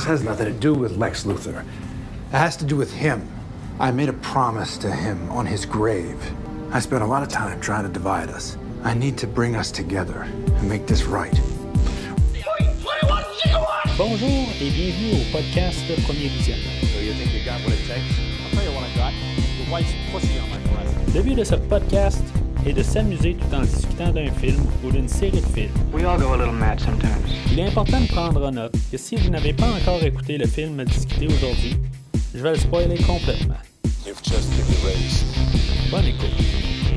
This has nothing to do with Lex Luthor. It has to do with him. I made a promise to him on his grave. I spent a lot of time trying to divide us. I need to bring us together and make this right. Bonjour et bienvenue au podcast Premier Visionnement. Le but de ce podcast est de s'amuser tout en discutant d'un film ou d'une série de films. We all go a little mad sometimes. Il est important de prendre en note que si vous n'avez pas encore écouté le film à discuter aujourd'hui, je vais le spoiler complètement. You've just been erased. Bonne écoute.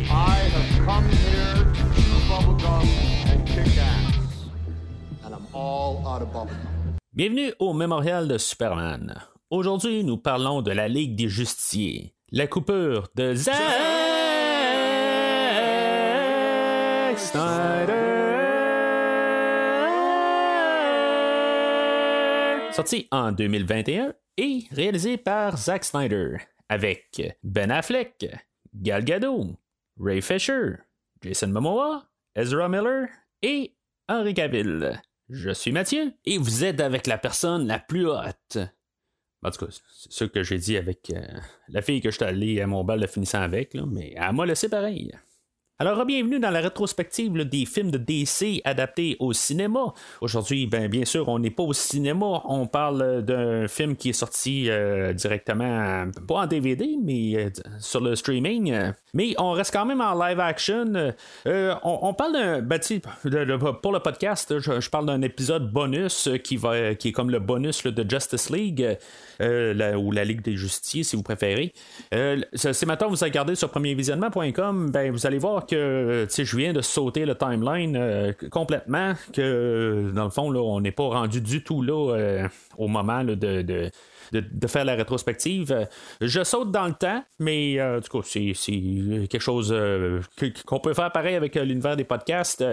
I have come here to chew bubblegum and kick ass. And I'm all out of bubblegum. Bienvenue au Mémorial de Superman. Aujourd'hui, nous parlons de la Ligue des Justiciers. La coupure de Sorti en 2021 et réalisé par Zack Snyder avec Ben Affleck, Gal Gadot, Ray Fisher, Jason Momoa, Ezra Miller et Henry Cavill. Je suis Mathieu et vous êtes avec la personne la plus haute. En tout cas, c'est ce que j'ai dit avec euh, la fille que je suis allé à mon bal de finissant avec, là, mais elle m'a laissé pareil. Alors, bienvenue dans la rétrospective des films de DC adaptés au cinéma. Aujourd'hui, ben, bien sûr, on n'est pas au cinéma, on parle d'un film qui est sorti euh, directement, pas en DVD, mais euh, sur le streaming. Mais on reste quand même en live action. Euh, on, parle d'un. Ben, pour le podcast, je, parle d'un épisode bonus qui, va, qui est comme le bonus de Justice League. Euh, ou la Ligue des Justiciers, si vous préférez. Euh, si maintenant vous regardez sur premiervisionnement.com, ben, vous allez voir que je viens de sauter le timeline euh, complètement, que dans le fond, là, on n'est pas rendu du tout là euh, au moment de, de de, faire la rétrospective. Je saute dans le temps, mais euh, du coup, c'est, quelque chose euh, qu'on peut faire pareil avec euh, l'univers des podcasts.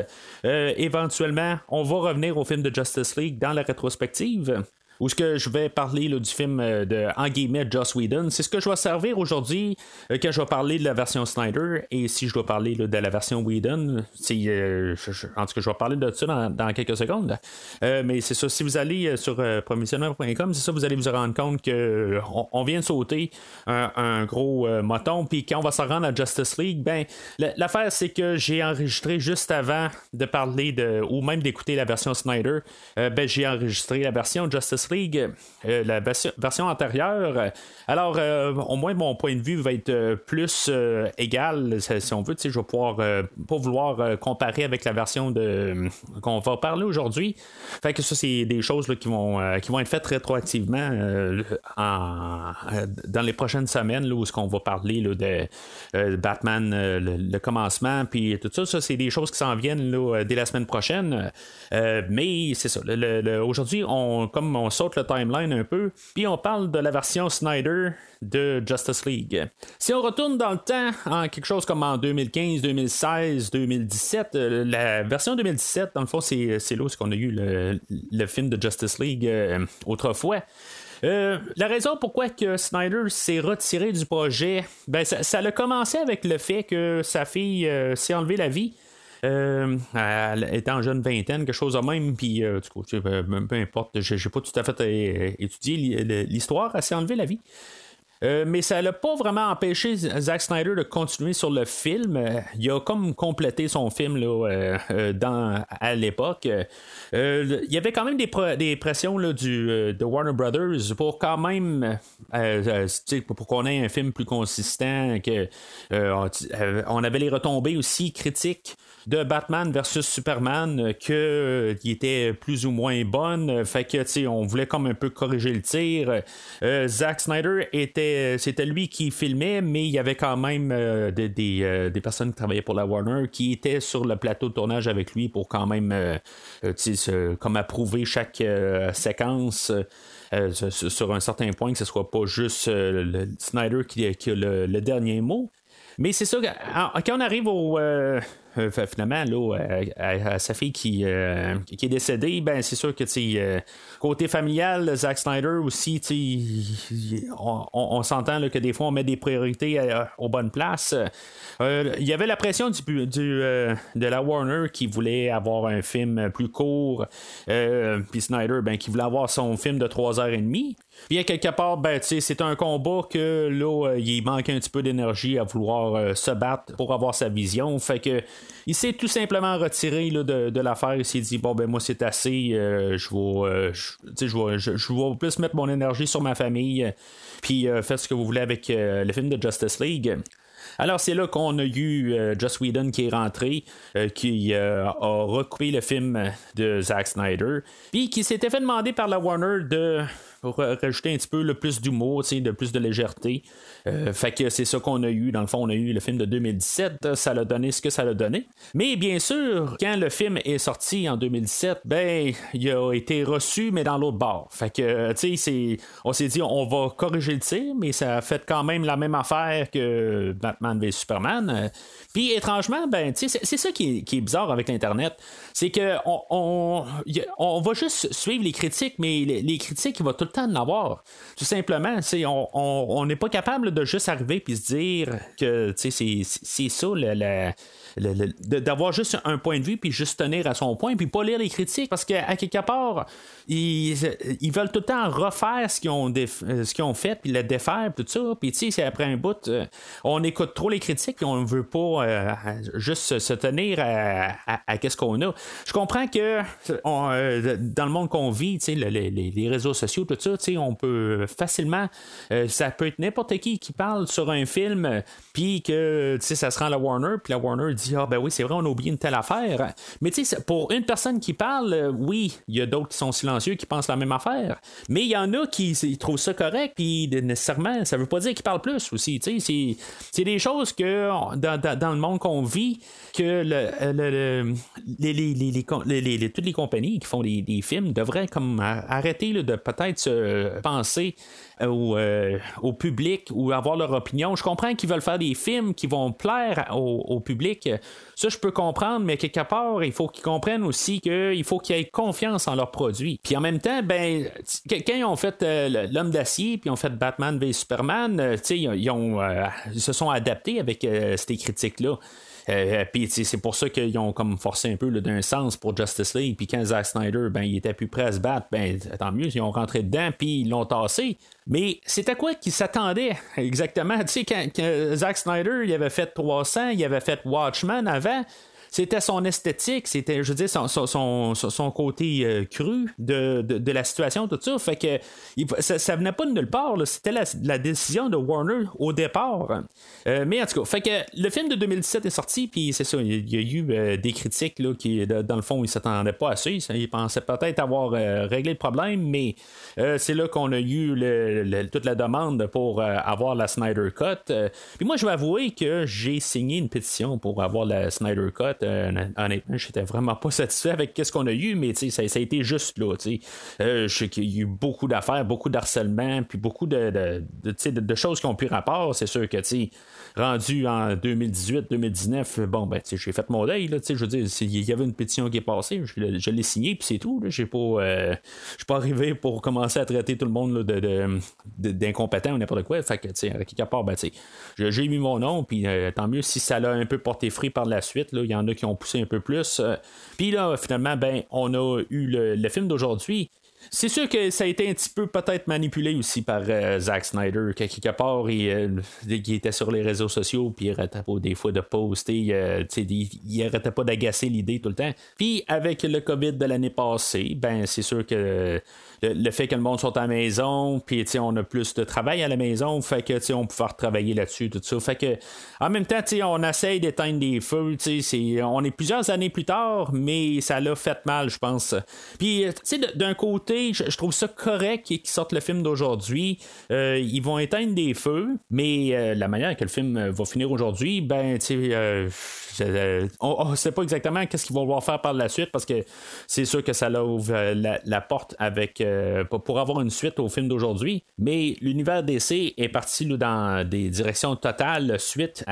éventuellement, on va revenir au film de Justice League dans la rétrospective où ce que je vais parler du film euh, de en guillemets Joss Whedon. C'est ce que je vais servir aujourd'hui euh, quand je vais parler de la version Snyder et si je dois parler de la version Whedon, euh, en tout cas je vais parler de ça dans, quelques secondes. Mais c'est ça, si vous allez sur promotionneur.com, c'est ça, vous allez vous rendre compte que on, vient de sauter un, un gros moton, puis quand on va se rendre à Justice League, ben l'affaire c'est que j'ai enregistré juste avant de parler de ou même d'écouter la version Snyder, ben j'ai enregistré la version Justice League, euh, la version, antérieure. Alors, euh, au moins, mon point de vue va être euh, plus égal, si on veut. Je vais pouvoir pas vouloir comparer avec la version de qu'on va parler aujourd'hui. Fait que ça, c'est des choses qui, vont, qui vont être faites rétroactivement en, dans les prochaines semaines, là, où ce qu'on va parler de Batman, le, commencement, puis tout ça. Ça, c'est des choses qui s'en viennent dès la semaine prochaine. mais c'est ça. Aujourd'hui, on, comme on le timeline un peu, puis on parle de la version Snyder de Justice League. Si on retourne dans le temps, en quelque chose comme en 2015, 2016, 2017, la version 2017, dans le fond, c'est, c'est là où on a eu le, le, film de Justice League euh, autrefois. Euh, la raison pourquoi que Snyder s'est retiré du projet, ben ça, ça, a commencé avec le fait que sa fille euh, s'est enlevée la vie. Euh, jeune vingtaine, quelque chose de même, puis euh, du coup, peu importe, j'ai pas tout à fait euh, étudié l'histoire, elle s'est enlevée la vie. Euh, mais ça l'a pas vraiment empêché Zack Snyder de continuer sur le film. Euh, il a comme complété son film là, euh, dans, à l'époque. il y avait quand même des, pr des pressions là, du, de Warner Brothers pour quand même pour qu'on ait un film plus consistant. Que, on avait les retombées aussi critiques de Batman versus Superman que qui était plus ou moins bonne. Fait que on voulait comme un peu corriger le tir. Zack Snyder était c'était lui qui filmait, mais il y avait quand même euh, des, euh, des, personnes qui travaillaient pour la Warner qui étaient sur le plateau de tournage avec lui pour quand même euh, comme approuver chaque séquence. sur un certain point, que ce soit pas juste Snyder qui, a le, dernier mot. Mais c'est ça, quand on arrive au, finalement, là, à, sa fille qui, qui est décédée, ben c'est sûr que côté familial, Zack Snyder aussi, on, s'entend que des fois on met des priorités aux bonnes places. Il y avait la pression du, de la Warner qui voulait avoir un film plus court, puis Snyder ben, qui voulait avoir son film de 3h30. Puis quelque part, ben, c'est un combat que là, euh, il manque un petit peu d'énergie à vouloir euh, se battre pour avoir sa vision. Fait que il s'est tout simplement retiré de, l'affaire. Il s'est dit bon ben moi c'est assez, euh, je vais, je, je, plus mettre mon énergie sur ma famille. Puis faites ce que vous voulez avec le film de Justice League. Alors, c'est là qu'on a eu Joss Whedon qui est rentré, qui a recoupé le film de Zack Snyder, puis qui s'était fait demander par la Warner de pour rajouter un petit peu le plus d'humour, de plus de légèreté. Euh, fait que c'est ça qu'on a eu. Dans le fond, on a eu le film de 2017. Ça l'a donné ce que ça l'a donné. Mais bien sûr, quand le film est sorti en 2017, ben, il a été reçu, mais dans l'autre bord. Fait que, tu sais, on s'est dit, on va corriger le tir, mais ça a fait quand même la même affaire que Batman v Superman. Puis étrangement, ben, c'est ça qui est, bizarre avec l'Internet. C'est que on, on, va juste suivre les critiques, mais les, critiques, il va tout le temps en avoir. Tout simplement, on n'est pas capable de juste arriver et se dire que c'est ça la, d'avoir juste un point de vue puis juste tenir à son point puis pas lire les critiques parce qu'à quelque part ils, veulent tout le temps refaire ce qu'ils ont, euh, ce ont fait puis le défaire tout ça. Puis tu sais c'est après un bout euh, on écoute trop les critiques puis on ne veut pas euh, juste se tenir à, qu'est-ce qu'on a. Je comprends que dans le monde qu'on vit tu sais les, réseaux sociaux tout ça on peut facilement ça peut être n'importe qui qui parle sur un film puis que tu sais ça se rend à la Warner puis la Warner dit Ah, ben oui, c'est vrai, on a oublié une telle affaire. Mais tu sais, pour une personne qui parle, euh, oui, il y a d'autres qui sont silencieux, qui pensent la même affaire. Mais il y en a qui trouvent ça correct, puis nécessairement, ça veut pas dire qu'ils parlent plus aussi. Tu sais, c'est des choses que dans, le monde qu'on vit, que le, les, toutes les compagnies qui font des, films devraient comme arrêter de peut-être se penser au, euh, au, public ou avoir leur opinion. Je comprends qu'ils veulent faire des films qui vont plaire au, public. Ça, je peux comprendre, mais quelque part, il faut qu'ils comprennent aussi qu'il faut qu'ils aient confiance en leurs produits. Puis en même temps, ben, quand ils ont fait euh, L'homme d'acier, puis ils ont fait Batman v Superman, euh, ils, ils se sont adaptés avec ces critiques-là. Euh, puis c'est pour ça qu'ils ont comme forcé un peu d'un sens pour Justice League. Puis quand Zack Snyder, ben, il était plus prêt à se battre, ben, tant mieux, ils ont rentré dedans, puis ils l'ont tassé. Mais c'était quoi qu'ils s'attendaient exactement? Tu sais, quand, quand, Zack Snyder, il avait fait 300, il avait fait Watchmen avant c'était son esthétique, c'était, je veux dire, son, son, son, côté euh, cru de, de, la situation, tout ça. Fait que ça, ça venait pas de nulle part. C'était la, décision de Warner au départ. Euh, mais en tout cas, fait que le film de 2017 est sorti, puis c'est ça, il y a eu euh, des critiques là, qui, dans le fond, ils s'attendaient pas à ça. Ils pensaient peut-être avoir réglé le problème, mais c'est là qu'on a eu toute la demande pour avoir la Snyder Cut. puis moi, je vais avouer que j'ai signé une pétition pour avoir la Snyder Cut. Euh, honnêtement, j'étais vraiment pas satisfait avec ce qu'on a eu, mais ça, ça a été juste là. Euh, je sais qu'il y a eu beaucoup d'affaires, beaucoup d'harcèlement, puis beaucoup de, de, choses qui ont pris rapport. C'est sûr que rendu en 2018-2019, bon, ben, j'ai fait mon deuil. je veux dire, il y avait une pétition qui est passée, je, l'ai signée, puis c'est tout. Je pas, euh, suis pas arrivé pour commencer à traiter tout le monde d'incompétent ou n'importe quoi. Fait que, à quelque part, ben, j'ai mis mon nom, puis tant mieux si ça l'a un peu porté frit par la suite. Il y en a qui ont poussé un peu plus. Euh, puis là, finalement, ben, on a eu le, film d'aujourd'hui. C'est sûr que ça a été un petit peu peut-être manipulé aussi par euh, Zack Snyder, quelque part, euh, il, était sur les réseaux sociaux, puis il arrêtait pas des fois de poster, il, il arrêtait pas d'agacer l'idée tout le temps. Puis avec le COVID de l'année passée, ben c'est sûr que le, fait que le monde soit à la maison, puis on a plus de travail à la maison, fait que on peut travailler là-dessus, tout ça. Fait que en même temps, on essaye d'éteindre des feux, on est plusieurs années plus tard, mais ça l'a fait mal, je pense. Puis d'un côté, je, trouve ça correct qu'ils sortent le film d'aujourd'hui. Euh, ils vont éteindre des feux, mais la manière que le film va finir aujourd'hui, ben, on, ne sait pas exactement qu'est-ce qu'ils vont vouloir faire par la suite parce que c'est sûr que ça ouvre la, porte avec pour avoir une suite au film d'aujourd'hui. Mais l'univers DC est parti dans des directions totales suite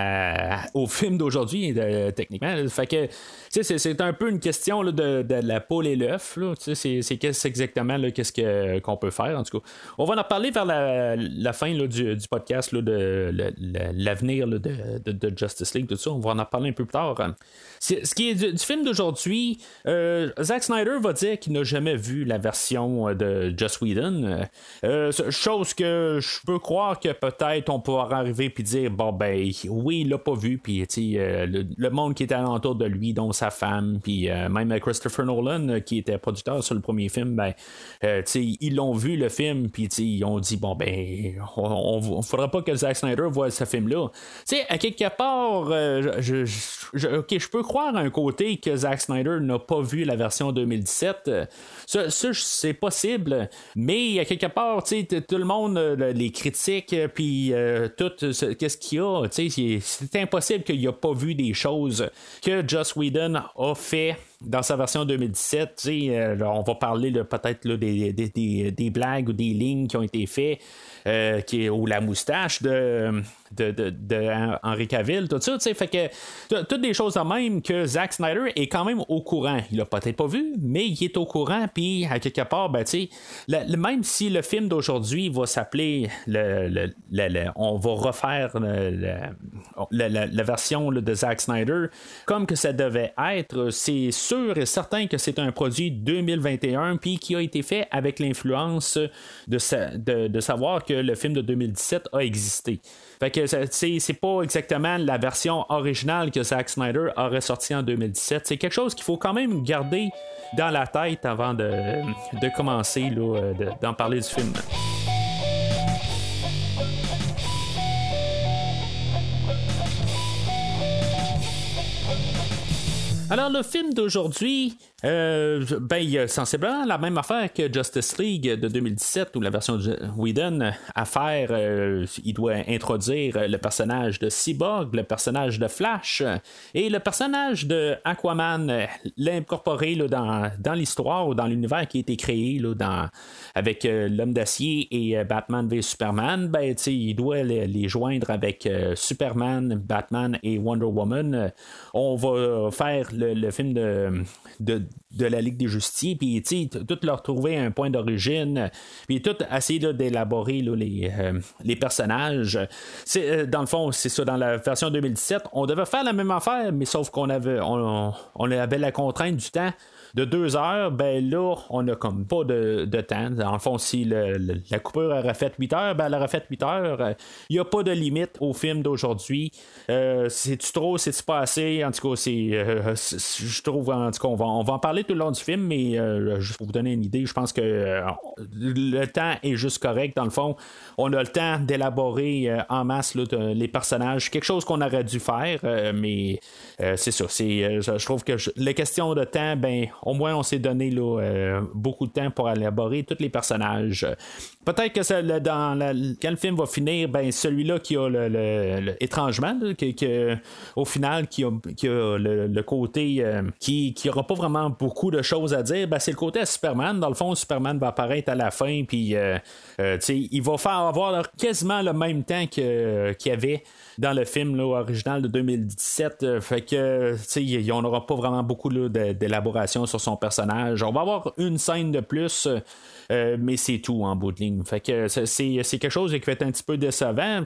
au film d'aujourd'hui, techniquement. Fait que c'est un peu une question de, la poule et l'œuf. C'est qu'est-ce exactement qu'est-ce qu'on peut faire. En tout cas, on va en parler vers la, fin du, podcast de l'avenir de, Justice League, tout ça. On va en parler un peu plus tard. Ce qui est du, film d'aujourd'hui, euh, Zack Snyder va dire qu'il n'a jamais vu la version de Just Whedon. Euh, chose que je peux croire que peut-être on pourra arriver puis dire bon ben oui il l'a pas vu puis euh, le, le, monde qui était alentour de lui dont sa femme puis même Christopher Nolan qui était producteur sur le premier film ben ils l'ont vu le film puis ils ont dit bon ben on, on, pas que Zack Snyder voit ce film là tu sais à quelque part je, je, ok je peux croire à un côté que Zack Snyder n'a pas vu la version 2017. Ça, c'est possible, mais quelque part, tout le monde, euh, les critiques, euh, puis euh, tout, qu'est-ce qu'il y a, c'est impossible qu'il n'ait pas vu des choses que Joss Whedon a fait dans sa version 2017, on va parler peut-être des, blagues ou des lignes qui ont été faites, qui, ou la moustache de, Henri Cavill, tout ça, fait que toutes des choses en même que Zack Snyder est quand même au courant. Il l'a peut-être pas vu, mais il est au courant, puis à quelque part, ben, même si le film d'aujourd'hui va s'appeler, le, on va refaire la, version de Zack Snyder comme que ça devait être, c'est sûr et certain que c'est un produit 2021, puis qui a été fait avec l'influence de, de savoir que le film de 2017 a existé. Fait que c'est pas exactement la version originale que Zack Snyder a ressorti en 2017. C'est quelque chose qu'il faut quand même garder dans la tête avant de commencer d'en parler du film. Alors, le film d'aujourd'hui, euh, ben, sensiblement la même affaire que Justice League de 2017 ou la version de Whedon à faire. Euh, il doit introduire le personnage de Cyborg, le personnage de Flash et le personnage de Aquaman, l'incorporer dans, dans l'histoire ou dans l'univers qui a été créé là, dans, avec euh, l'homme d'acier et Batman v Superman. Ben, il doit les, joindre avec Superman, Batman et Wonder Woman. On va faire le, film de, de de la Ligue des Justiciers, puis tout leur trouver un point d'origine, puis tout essayer d'élaborer les, euh, les personnages. Euh, dans le fond, c'est ça, dans la version 2017, on devait faire la même affaire, mais sauf qu'on avait, on avait la contrainte du temps de deux heures, ben là, on n'a comme pas de, temps. En le fond, si la coupure aurait fait 8 heures, ben elle aurait fait 8 heures. Il n'y a pas de limite au film d'aujourd'hui. Euh, c'est-tu trop, c'est-tu pas assez? En tout cas, c'est, euh, je trouve, en tout cas, on va, on va en parler tout le long du film, mais euh, juste pour vous donner une idée, je pense que le temps est juste correct. Dans le fond, on a le temps d'élaborer en masse les personnages, quelque chose qu'on aurait dû faire, mais c'est ça. C'est, je trouve que les questions de temps, ben, au moins on s'est donné euh, beaucoup de temps pour élaborer tous les personnages. Peut-être que dans quand le film va finir, ben celui-là qui a le, étrangement, au final, qui a, le, côté euh, qui n'aura pas vraiment beaucoup de choses à dire, ben, c'est le côté à Superman. Dans le fond, Superman va apparaître à la fin, puis euh, il va faire avoir quasiment le même temps qu'il y avait dans le film original de 2017. fait que, on n'aura pas vraiment beaucoup d'élaboration sur son personnage. On va avoir une scène de plus. Euh, mais c'est tout en bout de ligne. Fait que c'est quelque chose qui va être un petit peu décevant.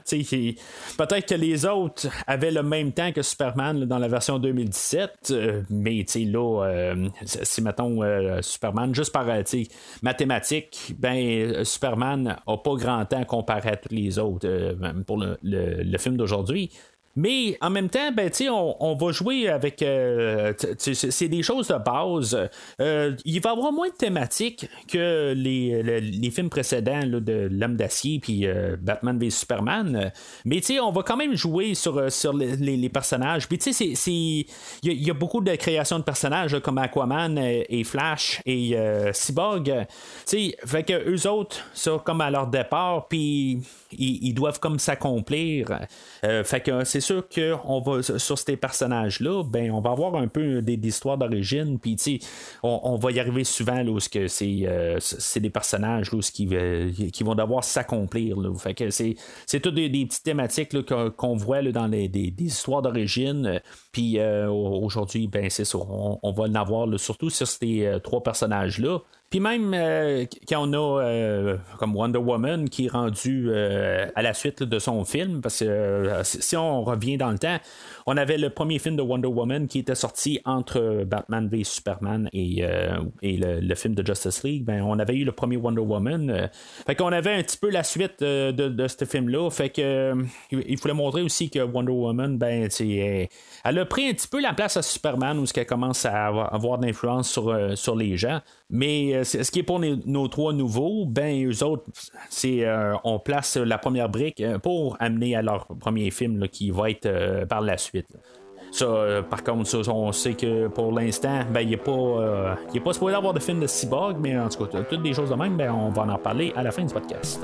Peut-être que les autres avaient le même temps que Superman dans la version 2017, euh, mais là, euh, si mettons Superman, juste par mathématiques, ben Superman n'a pas grand temps comparé à tous les autres pour le film d'aujourd'hui. Mais en même temps, ben, on, on va jouer avec. Euh, c'est des choses de base. Euh, il va y avoir moins de thématiques que les, les, films précédents de L'Homme d'Acier puis euh, Batman v Superman. Mais on va quand même jouer sur, sur les, les, personnages. Puis il y, a beaucoup de création de personnages comme Aquaman et Flash et Cyborg. Fait que eux autres, sont comme à leur départ, puis ils, doivent comme s'accomplir. fait que c'est sûr qu'on va sur ces personnages-là, ben on va avoir un peu des, histoires d'origine, puis on, on va y arriver souvent là, que euh, c'est, des personnages là, qui, vont devoir s'accomplir. Fait que c'est, toutes des, petites thématiques qu'on, voit dans les, des, histoires d'origine. Puis euh, aujourd'hui, ben c'est ça. On, va en avoir surtout sur ces euh, trois personnages-là. Puis même euh, quand on a euh, comme Wonder Woman qui est rendu euh, à la suite de son film, parce que si on revient dans le temps, on avait le premier film de Wonder Woman qui était sorti entre Batman v Superman et, et le, film de Justice League. Ben, on avait eu le premier Wonder Woman. fait qu'on avait un petit peu la suite de, de ce film-là. Fait que il fallait montrer aussi que Wonder Woman, ben, elle a pris un petit peu la place à Superman où elle commence à avoir, de l'influence sur, les gens. Mais euh, ce qui est pour nos, trois nouveaux, ben eux autres, c'est euh, on place la première brique euh, pour amener à leur premier film qui va être par la suite. Ça, par contre, on sait que pour l'instant, ben, il n'est pas, il pas supposé avoir de film de cyborg, mais en tout cas, toutes des choses de même, ben, on va en parler à la fin du podcast.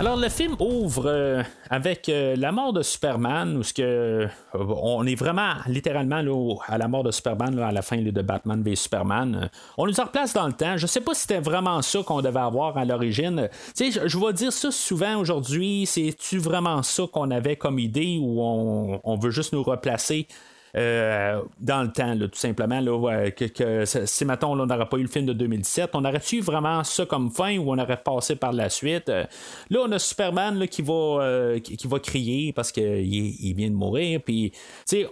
Alors le film ouvre euh, avec euh, la mort de Superman, où ce que euh, on est vraiment littéralement à la mort de Superman à la fin de Batman v Superman. on nous en replace dans le temps. Je sais pas si c'était vraiment ça qu'on devait avoir à l'origine. Tu sais, je, vais dire ça souvent aujourd'hui. C'est-tu vraiment ça qu'on avait comme idée ou on veut juste nous replacer euh, dans le temps, tout simplement. Là, que, si, maintenant on n'aurait pas eu le film de 2017, on aurait-tu vraiment ça comme fin ou on aurait passé par la suite? Euh, là, on a Superman qui, va, euh, qui, va crier parce qu'il il vient de mourir. Puis,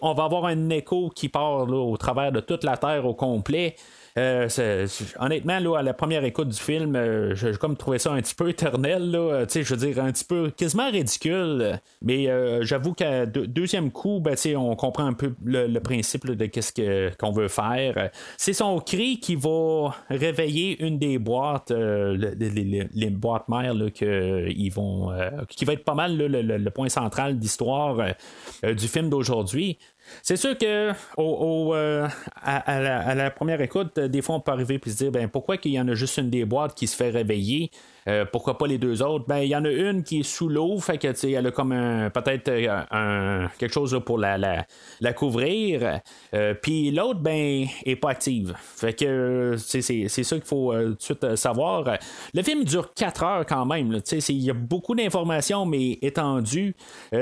on va avoir un écho qui part au travers de toute la Terre au complet. Euh, honnêtement, là, à la première écoute du film, euh, j'ai comme trouvé ça un petit peu éternel. Là, je veux dire, un petit peu quasiment ridicule. Mais euh, j'avoue qu'à deuxième coup, ben, on comprend un peu le, principe de qu'est-ce qu'on veut faire. C'est son cri qui va réveiller une des boîtes, les, boîtes mères que ils vont, qui va être pas mal le, point central d'histoire du film d'aujourd'hui. C'est sûr que euh, à, la, première écoute, des fois on peut arriver et se dire ben pourquoi qu'il y en a juste une des boîtes qui se fait réveiller? Euh, pourquoi pas les deux autres? Ben, il y en a une qui est sous l'eau, fait que, elle a comme peut-être euh, un, quelque chose pour la, la, couvrir. Euh, puis l'autre, ben, est pas active. Fait que c'est, ça qu'il faut tout de suite savoir. Le film dure 4 heures quand même. Il y a beaucoup d'informations, mais étendues.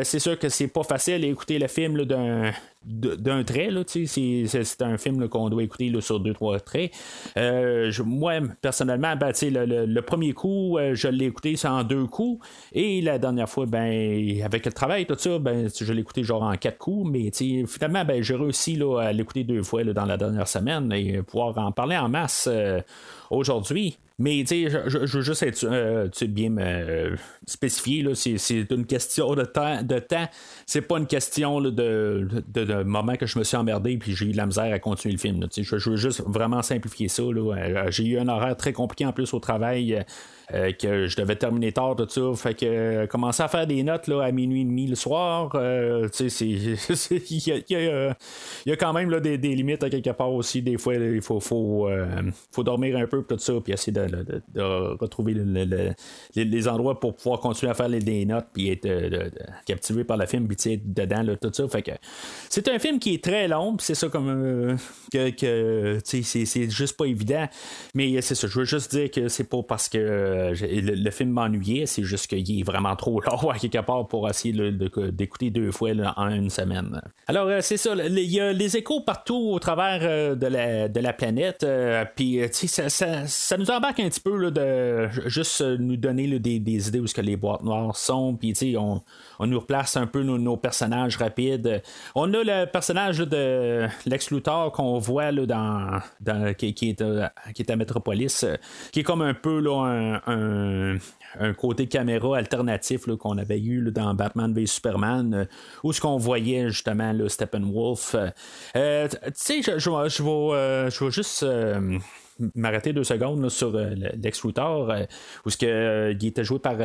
c'est sûr que c'est pas facile d'écouter le film d'un d'un trait. Là, c'est, un film qu'on doit écouter là, sur deux, trois traits. moi, personnellement, ben, le, le, premier coup, euh, je l'ai écouté en deux coups. Et la dernière fois, ben, avec le travail, tout ça, ben, je l'ai écouté genre en quatre coups. Mais finalement, ben, j'ai réussi là, à l'écouter deux fois dans la dernière semaine et pouvoir en parler en masse euh, aujourd'hui. Mais tu sais, je, veux juste être euh, bien me spécifier, là, c'est, une question de temps. C'est pas une question de, moment que je me suis emmerdé puis j'ai eu de la misère à continuer le film. je, je, veux juste vraiment simplifier ça. J'ai eu un horaire très compliqué en plus au travail. Euh, que je devais terminer tard, tout ça. Fait que euh, commencer à faire des notes là, à minuit et demi le soir, euh, il y, a quand même là, des, limites à quelque part aussi. Des fois, il faut, faut, faut dormir un peu, tout ça, puis essayer de, retrouver les, endroits pour pouvoir continuer à faire des notes, puis être captivé par le film, puis dedans, là, tout ça. Fait que c'est un film qui est très long, c'est ça comme que, que c'est juste pas évident. Mais c'est ça, je veux juste dire que c'est pas parce que euh, le, film m'ennuyait, c'est juste qu'il est vraiment trop long à quelque part pour essayer d'écouter deux fois en une semaine. Alors, euh, c'est ça, il y a les échos partout au travers euh, de, la, planète, puis ça, ça, nous embarque un petit peu de juste nous donner des, idées où ce que les boîtes noires sont, puis on, on nous replace un peu nos, personnages rapides. On a le personnage de Lex Luthor qu'on voit là, dans, qui, est, qui est à Metropolis, qui est comme un peu un, côté caméra alternatif qu'on avait eu dans Batman v Superman, où ce qu'on voyait justement Steppenwolf. Euh, tu sais, je, je vais juste m'arrêter deux secondes sur euh, Lex Luthor, euh, où ce que, euh, il était joué par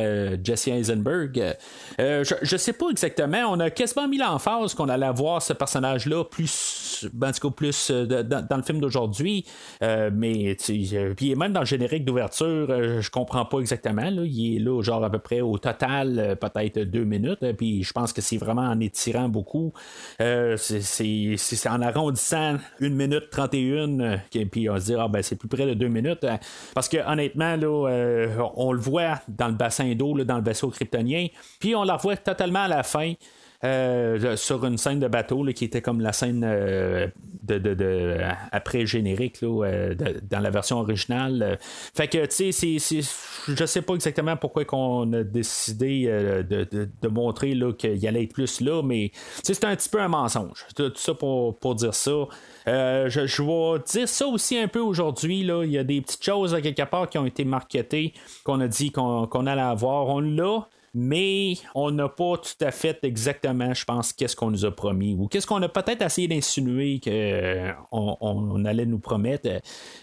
Jesse Eisenberg. je, ne sais pas exactement. On a quasiment mis l'emphase qu'on allait voir ce personnage-là plus, ben, en tout cas, plus dans, le film d'aujourd'hui. mais puis même dans le générique d'ouverture, je comprends pas exactement. Il est là, genre à peu près au total, peut-être deux minutes. Puis je pense que c'est vraiment en étirant beaucoup. c'est en arrondissant une minute 31. Puis on se dit, ah ben c'est plus près de deux minutes. Euh, parce que honnêtement, là, euh, on le voit dans le bassin d'eau, dans le vaisseau kryptonien, puis on la revoit totalement à la fin. Euh, sur une scène de bateau qui était comme la scène de, après générique dans la version originale. Fait que tu sais, je sais pas exactement pourquoi qu'on a décidé de, montrer qu'il allait être plus là, mais c'est un petit peu un mensonge. Tout, ça pour, pour dire ça. Euh, je, vais dire ça aussi un peu aujourd'hui. Il y a des petites choses quelque part qui ont été marketées, qu'on a dit qu'on allait avoir. On l'a mais on n'a pas tout à fait exactement, je pense, qu'est-ce qu'on nous a promis ou qu'est-ce qu'on a peut-être essayé d'insinuer qu'on euh, allait nous promettre.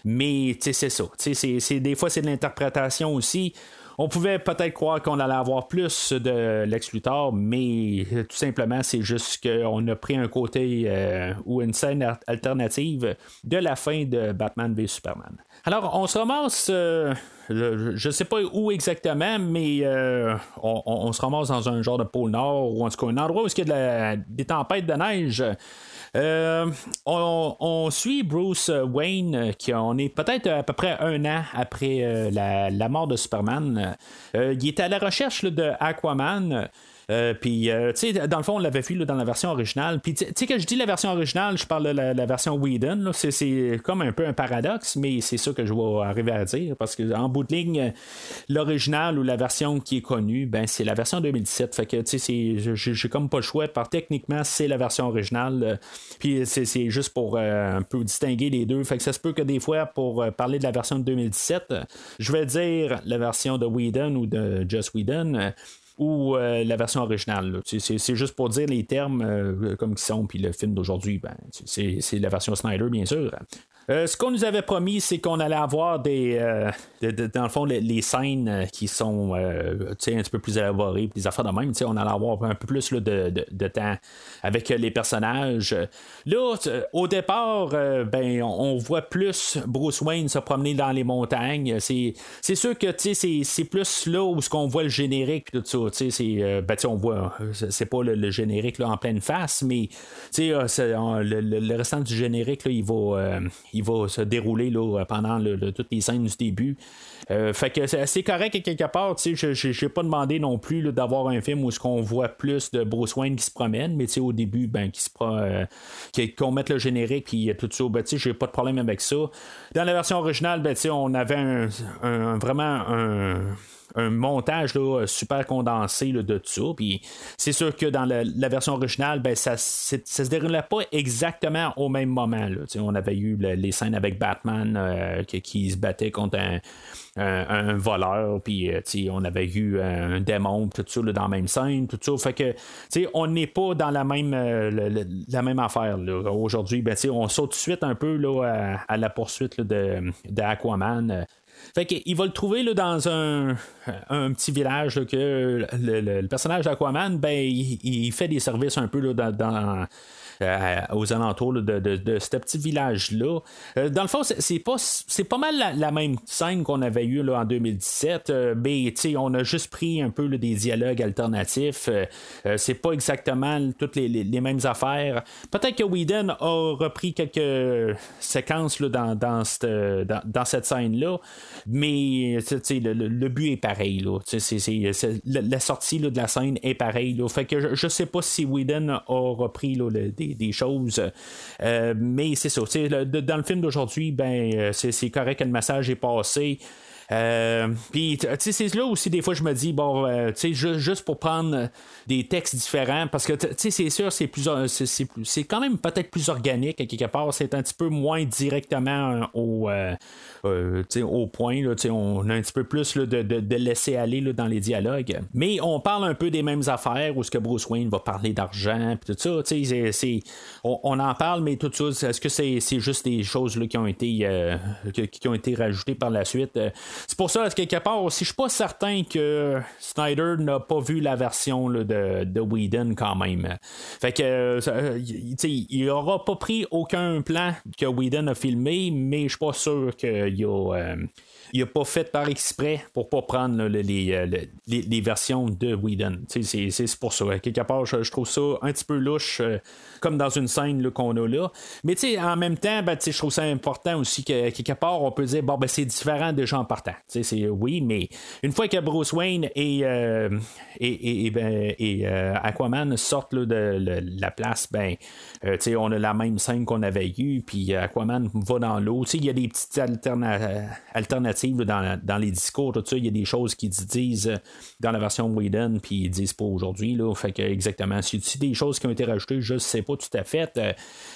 Mais c'est ça. C'est, des fois, c'est de l'interprétation aussi on pouvait peut-être croire qu'on allait avoir plus de Lex mais tout simplement, c'est juste qu'on a pris un côté euh, ou une scène alternative de la fin de Batman v Superman. Alors, on se ramasse, euh, je ne sais pas où exactement, mais euh, on, se ramasse dans un genre de pôle nord, ou en tout cas un endroit où il y a des tempêtes de neige. Euh, on, suit Bruce Wayne, euh, qui on est peut-être à peu près un an après euh, la, mort de Superman. il est à la recherche de Aquaman. Euh, puis, euh, tu sais, dans le fond, on l'avait vu dans la version originale. Puis, tu sais, quand je dis la version originale, je parle de la, version Whedon. C'est comme un peu un paradoxe, mais c'est ça que je vais arriver à dire. Parce qu'en bout de ligne, l'original ou la version qui est connue, ben, c'est la version 2017. Fait que, tu sais, j'ai comme pas le choix. Par techniquement, c'est la version originale. Puis, c'est juste pour euh, un peu distinguer les deux. Fait que ça se peut que des fois, pour parler de la version de 2017, je vais dire la version de Whedon ou de Just Whedon ou euh, la version originale. C'est juste pour dire les termes euh, comme ils sont, puis le film d'aujourd'hui, ben, c'est la version Snyder, bien sûr. Euh, ce qu'on nous avait promis, c'est qu'on allait avoir des. Euh, dans le fond, les, scènes euh, qui sont un petit peu plus élaborées, des affaires de même. On allait avoir un peu plus de, temps avec les personnages. Là, au départ, ben, on voit plus Bruce Wayne se promener dans les montagnes. C'est sûr que c'est plus là où ce qu'on voit le générique tout ça. C'est, ben, on voit, c'est pas le, générique là, en pleine face, mais le, le, restant du générique, là, il va va se dérouler là, pendant toutes les scènes du début. Euh, fait que c'est assez correct quelque part. Je n'ai pas demandé non plus d'avoir un film où ce qu'on voit plus de Bruce Wayne qui se promène, mais au début, ben, qui se euh, qu'on mette le générique et tout ça, ben, j'ai pas de problème avec ça. Dans la version originale, ben, on avait un, vraiment un un montage super condensé de tout. Puis c'est sûr que dans la, version originale, ben, ça, ça se déroulait pas exactement au même moment. On avait eu les scènes avec Batman euh, qui, se battait contre un, voleur, euh, on avait eu un démon, tout ça dans la même scène, tout ça. Fait que on n'est pas dans la même, euh, affaire. Aujourd'hui, ben, on saute tout de suite un peu là, à, la poursuite de, de. Fait qu'il va le trouver là, dans un, un petit village que le, personnage d'Aquaman, ben, il, fait des services un peu là, dans euh, aux alentours de, de, ce petit village-là. Euh, dans le fond, c'est pas, pas mal la, même scène qu'on avait eu là, en 2017, euh, mais on a juste pris un peu des dialogues alternatifs. c'est pas exactement toutes les, les, mêmes affaires. Peut-être que Whedon a repris quelques séquences là, dans, dans, cette, dans, cette scène-là, mais le, le, but est pareil. Là. la, sortie de la scène est pareille. Fait que je, je sais pas si Whedon a repris des des, choses. Euh, mais c'est ça. dans le film d'aujourd'hui, ben, euh, c'est correct que le message est passé. Euh, puis, c'est là aussi, des fois, je me dis, bon, tu sais, juste pour prendre des textes différents, parce que, tu sais, c'est sûr, c'est plus, c'est quand même peut-être plus organique, à quelque part, c'est un petit peu moins directement au, au point, là, on a un petit peu plus de, de, laisser aller là, dans les dialogues. Mais on parle un peu des mêmes affaires, où ce que Bruce Wayne va parler d'argent, puis tout ça, tu sais, c'est, on, en parle, mais tout ça, est-ce que c'est, juste des choses là, qui ont été qui, ont été rajoutées par la suite? C'est pour ça, quelque part aussi, je suis pas certain que Snyder n'a pas vu la version de, de Whedon quand même. Fait que, euh, il n'aura pas pris aucun plan que Whedon a filmé, mais je suis pas sûr qu'il a. Il a pas fait par exprès pour pas prendre euh, les, les, versions de Whedon. C'est pour ça. Quelque part, je, trouve ça un petit peu louche, euh, comme dans une scène qu'on a là. Mais en même temps, ben, je trouve ça important aussi que quelque part, on peut dire bon ben c'est différent des gens partant. Oui, mais une fois que Bruce Wayne et, euh, et, et, ben, Aquaman sortent de, la place, ben on a la même scène qu'on avait eue, puis Aquaman va dans l'eau. Il y a des petites alternatives dans, les discours, tout ça. Il y a des choses qu'ils disent euh, dans la version Whedon, puis ils disent pas aujourd'hui. Là, fait que exactement. C'est des choses qui ont été rajoutées, je sais pas tout à fait. Euh,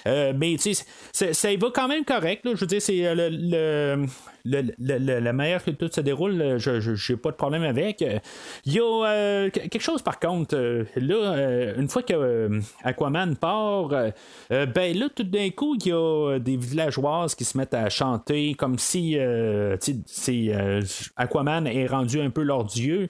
euh, mais tu sais, ça va quand même correct. Je veux dire, c'est le la manière que tout se déroule, euh, je n'ai pas de problème avec. Il y a euh, quelque chose par contre, euh, là, une fois que Aquaman part, ben là, tout d'un coup, il y a des villageoises qui se mettent à chanter comme si Aquaman est rendu un peu leur dieu.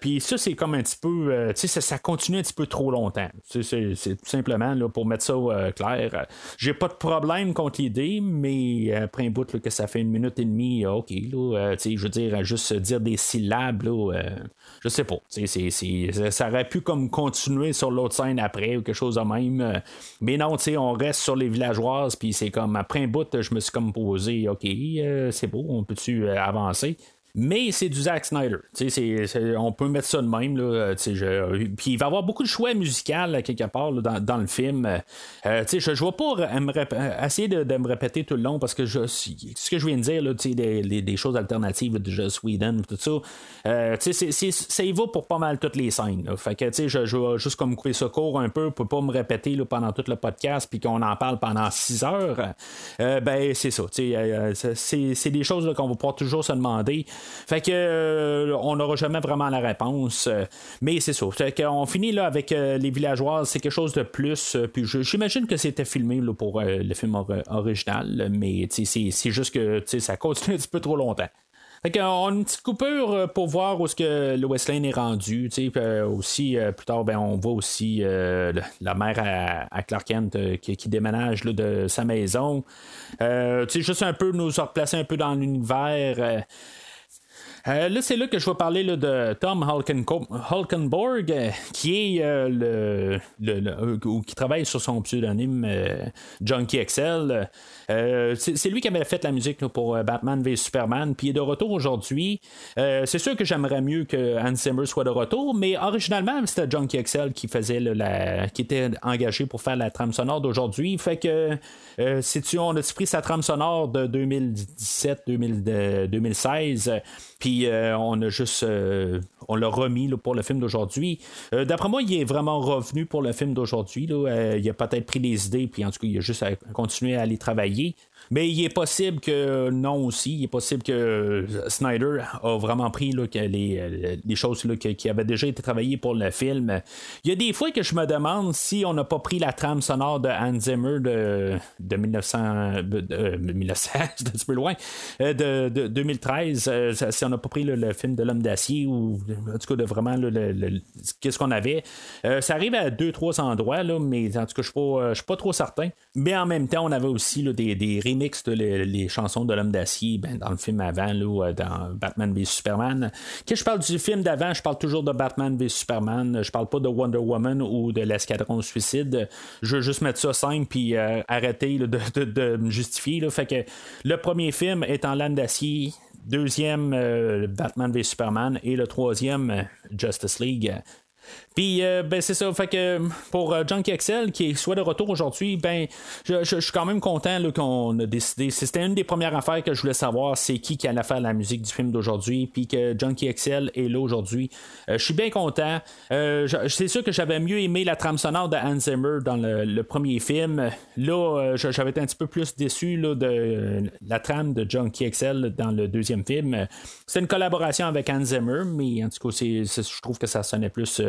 Puis ça, c'est comme un petit peu, ça, ça continue un petit peu trop longtemps. C'est tout simplement là, pour mettre ça clair. J'ai pas de problème contre l'idée, mais après un bout que ça fait une minute et demie, euh, OK, là, euh, je veux dire, juste dire des syllabes, là, euh, je sais pas. ça aurait pu comme continuer sur l'autre scène après ou quelque chose de même. mais non, on reste sur les villageoises, puis c'est comme après un bout, je me suis comme posé, OK, c'est beau, on peut-tu avancer? Mais c'est du Zack Snyder. on peut mettre ça de même. Là, puis il va y avoir beaucoup de choix musicaux quelque part dans, le film. Euh, je ne vais pas essayer de, me répéter tout le long parce que je, ce que je viens de dire, des, des, choses alternatives de Just Sweden, tout ça, euh, ça y va pour pas mal toutes les scènes. Fait que je, je vais juste comme couper ça court un peu pour pas me répéter pendant tout le podcast puis qu'on en parle pendant six heures. Euh, ben c'est ça. c'est des choses qu'on va pouvoir toujours se demander. Fait que euh, on n'aura jamais vraiment la réponse. Euh, mais c'est ça. Fait qu'on finit là avec euh, les villageoises, c'est quelque chose de plus. puis j'imagine que c'était filmé pour le film original, mais c'est juste que ça continue un petit peu trop longtemps. Fait qu'on a une petite coupure pour voir où ce que Lois Lane est rendu. aussi, plus tard, ben, on voit aussi la mère à, Clark Kent qui, déménage de sa maison. juste un peu nous replacer un peu dans l'univers. Euh, là, c'est là que je vais parler de Tom Hulkenborg, euh, qui est euh, le, qui travaille sur son pseudonyme Junkie XL. c'est lui qui avait fait la musique pour Batman v Superman, puis il est de retour aujourd'hui. c'est sûr que j'aimerais mieux que Hans Zimmer soit de retour, mais originalement, c'était Junkie XL qui faisait la, qui était engagé pour faire la trame sonore d'aujourd'hui. Fait que si tu, on a pris sa trame sonore de 2017-2016, puis euh, on a juste. Euh, on l'a remis pour le film d'aujourd'hui. Euh, d'après moi, il est vraiment revenu pour le film d'aujourd'hui. il a peut-être pris des idées, puis en tout cas, il a juste à continuer à aller travailler. Maggie Mais il est possible que non aussi. Il est possible que Snyder a vraiment pris là, les, les, choses là, qui, avaient déjà été travaillées pour le film. Il y a des fois que je me demande si on n'a pas pris la trame sonore de Hans Zimmer de, de 1900. De, 1900, c'est un petit peu loin. De, 2013. si on n'a pas pris le film de l'homme d'acier ou en tout cas de vraiment qu'est-ce qu'on avait. Euh, ça arrive à deux, trois endroits, mais en tout cas, je ne suis pas trop certain. Mais en même temps, on avait aussi des, des remixes de les, chansons de l'homme d'acier ben, dans le film avant, là, euh, dans Batman v Superman. Quand je parle du film d'avant, je parle toujours de Batman v Superman. Je parle pas de Wonder Woman ou de l'escadron suicide. Je veux juste mettre ça simple puis euh, arrêter de, me justifier. Fait que le premier film est en lame d'acier deuxième euh, Batman v Superman et le troisième Justice League. Puis, euh, ben, c'est ça. Fait que pour euh, Junkie Excel, qui est soit de retour aujourd'hui, ben, je, suis quand même content qu'on a décidé. C'était une des premières affaires que je voulais savoir, c'est qui qui allait faire la musique du film d'aujourd'hui. Puis que Junkie Excel est là aujourd'hui. Euh, je suis bien content. C'est sûr que j'avais mieux aimé la trame sonore de Hans Zimmer dans le, premier film. Là, j'avais été un petit peu plus déçu de la trame de Junkie Excel dans le deuxième film. C'est une collaboration avec Hans Zimmer, mais en tout cas, je trouve que ça sonnait plus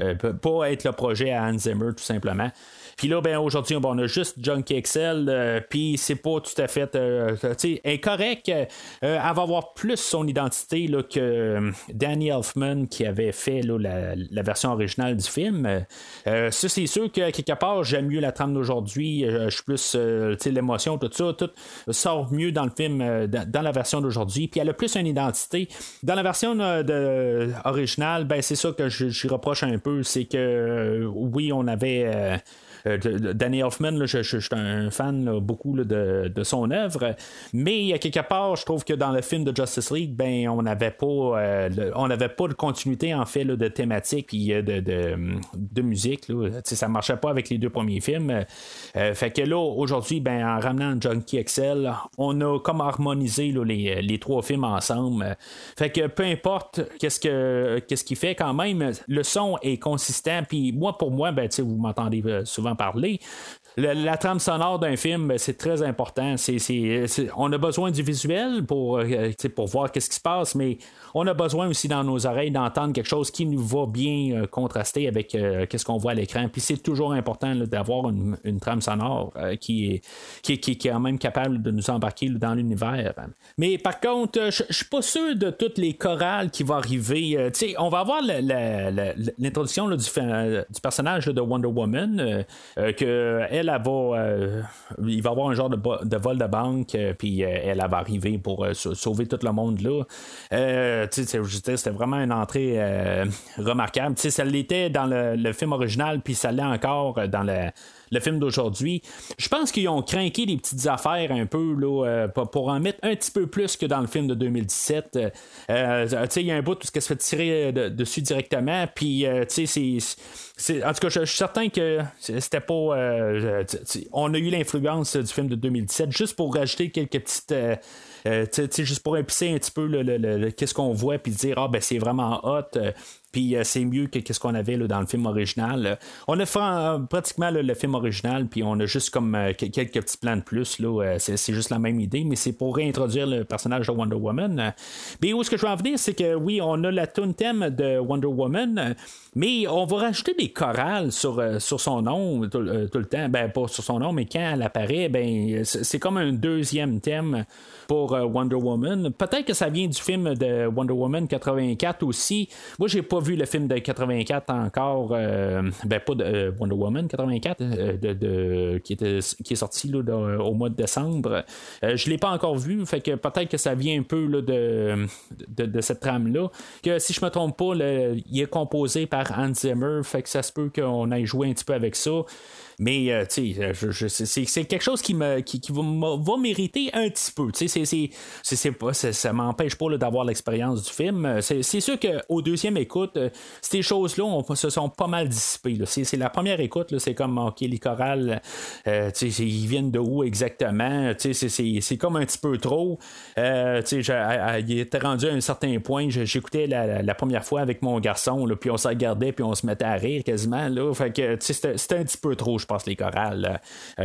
euh, peut pas être le projet à Hans Zimmer, tout simplement. Puis là, ben, aujourd'hui, on a juste Junkie Excel, euh, puis c'est pas tout à fait. euh, tu sais, elle euh, va avoir plus son identité là, que euh, Danny Elfman qui avait fait là, la, version originale du film. Euh, ça, c'est sûr que quelque part, j'aime mieux la trame d'aujourd'hui. Euh, je suis plus. euh, tu sais, l'émotion, tout ça, tout sort mieux dans le film, euh, dans, la version d'aujourd'hui. Puis elle a plus une identité. Dans la version euh, originale, ben, c'est ça que je- reproche un peu. C'est que, euh, oui, on avait. euh, euh, Danny Elfman, là, je, suis un fan beaucoup de, son œuvre, mais à quelque part, je trouve que dans le film de Justice League, ben on n'avait pas, euh, pas de continuité en fait de thématique puis euh, de, musique. Ça marchait pas avec les deux premiers films. Euh, fait que là, aujourd'hui, ben, en ramenant Junkie Excel, on a comme harmonisé les, trois films ensemble. Fait que peu importe qu'est-ce que qu'il fait quand même, le son est consistant. Puis moi, pour moi, ben, vous m'entendez euh, souvent parler. Le- la trame sonore d'un film, ben, c'est très important. C'est- on a besoin du visuel pour, euh, pour voir qu'est-ce qui se passe, mais on a besoin aussi dans nos oreilles d'entendre quelque chose qui nous va bien euh, contraster avec euh, qu'est-ce qu'on voit à l'écran. Puis c'est toujours important d'avoir une, trame sonore euh, qui, est, qui, qui est quand même capable de nous embarquer dans l'univers. Mais par contre, je je suis pas sûr de toutes les chorales qui vont arriver. Euh, tu sais, on va avoir l'introduction du, personnage de Wonder Woman, euh, va, euh, il va avoir un genre de, vol de banque, puis elle, elle va arriver pour sau- sauver tout le monde là. C'était vraiment une entrée euh, remarquable. Tu ça l'était dans le, film original, puis ça l'est encore euh, dans le, film d'aujourd'hui. Je pense qu'ils ont craqué des petites affaires un peu là, euh, pour- en mettre un petit peu plus que dans le film de 2017. Euh, euh, tu sais, il y a un bout tout ce qui se fait tirer de- dessus directement, puis tu sais, c'est-. En tout cas, je suis certain que c'était pas. on a eu l'influence du film de 2017 juste pour rajouter quelques petites. Euh, euh, juste pour épicer un petit peu qu'est-ce qu'on voit, puis dire, ah, ben c'est vraiment hot. Puis euh, c'est mieux que ce qu'on avait dans le film original. On a fait euh, pratiquement le film original, puis on a juste comme euh, que- quelques petits plans de plus. C'est, juste la même idée, mais c'est pour réintroduire le personnage de Wonder Woman. Mais où est-ce que je veux en venir, c'est que oui, on a la tune thème de Wonder Woman, mais on va rajouter des chorales sur, sur son nom tout, tout le temps. Ben, pas sur son nom, mais quand elle apparaît, ben, c'est, comme un deuxième thème pour Wonder Woman. Peut-être que ça vient du film de Wonder Woman 84 aussi. Moi, j'ai pas vu le film de 84 encore. euh, ben, pas de euh, Wonder Woman 84, euh, de, qui, était, qui est sorti là, au mois de décembre. Je l'ai pas encore vu, fait que peut-être que ça vient un peu là, de, de, cette trame-là. Que si je me trompe pas, il est composé par Hans Zimmer, fait que ça se peut qu'on aille jouer un petit peu avec ça. Mais euh, je- c'est- quelque chose qui me qui, qui va, va mériter un petit peu. C'est- pas ça, ça m'empêche pas d'avoir l'expérience du film. C'est sûr qu'au deuxième écoute, euh, ces choses-là se sont pas mal dissipées. C'est la première écoute, c'est comme ok les chorales, euh, ils viennent de où exactement? C'est- comme un petit peu trop. Euh, il était rendu à un certain point. J'écoutais la, première fois avec mon garçon, puis on se regardait, puis on se mettait à rire quasiment. C'était un petit peu trop, je pense, les chorales.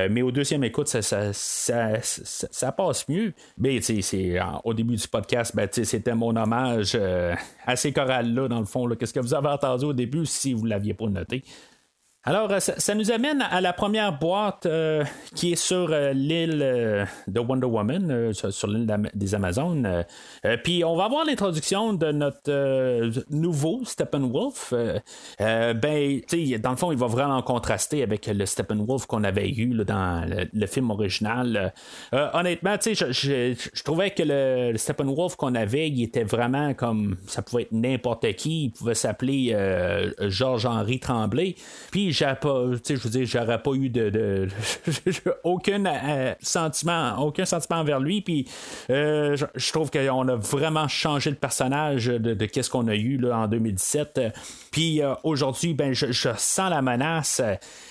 mais au deuxième écoute, ça, ça, ça, passe mieux. Au début du podcast, ben, c'était mon hommage à ces chorales-là, dans le fond. Qu'est-ce que vous avez entendu au début si vous ne l'aviez pas noté? Alors, euh, ça, nous amène à la première boîte euh, qui est sur euh, l'île de Wonder Woman, sur, l'île des Amazones. Puis, on va avoir l'introduction de notre nouveau Steppenwolf. Ben, dans le fond, il va vraiment contraster avec le Steppenwolf qu'on avait eu dans le, film original. Honnêtement, je, je- je trouvais que le, le Steppenwolf qu'on avait, il était vraiment comme ça pouvait être n'importe qui. Il pouvait s'appeler Georges-Henri Tremblay. Puis j'ai pas, je veux j'aurais pas eu de, aucun sentiment, aucun sentiment envers lui. Puis je, trouve qu'on a vraiment changé le personnage de, qu'est-ce qu'on a eu là, en 2017. Puis aujourd'hui, ben, je, sens la menace.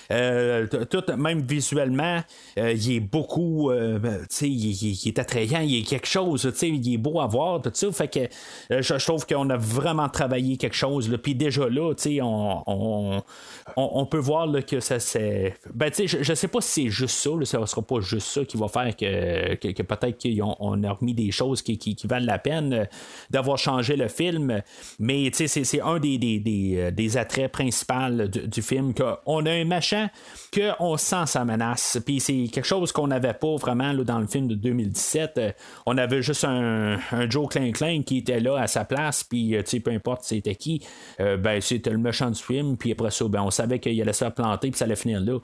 tout, même visuellement, il est beaucoup, ben, il, il, est attrayant, il est quelque chose, il est beau à voir, tout ça. Fait que je, trouve qu'on a vraiment travaillé quelque chose. Puis déjà là, on, on, peut voir que ça c'est. Ben, je, je sais pas si c'est juste ça, là, ça sera pas juste ça qui va faire que, que, peut-être qu'on a remis des choses qui, valent la peine euh, d'avoir changé le film. Mais c'est un des, des, euh, des, attraits principaux du, film, qu'on a un machin qu'on sent sa menace. Puis c'est quelque chose qu'on n'avait pas vraiment dans le film de 2017. Euh, on avait juste un, Joe Klein Klein qui était là à sa place, puis peu importe c'était qui, ben c'était le méchant du film, puis après ça, ben, on savait qu'il allait se planter, puis ça allait finir là.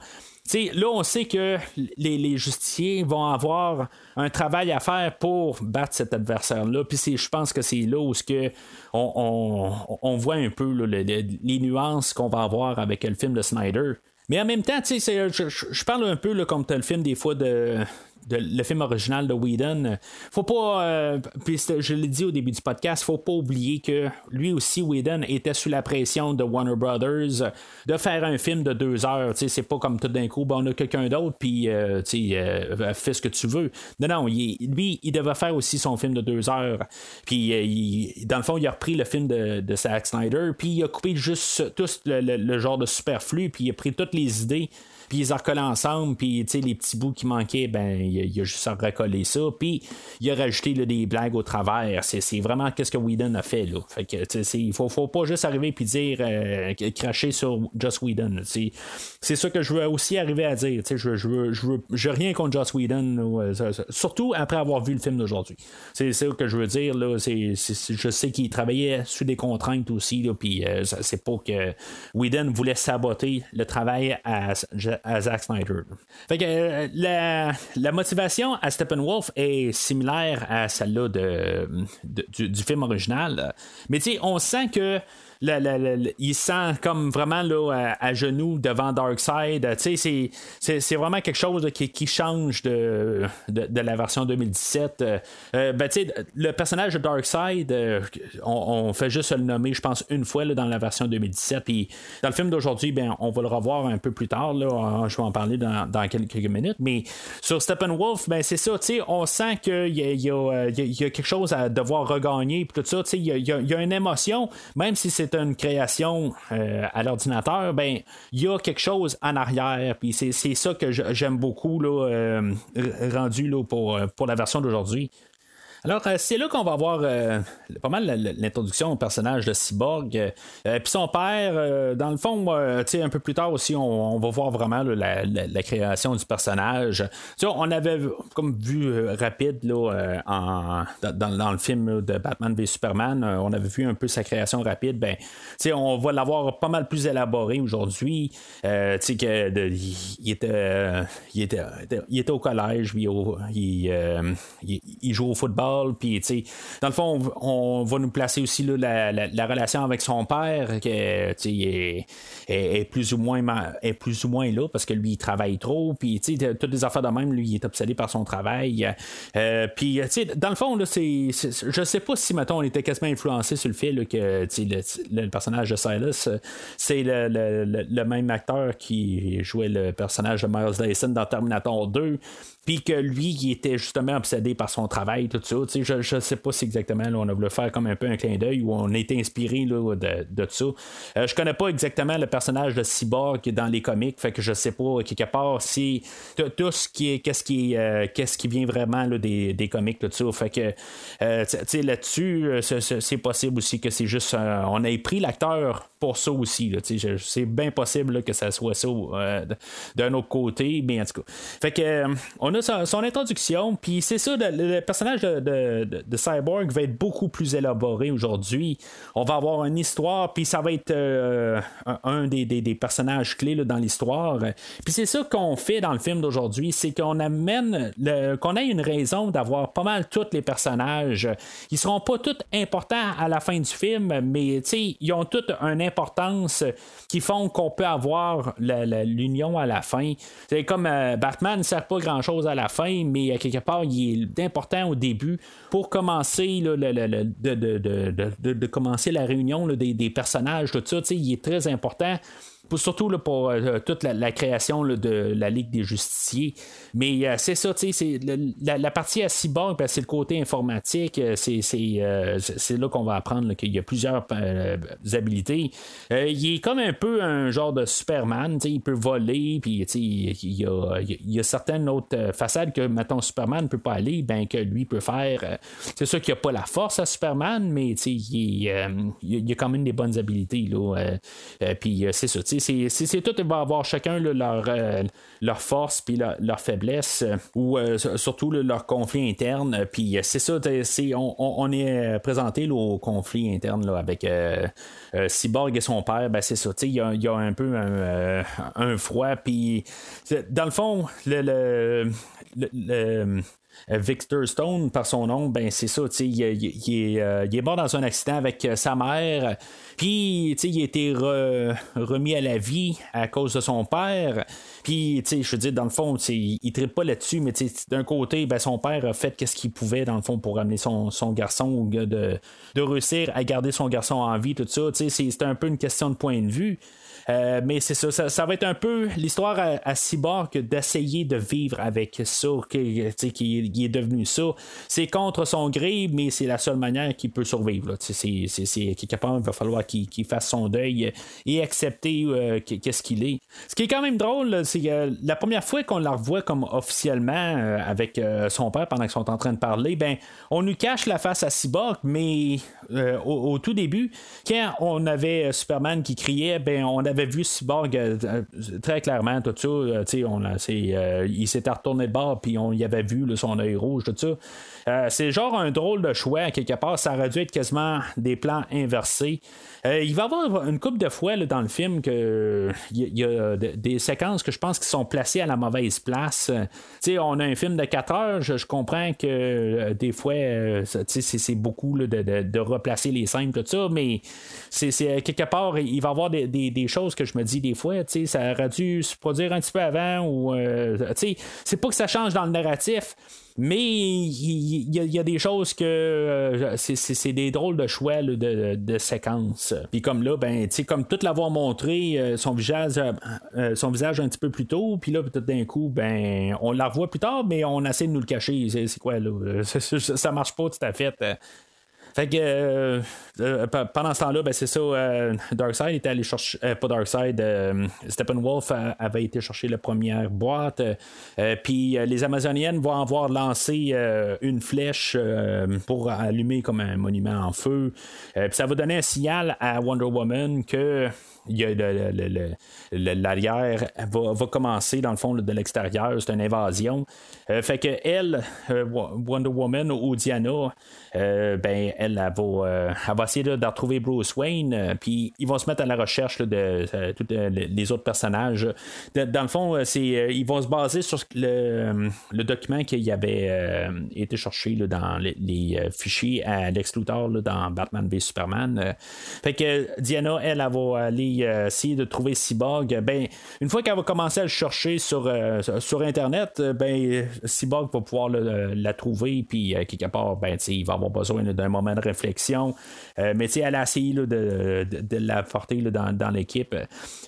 là, on sait que les, justiciers vont avoir un travail à faire pour battre cet adversaire-là. Puis je pense que c'est là où que on, voit un peu les nuances qu'on va avoir avec le film de Snyder. Mais en même temps, je, je, parle un peu comme le film des fois de, le film original de Whedon. Faut pas, euh, puis je l'ai dit au début du podcast, faut pas oublier que lui aussi, Whedon, était sous la pression de Warner Brothers de faire un film de deux heures. C'est pas comme tout d'un coup, ben, on a quelqu'un d'autre, puis euh, euh, fais ce que tu veux. Non, non, lui, il devait faire aussi son film de deux heures. Puis, dans le fond, il a repris le film de, de Zack Snyder, puis il a coupé juste tout le genre de superflu, puis il a pris toutes les idées puis ils ont recollé ensemble, puis les petits bouts qui manquaient, ben il a, juste à recoller ça, puis il a rajouté des blagues au travers. C'est vraiment qu'est-ce que Whedon a fait. Là. Il faut, faut pas juste arriver puis dire euh, cracher sur Joss Whedon. C'est ça que je veux aussi arriver à dire. Je, je, veux, je, veux, rien contre Joss Whedon, surtout après avoir vu le film d'aujourd'hui. C'est ça que je veux dire. Là, je sais qu'il travaillait sous des contraintes aussi, puis euh, c'est pas que Whedon voulait saboter le travail à, à Zack Snyder. Fait que euh, la, motivation à Steppenwolf est similaire à celle-là de, du, du, film original. Mais tu sais, on sent que il sent comme vraiment là, à, genoux devant Darkseid. C'est, vraiment quelque chose qui, change de, de, la version 2017. Euh, euh, ben, le personnage de Darkseid, euh, on, fait juste le nommer, je pense, une fois là, dans la version 2017. Puis dans le film d'aujourd'hui, ben, on va le revoir un peu plus tard. Là, je vais en parler dans, dans quelques minutes. Mais sur Steppenwolf, ben, c'est ça. On sent qu'il y a, y, y a quelque chose à devoir regagner. Tout ça, il y a, y a une émotion, même si c'est une création euh, à l'ordinateur, ben il y a quelque chose en arrière. Puis c'est, ça que j'aime beaucoup là, euh, rendu là, pour, pour la version d'aujourd'hui. Alors, euh, c'est là qu'on va voir euh, pas mal l'introduction au personnage de Cyborg. Euh, puis son père, dans le fond, un peu plus tard aussi, on, va voir vraiment la, création du personnage. on avait comme vu rapide là, en, dans, le film de Batman v Superman, on avait vu un peu sa création rapide. Ben, on va l'avoir pas mal plus élaboré aujourd'hui. que il, était, il, était, il était au collège, il joue au football puis, dans le fond, on, va nous placer aussi la, relation avec son père, qui est, plus ou moins est plus ou moins là parce que lui il travaille trop. Puis, toutes les affaires de même, lui il est obsédé par son travail. Euh, puis, dans le fond, là, c'est, je sais pas si mettons on était quasiment influencé sur le fait que le, personnage de Silas, c'est le, même acteur qui jouait le personnage de Miles Dyson dans Terminator 2 puis que lui, il était justement obsédé par son travail, tout ça. Je, je sais pas si exactement on a voulu faire comme un peu un clin d'œil ou on été inspiré là, de, de ça. Euh, je connais pas exactement le personnage de Cyborg dans les comics, fait que je sais pas quelque part si tout ce qui est qu'est-ce qui euh, qu'est-ce qui vient vraiment là, des, des comics, tout ça. Fait que euh, là-dessus, c'est possible aussi que c'est juste on ait pris l'acteur pour ça aussi. C'est bien possible que ça soit ça d'un autre côté, mais en tout cas. Fait que a son, introduction, puis c'est ça, le, personnage de, de, Cyborg va être beaucoup plus élaboré aujourd'hui. On va avoir une histoire, puis ça va être un des, des, personnages clés dans l'histoire. Puis c'est ça qu'on fait dans le film d'aujourd'hui, c'est qu'on amène, qu'on ait une raison d'avoir pas mal tous les personnages. Ils seront pas tous importants à la fin du film, mais ils ont toute une importance qui font qu'on peut avoir l'union à la fin. C'est comme euh, Batman ne sert pas grand à la fin, mais quelque part, il est important au début pour commencer de, commencer la réunion des, des, personnages, tout ça. Il est très important surtout là, pour euh, toute la, création de la Ligue des Justiciers. Mais euh, c'est ça, c'est la, partie à cyborg, ben, c'est le côté informatique, euh, c'est là qu'on va apprendre qu'il y a plusieurs habilités. il est comme un peu un genre de Superman, il peut voler, puis il y a, y a, certaines autres façades que, mettons, Superman ne peut pas aller, ben que lui peut faire. c'est sûr qu'il n'y a pas la force à Superman, mais il, y a quand même des bonnes habilités. puis c'est ça, c'est tout, il va avoir chacun leur, euh, leur force puis leur, faiblesse euh, ou euh, surtout leur conflit interne. Puis c'est ça, on, est présenté au conflit interne avec Cyborg et son père. Ben, c'est ça, il y, a, un peu un, froid. Puis dans le fond, le euh, Victor Stone, par son nom, ben c'est ça, euh, il, est mort dans un accident avec euh, sa mère, puis il a été remis à la vie à cause de son père. Puis, je veux dire, dans le fond, il ne tripe pas là-dessus, mais d'un côté, ben, son père a fait ce qu'il pouvait, dans pour amener son, son garçon, de, de réussir à garder son garçon en vie, tout ça. C'est un peu une question de point de vue. Euh, mais c'est ça, ça, va être un peu l'histoire à, Cyborg d'essayer de vivre avec ça, qui, qui est devenu ça. C'est contre son gré, mais c'est la seule manière qu'il peut survivre. Il va falloir qu'il, fasse son deuil et accepter euh, qu'est-ce qu'il est. Ce qui est quand même drôle, c'est que la première fois qu'on la revoit comme officiellement euh, avec son père pendant qu'ils sont en train de parler, ben on nous cache la face à Cyborg, mais au, tout début, quand on avait Superman qui criait, ben on avait vu Cyborg euh, euh, très clairement, tout ça. Euh, il s'était retourné de bord, puis on y avait vu son œil rouge, tout ça. C'est genre un drôle de choix, quelque part. Ça aurait dû être quasiment des plans inversés. il va y avoir une couple de fois dans le film que il y, a des séquences que je pense qui sont placées à la mauvaise place. on a un film de 4 heures, je, comprends que des fois, c'est beaucoup de, replacer les scènes, tout ça, mais quelque part, il va y avoir des, choses que je me dis des fois, ça aurait dû se produire un petit peu avant ou euh, c'est pas que ça change dans le narratif. Mais il y, a des choses que euh, c'est des drôles de choix de, de, séquences. Puis comme là, ben, comme tout l'avoir montré, euh, son visage son visage un petit peu plus tôt, puis là, peut-être d'un coup, ben, on la revoit plus tard, mais on essaie de nous le cacher. C'est quoi là? Ça marche pas tout à fait. Fait que euh, euh, pendant ce temps-là, ben, c'est ça, euh, Darkseid était allé chercher, pas Darkseid, Steppenwolf avait été chercher la première boîte, puis les Amazoniennes vont avoir lancé une flèche pour allumer comme un monument en feu. puis ça va donner un signal à Wonder Woman que l'arrière va, va, commencer dans le fond de l'extérieur, c'est une invasion. fait que elle, Wonder Woman ou Diana, ben elle, euh, elle, va, essayer de retrouver Bruce Wayne, euh, puis ils vont se mettre à la recherche de euh, tous les autres personnages. dans le fond, c'est, ils vont se baser sur le, document qui avait été cherché dans les, fichiers à Lex dans Batman v Superman. fait que Diana, elle, elle, va aller essayer de trouver Cyborg. Ben, une fois qu'elle va commencer à le chercher sur, sur Internet, ben, Cyborg va pouvoir la trouver, puis quelque part, ben, il va avoir besoin d'un moment de réflexion. Euh, mais elle a essayé de, de, de, la porter dans, dans l'équipe.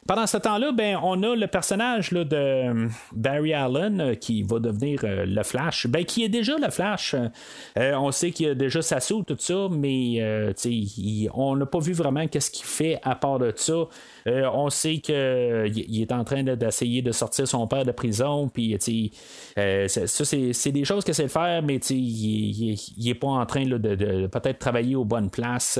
Pendant ce temps-là, ben, on a le personnage de euh, Barry Allen euh, qui va devenir le Flash, ben, qui est déjà le Flash. on sait qu'il a déjà sa sou, tout ça, mais on n'a pas vu vraiment qu'est-ce qu'il fait à part de ça. On sait qu'il est en train d'essayer de sortir son père de prison, puis ça, c'est des choses que c'est faire, mais il n'est pas en train de, peut-être travailler aux bonnes places.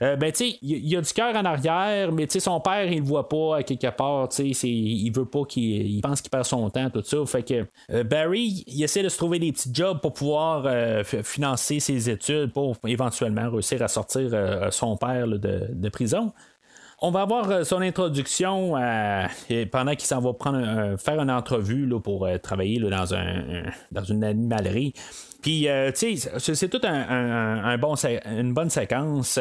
ben, il y a du cœur en arrière, mais son père, il le voit pas à quelque part, il veut pas qu'il pense qu'il perd son temps, tout ça. Fait que Barry, il essaie de se trouver des petits jobs pour pouvoir financer ses études, pour éventuellement réussir à sortir son père de, prison. On va avoir euh, son introduction euh, pendant qu'il s'en va prendre faire une entrevue là, pour euh, travailler dans, un, dans une animalerie. Puis, tu sais, c'est tout un, bon, une bonne séquence.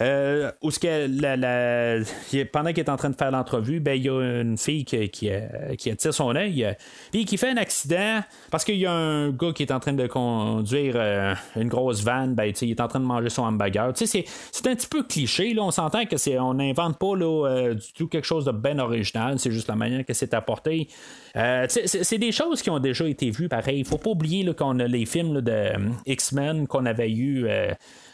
Euh, ce que la, pendant qu'il est en train de faire l'entrevue, ben il y a une fille qui, qui, qui attire son œil, puis qui fait un accident parce qu'il y a un gars qui est en train de conduire euh, une grosse vanne, ben il est en train de manger son hamburger. C'est, c'est un petit peu cliché, là, on s'entend que c'est on n'invente pas là, euh, du tout quelque chose de bien original, c'est juste la manière que c'est apporté. c'est, des choses qui ont déjà été vues pareil. Il faut pas oublier qu'on a les films de X-Men qu'on avait eu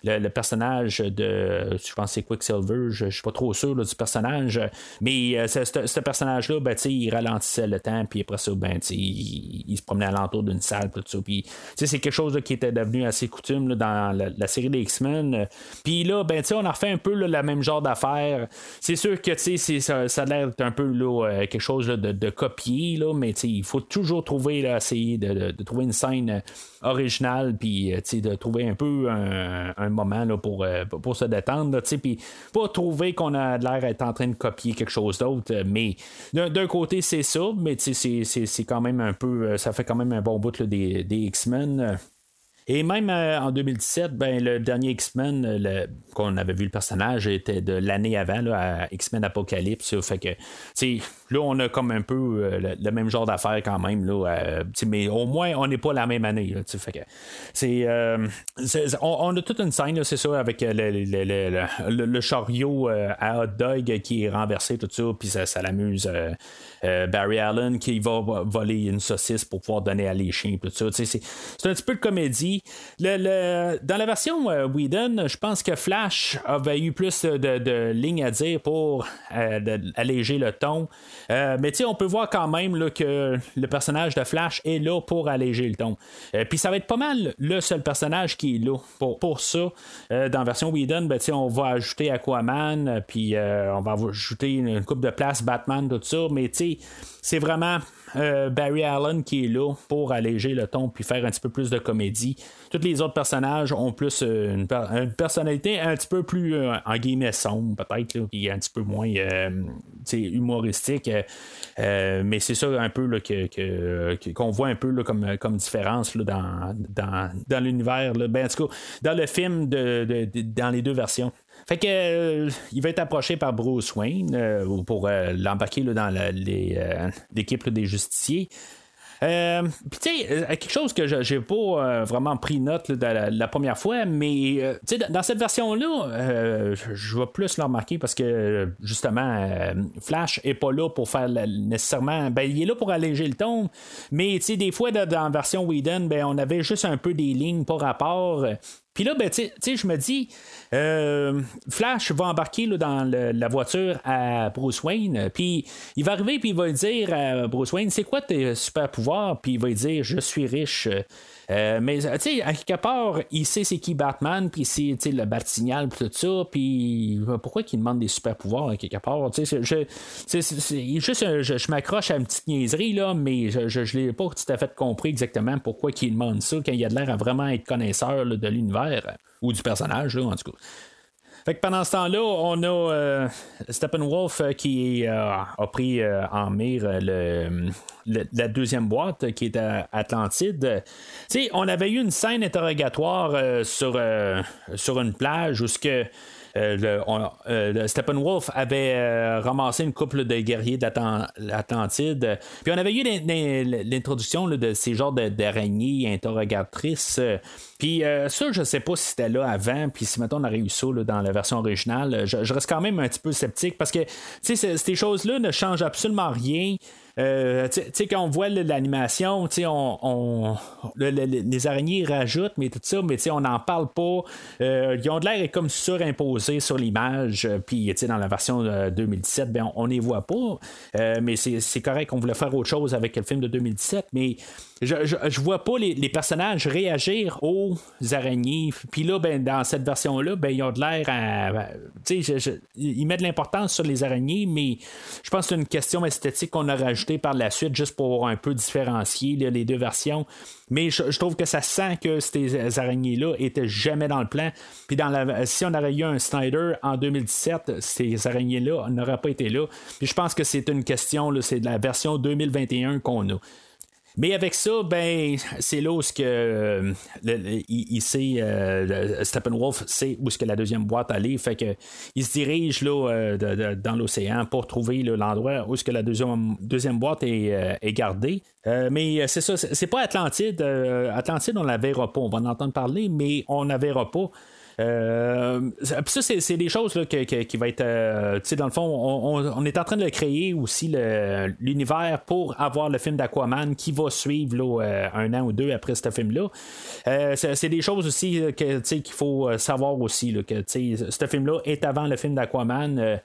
le, personnage de, je pense c'est Quicksilver, je, je suis pas trop sûr du personnage, mais euh, ce personnage-là, ben, il ralentissait le temps, puis après ça, ben, il, il, se promenait alentour d'une salle, tout ça. Puis, c'est quelque chose qui était devenu assez coutume dans la, série des X-Men. Puis là, ben, on a refait un peu le même genre d'affaires. C'est sûr que ça, ça a l'air un peu là, euh, quelque chose de, de, copier, là, mais il faut toujours trouver, là, essayer de, de, trouver une scène originale, puis de trouver un peu un moment là, pour, euh, pour se détendre, puis pas trouver qu'on a l'air d'être en train de copier quelque chose d'autre, mais d'un côté, c'est ça, mais c'est quand même un peu, euh, ça fait quand même un bon bout des, des X-Men. Et même euh, en 2017, ben, le dernier X-Men, euh, qu'on avait vu le personnage, était de l'année avant, là, à X-Men Apocalypse. Fait que, là, on a comme un peu euh, le, même genre d'affaires quand même. Là, mais au moins, on n'est pas la même année. que, c'est, on, a toute une scène, c'est ça, avec le, chariot à hot dog qui est renversé, tout ça, puis ça, l'amuse. Barry Allen qui va voler une saucisse pour pouvoir donner à les chiens, tout ça. C'est, c'est un petit peu de comédie dans la version euh, Whedon, je pense que Flash avait eu plus de, lignes à dire pour euh, alléger le ton. Euh, mais on peut voir quand même là, que le personnage de Flash est là pour alléger le ton. Puis ça va être pas mal le seul personnage qui est là pour, pour ça. dans la version Whedon, ben, on va ajouter Aquaman, puis on va ajouter une, coupe de place, Batman, tout ça. Mais c'est vraiment euh, Barry Allen qui est là pour alléger le ton puis faire un petit peu plus de comédie. Tous les autres personnages ont plus euh, une, personnalité un petit peu plus euh, en guillemets sombre peut-être, qui est un petit peu moins humoristique. mais c'est ça un peu qu'on voit un peu comme, différence dans, l'univers. Ben, en tout cas, dans le film dans les deux versions. Fait que euh, il va être approché par Bruce Wayne euh, pour euh, l'embarquer dans l'équipe des justiciers. Puis tu sais, quelque chose que j'ai pas vraiment pris note la, première fois, mais tu sais, dans cette version-là, je vais plus le remarquer parce que justement, Flash est pas là pour faire nécessairement. Ben, il est là pour alléger le ton, mais tu sais, des fois, dans la version Whedon, ben, on avait juste un peu des lignes par rapport. Puis là, ben, tu sais, je me dis, Flash va embarquer dans la voiture à Bruce Wayne, puis il va arriver, puis il va dire à Bruce Wayne, c'est quoi tes super pouvoirs? puis il va dire Je suis riche. Euh, mais tu sais, à quelque part, il sait c'est qui Batman, puis c'est le Bat-Signal, puis tout ça, puis pourquoi il demande des super pouvoirs à quelque part je, juste, je, m'accroche à une petite niaiserie, là, mais je ne l'ai pas tout à fait compris exactement pourquoi il demande ça, quand il a l'air à vraiment être connaisseur de l'univers, ou du personnage, en tout cas. Fait que pendant ce temps-là, on a euh, Steppenwolf euh, qui euh, a pris en mire le, la deuxième boîte qui est à Atlantide. on avait eu une scène interrogatoire sur, sur une plage où ce que euh, Steppenwolf avait ramassé une couple de guerriers d'Atlantide. Puis on avait eu l'introduction de ces genres d'araignées interrogatrices. Puis euh, ça, je sais pas si c'était là avant, puis si maintenant on aurait eu ça dans la version originale, je, reste quand même un petit peu sceptique parce que ces choses-là ne changent absolument rien euh, tu sais, quand on voit l'animation, tu sais, on, on les araignées rajoutent, mais tout ça, mais tu sais, on n'en parle pas. Euh, ils ont de l'air comme surimposés sur l'image, euh, puis tu sais, dans la version 2017, ben, on, ne les voit pas. mais c'est correct qu'on voulait faire autre chose avec le film de 2017, mais je, je, vois pas les, personnages réagir aux araignées. Puis là, ben, dans cette version-là, ben, ils ont de l'air à. Ils mettent de l'importance sur les araignées, mais je pense que c'est une question esthétique qu'on a rajoutée par la suite juste pour un peu différencier les deux versions. Mais je, trouve que ça sent que ces araignées-là étaient jamais dans le plan. Puis dans si on aurait eu un Snyder en 2017, ces araignées-là n'auraient pas été là. Puis je pense que c'est une question, c'est de la version 2021 qu'on a. Mais avec ça, ben, c'est là où ce que euh, euh, Steppenwolf sait où ce que la deuxième boîte allait, fait que il se dirige là euh, dans l'océan pour trouver l'endroit où ce que la deuxième deuxième boîte est, est gardée. mais c'est ça, c'est pas Atlantide. Atlantide, on la verra pas. On va en entendre parler, mais on la verra pas. Euh, ça, c'est des choses là, qui va être. Euh, tu sais, dans le fond, on, est en train de créer aussi l'univers pour avoir le film d'Aquaman qui va suivre là, euh, un an ou deux après ce film-là. c'est des choses aussi qu'il faut savoir aussi là, que ce film-là est avant le film d'Aquaman.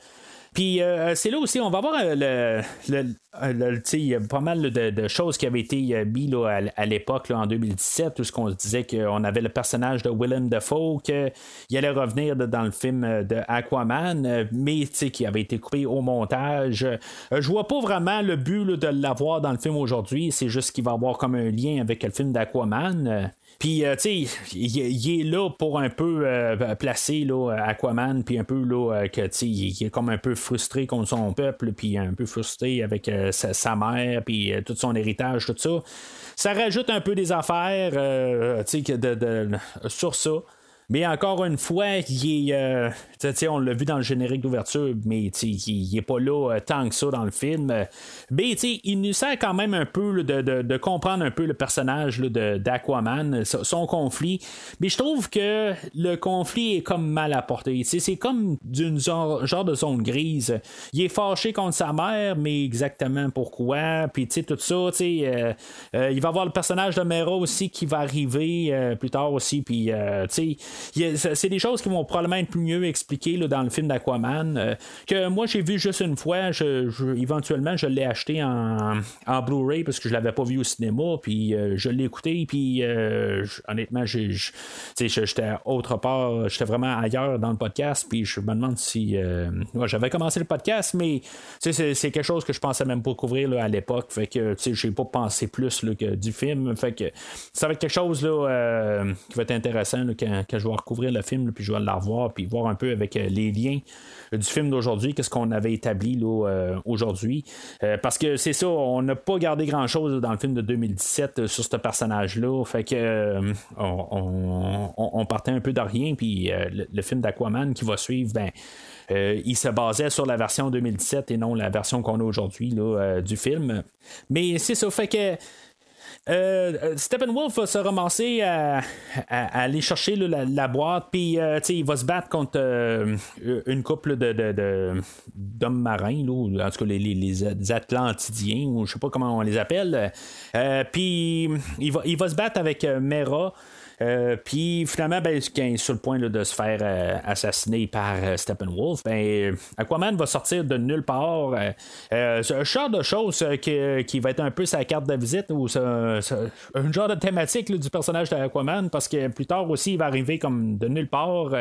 Puis euh, c'est là aussi, on va voir euh, le, le, il pas mal de, choses qui avaient été euh, mises à, l'époque, en 2017, où ce qu'on disait qu'on avait le personnage de Willem Dafoe, qu'il allait revenir dans le film de Aquaman, mais qui avait été coupé au montage. je vois pas vraiment le but de l'avoir dans le film aujourd'hui, c'est juste qu'il va avoir comme un lien avec le film d'Aquaman. Puis, euh, tu sais, il, est là pour un peu euh, placer là, Aquaman, puis un peu là, euh, que, tu sais, il, est comme un peu frustré contre son peuple, puis un peu frustré avec sa, mère, puis tout son héritage, tout ça. Ça rajoute un peu des affaires, tu sais, de, de, sur ça. Mais encore une fois, il est, euh, on l'a vu dans le générique d'ouverture, mais il n'est pas là euh, tant que ça dans le film. Mais il nous sert quand même un peu de, comprendre un peu le personnage d'Aquaman, son conflit. Mais je trouve que le conflit est comme mal apporté. C'est comme d'une genre, de zone grise. Il est fâché contre sa mère, mais exactement pourquoi? Puis tout ça, euh, il va avoir le personnage de Mera aussi qui va arriver plus tard aussi. Puis, c'est des choses qui vont probablement être mieux expliquées dans le film d'Aquaman. Euh, que moi, j'ai vu juste une fois. éventuellement, je l'ai acheté en, Blu-ray parce que je l'avais pas vu au cinéma. Puis euh, je l'ai écouté. Puis euh, honnêtement, j'étais autre part. J'étais vraiment ailleurs dans le podcast. Puis je me demande si. J'avais commencé le podcast, mais c'est quelque chose que je pensais même pas couvrir à l'époque. Fait que j'ai pas pensé plus que du film. Fait que ça va être quelque chose là, qui va être intéressant quand, quand je vais recouvrir le film, puis je vais le revoir, puis voir un peu avec euh, les liens du film d'aujourd'hui, qu'est-ce qu'on avait établi euh, aujourd'hui. Euh, parce que c'est ça, on n'a pas gardé grand-chose dans le film de 2017 sur ce personnage-là. Fait que on, partait un peu de rien, puis le, film d'Aquaman qui va suivre, ben. il se basait sur la version 2017 et non la version qu'on a aujourd'hui du film. Mais c'est ça, fait que euh, euh, Steppenwolf va se ramasser à, aller chercher la, boîte, puis euh, il va se battre contre une couple de, d'hommes marins, en tout cas les, Atlantidiens, ou je sais pas comment on les appelle. puis il va, il va se battre avec Mera. Euh, puis finalement, ben, quand il est sur le point de se faire euh, assassiner par euh, Steppenwolf, ben, Aquaman va sortir de nulle part. c'est un genre de choses qui, va être un peu sa carte de visite ou un genre de thématique du personnage d'Aquaman parce que plus tard aussi, il va arriver comme de nulle part.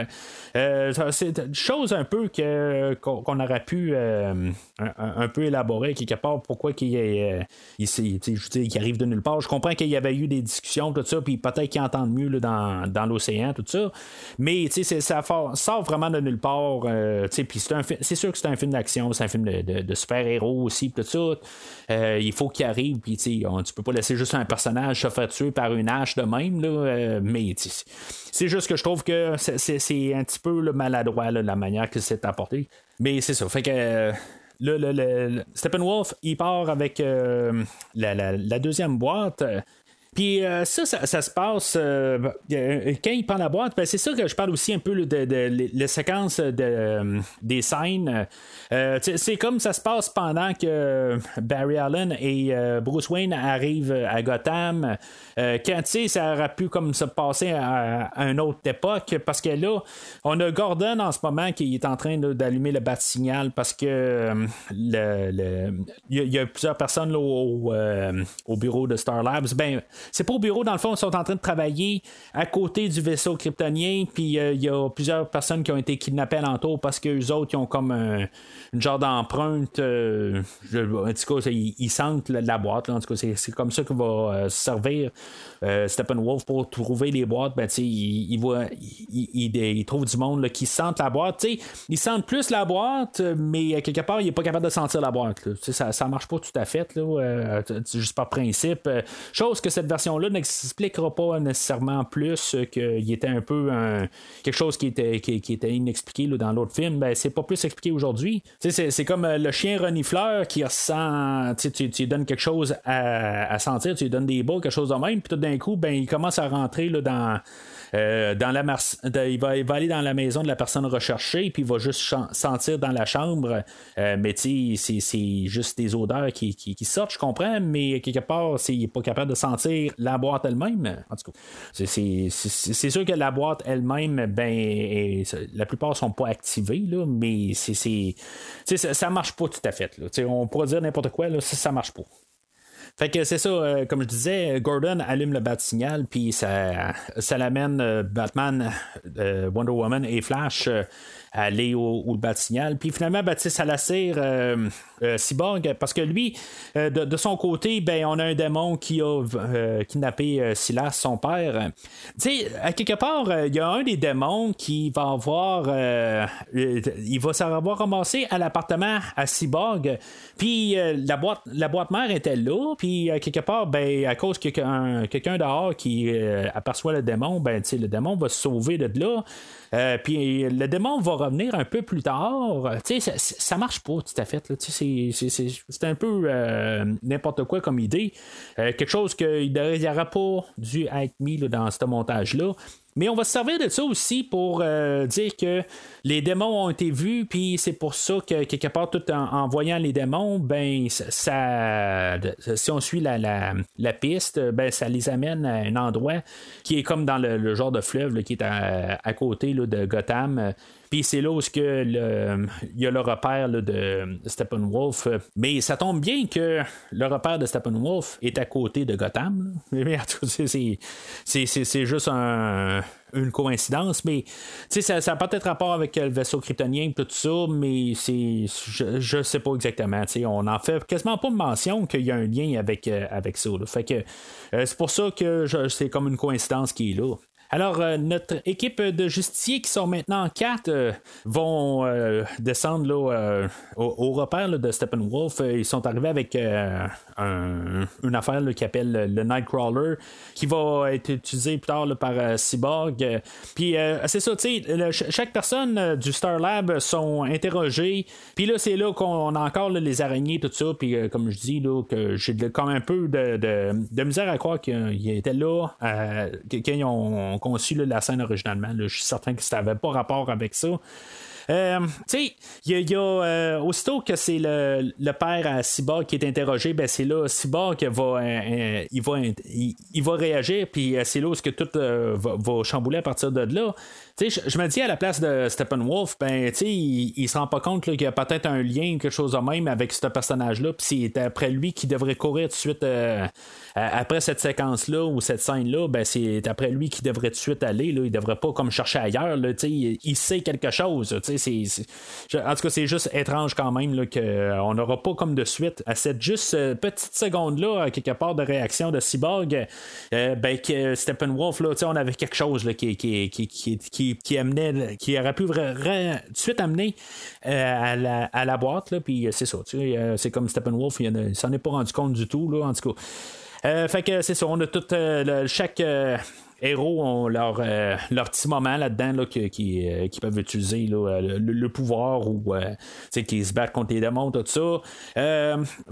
c'est une chose un peu que, qu'on, aurait pu un, peu élaborer quelque part pourquoi qu'il, il, il, arrive de nulle part. Je comprends qu'il y avait eu des discussions, tout ça, puis peut-être qu'il entend mieux dans, l'océan, tout ça. Mais ça sort vraiment de nulle part. Euh, c'est sûr que c'est un film d'action, c'est un film de, super-héros aussi, tout ça. Euh, il faut qu'il arrive, puis tu peux pas laisser juste un personnage se faire tuer par une hache de même, là, euh, mais c'est juste que je trouve que c'est un petit peu maladroit la manière que c'est apporté. Mais c'est ça. Fait que. Le, Steppenwolf, il part avec la, deuxième boîte. Puis euh, ça, ça, se passe euh, euh, quand il prend la boîte. Ben, c'est ça que je parle aussi un peu de, la séquence de, des scènes. c'est comme ça se passe pendant que Barry Allen et Bruce Wayne arrivent à Gotham. quand ça aurait pu comme se passer à, une autre époque. Parce que là, on a Gordon en ce moment qui est en train d'allumer le bat signal parce que il y, a plusieurs personnes au, au, bureau de Star Labs. Ben, c'est pas au bureau, dans le fond, ils sont en train de travailler à côté du vaisseau kryptonien, puis euh, il y a plusieurs personnes qui ont été kidnappées alentour parce que les autres, ils ont comme un, une genre d'empreinte. Euh, en tout cas, ils, sentent la, boîte. en tout cas, c'est, comme ça que va euh, servir Steppenwolf pour trouver les boîtes. Ben, il, il, voit, il, trouve du monde qui sentent la boîte. ils sentent plus la boîte, mais quelque part, il n'est pas capable de sentir la boîte. Ça, ça marche pas tout à fait, là, juste par principe. chose que cette version-là n'expliquera pas nécessairement plus qu'il était un peu quelque chose qui était, qui, était inexpliqué dans l'autre film. Ben, c'est pas plus expliqué aujourd'hui. C'est, comme euh, le chien renifleur qui ressent. Tu, tu lui donnes quelque chose à, sentir, tu lui donnes des bas, quelque chose de même, puis tout d'un coup, ben, il commence à rentrer là, dans euh, dans la il, va, aller dans la maison de la personne recherchée, puis il va juste sentir dans la chambre. Euh, mais tu c'est, juste des odeurs qui, sortent, je comprends, mais quelque part, il n'est pas capable de sentir la boîte elle-même. En tout cas, c'est, sûr que la boîte elle-même, ben, la plupart sont pas activées, là, mais c'est, ça, ça marche pas tout à fait. On pourrait dire n'importe quoi, là, ça, ça marche pas. Fait que c'est ça, euh, comme je disais, Gordon allume le bat signal, puis ça, ça l'amène euh, Batman, euh, Wonder Woman et Flash aller au, au. Puis finalement, ben, ça l'assire euh, euh, Cyborg parce que lui, euh, de, son côté, ben, on a un démon qui a kidnappé Silas, son père. Tu sais, à quelque part, il y a un des démons qui va avoir. il va savoir ramasser à l'appartement à Cyborg. Puis la, boîte, la boîte mère était là. Puis quelque part, ben, à cause que quelqu'un dehors qui aperçoit le démon, ben, le démon va se sauver de là. Euh, puis le démon va revenir un peu plus tard. Tu sais, ça, marche pas tout à fait. C'est un peu euh, n'importe quoi comme idée. Euh, quelque chose qu'il n'y aurait pas dû être mis dans ce montage-là. Mais on va se servir de ça aussi pour euh, dire que les démons ont été vus, puis c'est pour ça que quelque part, tout en, voyant les démons, ben ça, si on suit la, piste, ben ça les amène à un endroit qui est comme dans le, genre de fleuve qui est à, côté de Gotham. Puis c'est là où que il y a le repère de Steppenwolf. Mais ça tombe bien que le repère de Steppenwolf est à côté de Gotham. C'est juste une coïncidence, mais ça, ça a peut-être rapport avec le vaisseau kryptonien tout ça, mais c'est je, sais pas exactement. On en fait quasiment pas mention qu'il y a un lien avec, euh, avec ça. Euh, c'est pour ça que c'est comme une coïncidence qui est là. Alors, euh, notre équipe de justiciers qui sont maintenant quatre euh, vont euh, descendre là, au, repère de Steppenwolf. Ils sont arrivés avec une affaire qui appelle le Nightcrawler qui va être utilisé plus tard par Cyborg. Puis, c'est ça, tu sais, chaque personne du Star Lab sont interrogées. Puis là, c'est là qu'on a encore les araignées, tout ça. Puis, comme je dis, que j'ai quand même un peu de, de misère à croire qu'ils étaient là, qu'ils ont conçu la scène originalement. je suis certain que ça n'avait pas rapport avec ça. Euh, tu sais, il y a, euh, aussitôt que c'est le, père à Cyborg qui est interrogé, ben c'est là Cyborg va, euh, il va, il, va réagir, puis c'est là où que tout va, chambouler à partir de là. Sais, je, me dis à la place de Steppenwolf, ben, sais, il, se rend pas compte qu'il y a peut-être un lien, quelque chose de même avec ce personnage-là, puis c'est après lui qui devrait courir tout de suite après cette séquence-là ou cette scène-là, ben, c'est après lui qui devrait tout de suite aller. Là, il devrait pas comme chercher ailleurs. Il, il sait quelque chose. En tout cas, c'est juste étrange quand même qu'on n'aura pas comme de suite à cette juste euh, petite seconde-là, quelque part de réaction de Cyborg, euh, ben, que Steppenwolf, là, on avait quelque chose là, qui, qui, amenait, qui aurait pu tout de suite amener euh, à, la, à la boîte. Là, puis c'est ça. c'est comme Steppenwolf, il s'en est pas rendu compte du tout. Là, en tout cas. fait que c'est ça, on a tout chaque héros ont leur, leur petit moment là-dedans là, qui, qui, peuvent utiliser le, pouvoir ou qui se battent contre les démons, tout ça.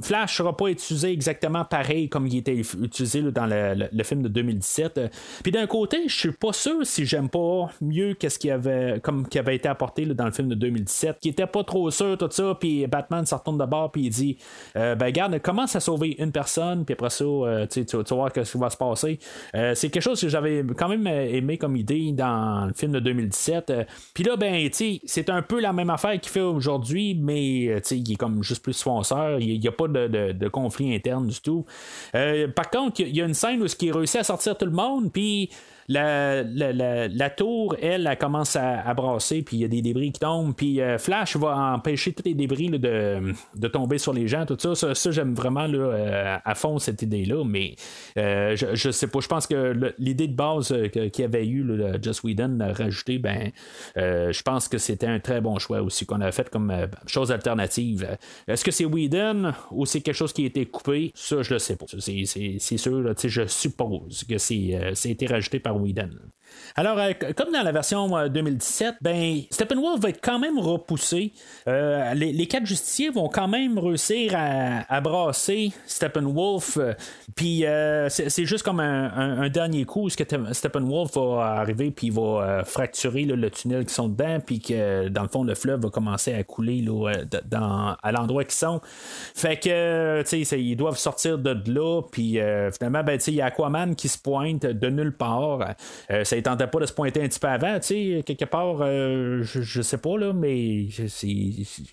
Flash ne sera pas utilisé exactement pareil comme il était utilisé dans le, film de 2017. Puis d'un côté, je suis pas sûr si j'aime pas mieux qu'est-ce qui avait comme qui avait été apporté dans le film de 2017, qui était pas trop sûr tout ça, puis Batman se retourne de bord puis il dit ben regarde, commence à sauver une personne, puis après ça, tu, vas voir ce qui va se passer. c'est quelque chose que j'avais quand même aimé comme idée dans le film de 2017. puis là, ben, tu c'est un peu la même affaire qu'il fait aujourd'hui, mais il est comme juste plus fonceur, il n'y a pas de, conflit interne du tout. par contre, il y, a une scène où il réussit à sortir tout le monde, puis la, la, tour, elle, elle commence à, brasser, puis il y a des débris qui tombent, puis euh, Flash va empêcher tous les débris de, de, tomber sur les gens, tout ça. Ça, j'aime vraiment là, euh, à fond cette idée-là, mais euh, je, je, sais pas, je pense que l'idée de base qu'il y avait eu, Just Whedon, rajouté, ben, je pense que c'était un très bon choix aussi qu'on a fait comme chose alternative. Est-ce que c'est Whedon ou c'est quelque chose qui a été coupé? Ça, je le sais pas. C'est sûr, je suppose que c'est été rajouté par we didn't. Alors, euh, comme dans la version 2017, euh, ben, Steppenwolf va être quand même repoussé. Euh, les, quatre justiciers vont quand même réussir à, brasser Steppenwolf. puis c'est juste comme un, dernier coup, ce que Steppenwolf va arriver puis va fracturer le tunnel qui sont dedans, puis que dans le fond le fleuve va commencer à couler dans, à l'endroit qu'ils sont. Fait que, tu sais, ils doivent sortir de là, puis finalement, ben, il y a Aquaman qui se pointe de nulle part. Tentait pas de se pointer un petit peu avant, tu sais, quelque part, euh, je, sais pas, là, mais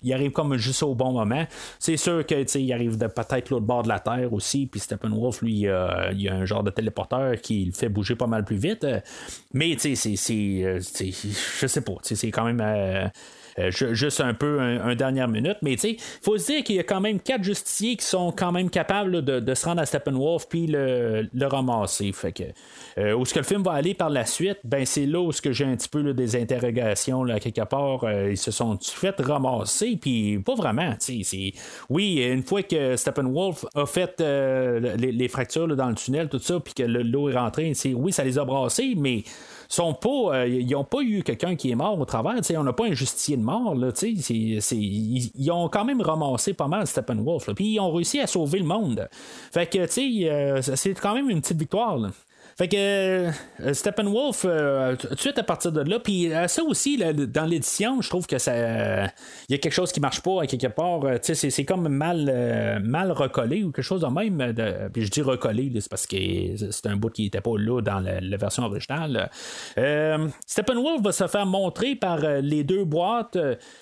il arrive comme juste au bon moment. C'est sûr que, il arrive de peut-être l'autre bord de la Terre aussi, puis Steppenwolf, lui, il y a un genre de téléporteur qui le fait bouger pas mal plus vite. Mais, tu sais, c'est, euh, je sais pas, c'est quand même euh, juste un peu un, dernière minute. Mais tu sais, faut se dire qu'il y a quand même quatre justiciers qui sont quand même capables de, se rendre à Steppenwolf puis le, le ramasser. Fait que euh, où ce que le film va aller par la suite, ben c'est là où ce que j'ai un petit peu des interrogations là quelque part. Euh, ils se sont fait ramasser puis pas vraiment. Oui, une fois que Steppenwolf a fait les, fractures dans le tunnel, tout ça, puis que l'eau est rentrée, oui, ça les a brassés, mais sont pas, euh, ils n'ont pas eu quelqu'un qui est mort au travers. On n'a pas un justicier de mort. Là, ils, ont quand même ramassé pas mal Steppenwolf. Puis ils ont réussi à sauver le monde. Fait que euh, c'est quand même une petite victoire. Fait que euh, Steppenwolf, euh, tout de suite à partir de là, puis euh, ça aussi, dans l'édition, je trouve que ça. Il y a quelque chose qui marche pas quelque part. tu sais, c'est comme mal, mal recollé ou quelque chose de même. puis je dis recollé, c'est parce que c'est un bout qui n'était pas là dans la, version originale. Steppenwolf va se faire montrer par les deux boîtes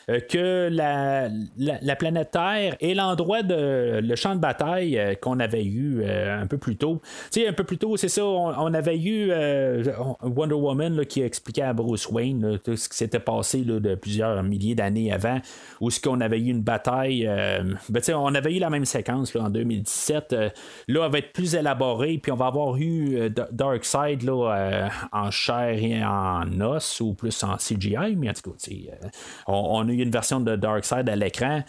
que la, la, planète Terre est l'endroit de le champ de bataille qu'on avait eu un peu plus tôt. Tu sais, un peu plus tôt, c'est ça, on avait eu euh, Wonder Woman qui expliquait à Bruce Wayne tout ce qui s'était passé de plusieurs milliers d'années avant, où ce qu'on avait eu une bataille. Euh, ben, on avait eu la même séquence en 2017. Euh, là, elle va être plus élaborée, puis on va avoir eu Darkseid là, en chair et en os, ou plus en CGI, mais en tout on, a eu une version de Darkseid à l'écran,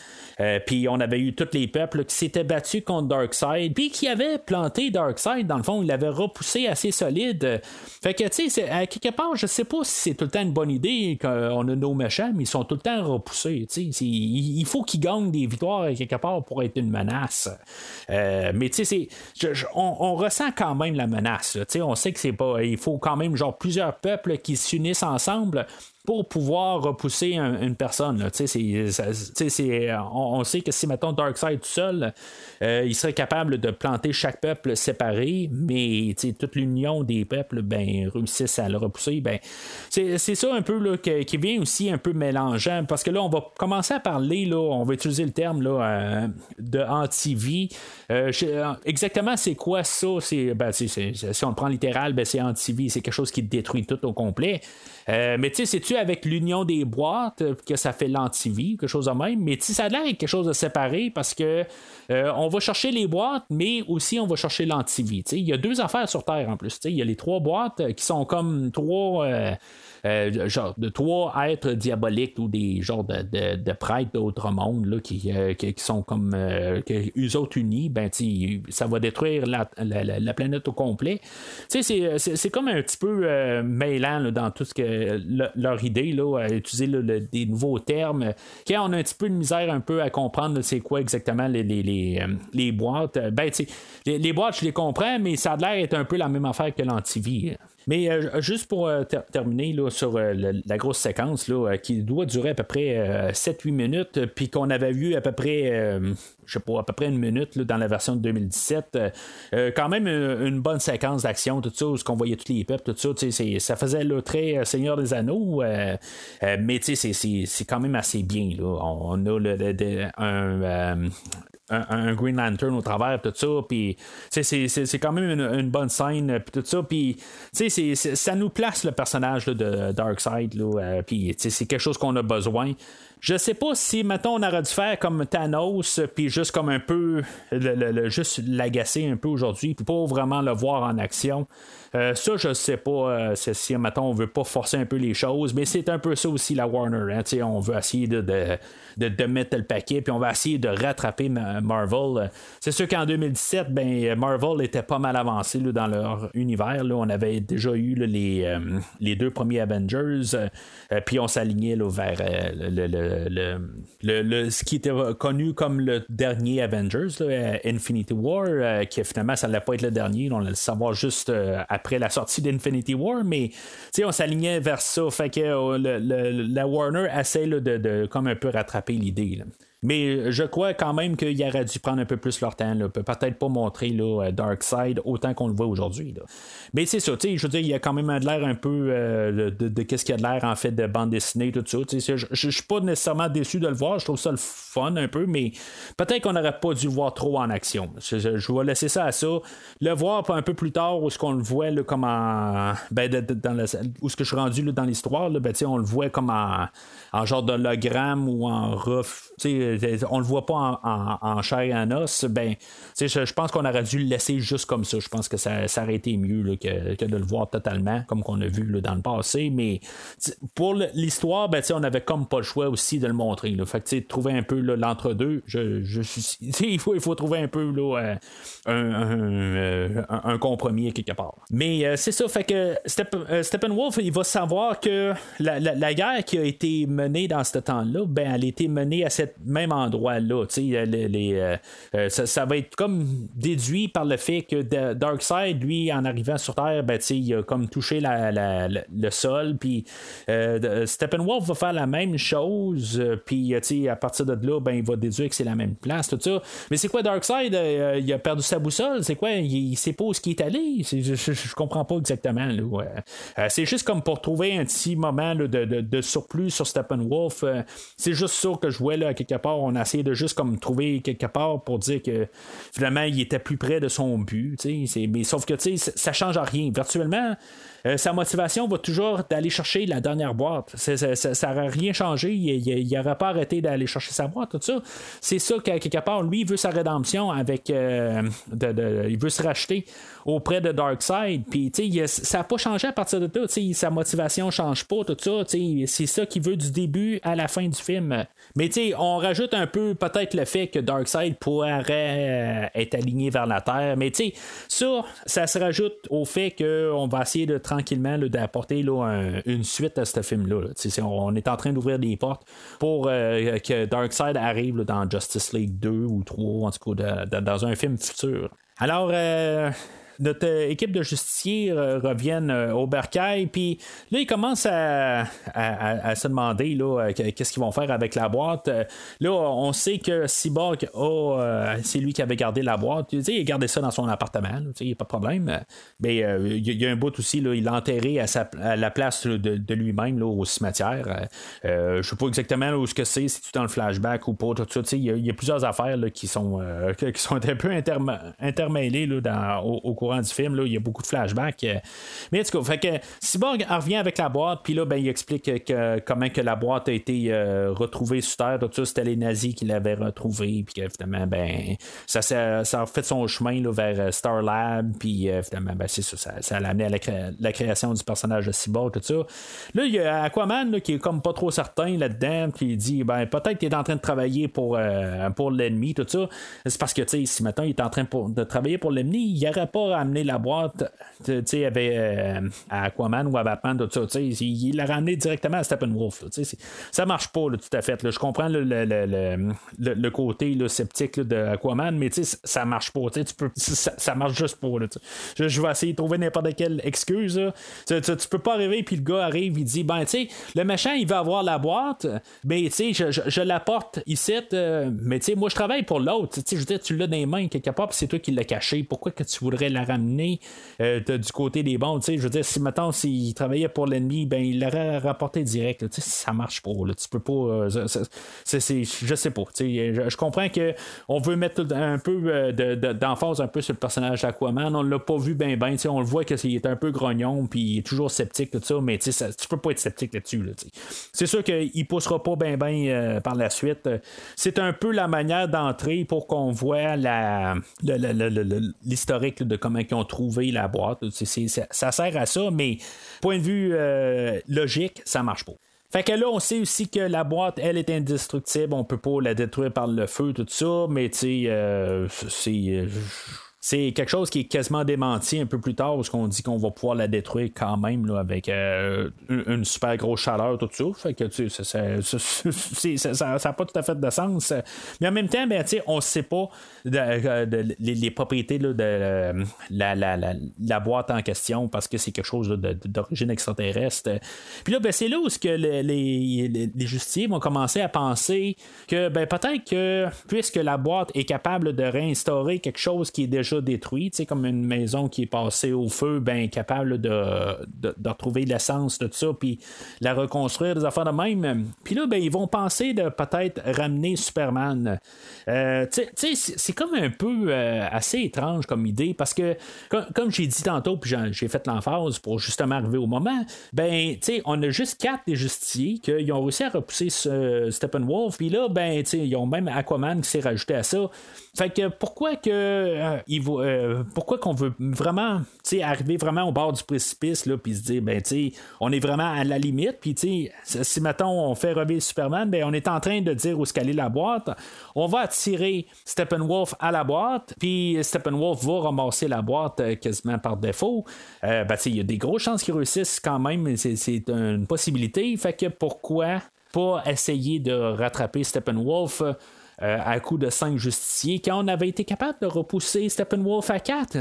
puis on avait eu tous les peuples qui s'étaient battus contre Darkseid, puis qui avaient planté Darkseid, dans le fond, il l'avait repoussé solide. Fait que, tu sais, à quelque part, je sais pas si c'est tout le temps une bonne idée qu'on a nos méchants, mais ils sont tout le temps repoussés. Tu sais, il faut qu'ils gagnent des victoires quelque part pour être une menace. Euh, mais tu sais, on, ressent quand même la menace. Tu sais, on sait que c'est pas. Il faut quand même genre plusieurs peuples qui s'unissent ensemble pour pouvoir repousser une personne. on, sait que si, mettons, Darkseid tout seul, euh, il serait capable de planter chaque peuple séparé, mais toute l'union des peuples ben, réussissent à le repousser. Ben, c'est ça un peu là, qui vient aussi un peu mélangeant, parce que là, on va commencer à parler, là, on va utiliser le terme là, euh, de anti-vie. Euh, exactement, c'est quoi ça? Ben, si on le prend littéral, ben, c'est anti-vie, c'est quelque chose qui détruit tout au complet. mais tu sais, c'est avec l'union des boîtes que ça fait l'antivie, quelque chose de même? Mais ça a l'air quelque chose de séparé parce que on va chercher les boîtes, mais aussi on va chercher l'antivie. Il y a deux affaires sur Terre en plus. Il y a les trois boîtes qui sont comme trois. Euh, genre de trois êtres diaboliques ou des genres de, de, prêtres d'autres mondes là, qui, euh, qui, sont comme euh, eux autres unis, ben ça va détruire la, la, planète au complet. C'est comme un petit peu mêlant dans tout ce que leur idée là, à utiliser des nouveaux termes. Quand on a un petit peu de misère un peu à comprendre c'est quoi exactement les, les, les, les boîtes, ben les, les, boîtes je les comprends, mais ça a l'air d'être un peu la même affaire que l'antivie. Mais euh, juste pour euh, terminer sur euh, la grosse séquence qui doit durer à peu près 7-8 minutes, puis qu'on avait vu à peu près, je sais pas, à peu près une minute dans la version de 2017, quand même une, bonne séquence d'action, tout ça, où qu'on voyait tous les peuples, tout ça, ça faisait le très Seigneur des Anneaux, mais c'est quand même assez bien. Là. On, a un, un, Green Lantern au travers, tout ça. Puis, c'est quand même une, bonne scène, tout ça. Puis, ça nous place le personnage de Darkseid. Euh, c'est quelque chose qu'on a besoin. Je sais pas si, maintenant on aurait dû faire comme Thanos, puis juste comme un peu, le, juste l'agacer un peu aujourd'hui, puis pas vraiment le voir en action. Euh, ça, je sais pas euh, si, maintenant on veut pas forcer un peu les choses, mais c'est un peu ça aussi la Warner. Hein, on veut essayer de, de, mettre le paquet, puis on va essayer de rattraper Marvel. C'est sûr qu'en 2017, ben, Marvel était pas mal avancé dans leur univers. Là. On avait déjà eu les, euh, les deux premiers Avengers, puis on s'alignait vers le, le, ce qui était connu comme le dernier Avengers, Infinity War, qui finalement ça n'allait pas être le dernier, on allait le savoir juste après la sortie d'Infinity War, mais on s'alignait vers ça. Fait que la Warner essaie de, de, comme un peu rattraper l'idée. Mais je crois quand même qu'il aurait dû prendre un peu plus leur temps. Peut-être pas montrer là, Darkseid autant qu'on le voit aujourd'hui. Mais c'est ça, je veux dire, il y a quand même de l'air un peu euh, de, qu'est-ce qu'il y a de l'air en fait de bande dessinée, tout ça. Je, suis pas nécessairement déçu de le voir, je trouve ça le fun un peu, mais peut-être qu'on n'aurait pas dû le voir trop en action. Je, vais laisser ça à ça. Le voir un peu plus tard où ce qu'on le voit comme en. Ben, dans où ce que je suis rendu dans l'histoire, ben, on le voit comme en, en genre d'hologramme ou en rough on le voit pas en, chair et en os, ben, je, je pense qu'on aurait dû le laisser juste comme ça. Je pense que ça, aurait été mieux que, de le voir totalement, comme qu'on a vu dans le passé. Mais pour l'histoire, ben, on avait comme pas le choix aussi de le montrer. Là. Fait trouver un peu l'entre-deux, je, il, faut, il faut trouver un peu là, euh, un, compromis quelque part. Mais euh, c'est ça, fait que euh, Steppenwolf, il va savoir que la, la, guerre qui a été menée dans ce temps-là, ben, elle a été menée à cette même endroit-là. Les, euh, euh, ça, va être comme déduit par le fait que Darkseid, lui, en arrivant sur Terre, ben, il a comme touché le sol. Puis euh, Steppenwolf va faire la même chose. Puis à partir de là, ben, il va déduire que c'est la même place. Tout ça. Mais c'est quoi Darkseid Il a perdu sa boussole? C'est quoi? Il, sait pas où il est allé? je, je, comprends pas exactement. c'est juste comme pour trouver un petit moment de, surplus sur Steppenwolf. c'est juste ça que je vois là, quelque part on a essayé de juste comme trouver quelque part pour dire que finalement, il était plus près de son but. Mais sauf que ça change rien. Virtuellement, euh, sa motivation va toujours d'aller chercher la dernière boîte. Ça n'aurait rien changé. Il n'aurait pas arrêté d'aller chercher sa boîte, tout ça. C'est ça quelque part, lui, il veut sa rédemption avec. Euh, il veut se racheter auprès de Darkseid. Puis, ça n'a pas changé à partir de là. Sa motivation ne change pas, tout ça. C'est ça qu'il veut du début à la fin du film. Mais, on rajoute un peu peut-être le fait que Darkseid pourrait euh, être aligné vers la Terre. Mais, ça, ça se rajoute au fait qu'on va essayer de tranquillement d'apporter une suite à ce film-là. On est en train d'ouvrir des portes pour euh, que Darkseid arrive dans Justice League 2 ou 3, en tout cas dans un film futur. Alors, euh, notre euh, équipe de justiciers euh, reviennent euh, au bercail, puis là, ils commencent à, se demander qu'est-ce qu'ils vont faire avec la boîte. Là, on sait que Cyborg, c'est lui qui avait gardé la boîte. Il a gardé ça dans son appartement, il n'y a pas de problème. Mais il y, a un bout aussi, il l'a enterré à, la place de, lui-même au cimetière. je ne sais pas exactement où ce que c'est, si tu dans le flashback ou pas, tout ça. Il y, a plusieurs affaires qui, sont, qui sont un peu intermêlées au, courant du film. Là, il y a beaucoup de flashbacks. Mais en tout cas, fait que Cyborg revient avec la boîte, puis là, ben, il explique que, comment que la boîte a été retrouvée sur Terre. Tout ça, c'était les nazis qui l'avaient retrouvée, puis évidemment, ben, ça, ça, ça, a fait son chemin là, vers Star Lab, puis évidemment, ben, c'est ça, ça, l'a amené à la, création du personnage de Cyborg, tout ça. Là, il y a Aquaman qui est comme pas trop certain là-dedans, puis il dit, ben, peut-être qu'il est en train de travailler pour, pour l'ennemi, tout ça. C'est parce que, tu sais, si maintenant il est en train de travailler pour l'ennemi, il n'aurait pas ramené la boîte, tu sais, euh, à Aquaman ou à Batman, tout ça, tu il l'a ramené directement à Steppenwolf, tu sais, ça marche pas, tout à fait. Je comprends le, le, côté sceptique de Aquaman, mais tu ça marche pas, tu peux, ça, marche juste pas, je, vais essayer de trouver n'importe quelle excuse, tu, tu, peux pas arriver, puis le gars arrive, il dit, ben, tu sais, le méchant, il va avoir la boîte, mais tu sais, je, je, la porte ici, euh, mais tu sais, moi, je travaille pour l'autre, tu je veux dire, tu l'as dans les mains quelque part, puis c'est toi qui l'as caché. Pourquoi que tu voudrais la ramener euh, du côté des bons? Je veux dire, si maintenant s'il travaillait pour l'ennemi, ben il l'aurait rapporté direct. sais ça marche pas. Là. Tu peux pas. Euh, je sais pas. Je, je, comprends que on veut mettre un peu euh, d'emphase un peu sur le personnage d'Aquaman. On l'a pas vu bien ben. On le voit qu'il est un peu grognon, puis il est toujours sceptique, tout ça, mais ça, tu peux pas être sceptique là-dessus. c'est sûr qu'il poussera pas bien ben par la suite. C'est un peu la manière d'entrer pour qu'on voit l'historique de comment ils ont trouvé la boîte. ça, sert à ça, mais point de vue euh, logique, ça marche pas. Fait que là, on sait aussi que la boîte, elle est indestructible, on peut pas la détruire par le feu, tout ça, mais tu sais, euh, c'est. Euh, c'est quelque chose qui est quasiment démenti un peu plus tard, parce qu'on dit qu'on va pouvoir la détruire quand même là, avec euh, une, super grosse chaleur, tout ça. Fait que tu sais, ça n'a pas tout à fait de sens. Mais en même temps, ben, on ne sait pas les, propriétés de la, la, boîte en question parce que c'est quelque chose d'origine extraterrestre. Puis là, ben, c'est là où que les, les, justiciers vont commencer à penser que ben, peut-être que puisque la boîte est capable de réinstaurer quelque chose qui est déjà détruit, comme une maison qui est passée au feu, ben capable de, de, retrouver l'essence de tout ça, puis la reconstruire, des affaires de même. Puis là, ben, ils vont penser de peut-être ramener Superman. Euh, c'est comme un peu euh, assez étrange comme idée, parce que, comme, j'ai dit tantôt, puis j'ai fait l'emphase pour justement arriver au moment, ben, on a juste quatre des justiciers qui ont réussi à repousser Steppenwolf, puis là, ben, ils ont même Aquaman qui s'est rajouté à ça. Fait que pourquoi que euh, euh, pourquoi qu'on veut vraiment arriver vraiment au bord du précipice là puis se dire ben on est vraiment à la limite puis si maintenant on fait revivre Superman ben on est en train de dire où se caler la boîte. On va attirer Steppenwolf à la boîte puis Steppenwolf va ramasser la boîte euh, quasiment par défaut. Ben, il y a des grosses chances qu'il réussisse quand même c'est une possibilité. Fait que pourquoi pas essayer de rattraper Steppenwolf euh, à coup de 5 justiciers quand on avait été capable de repousser Steppenwolf à 4.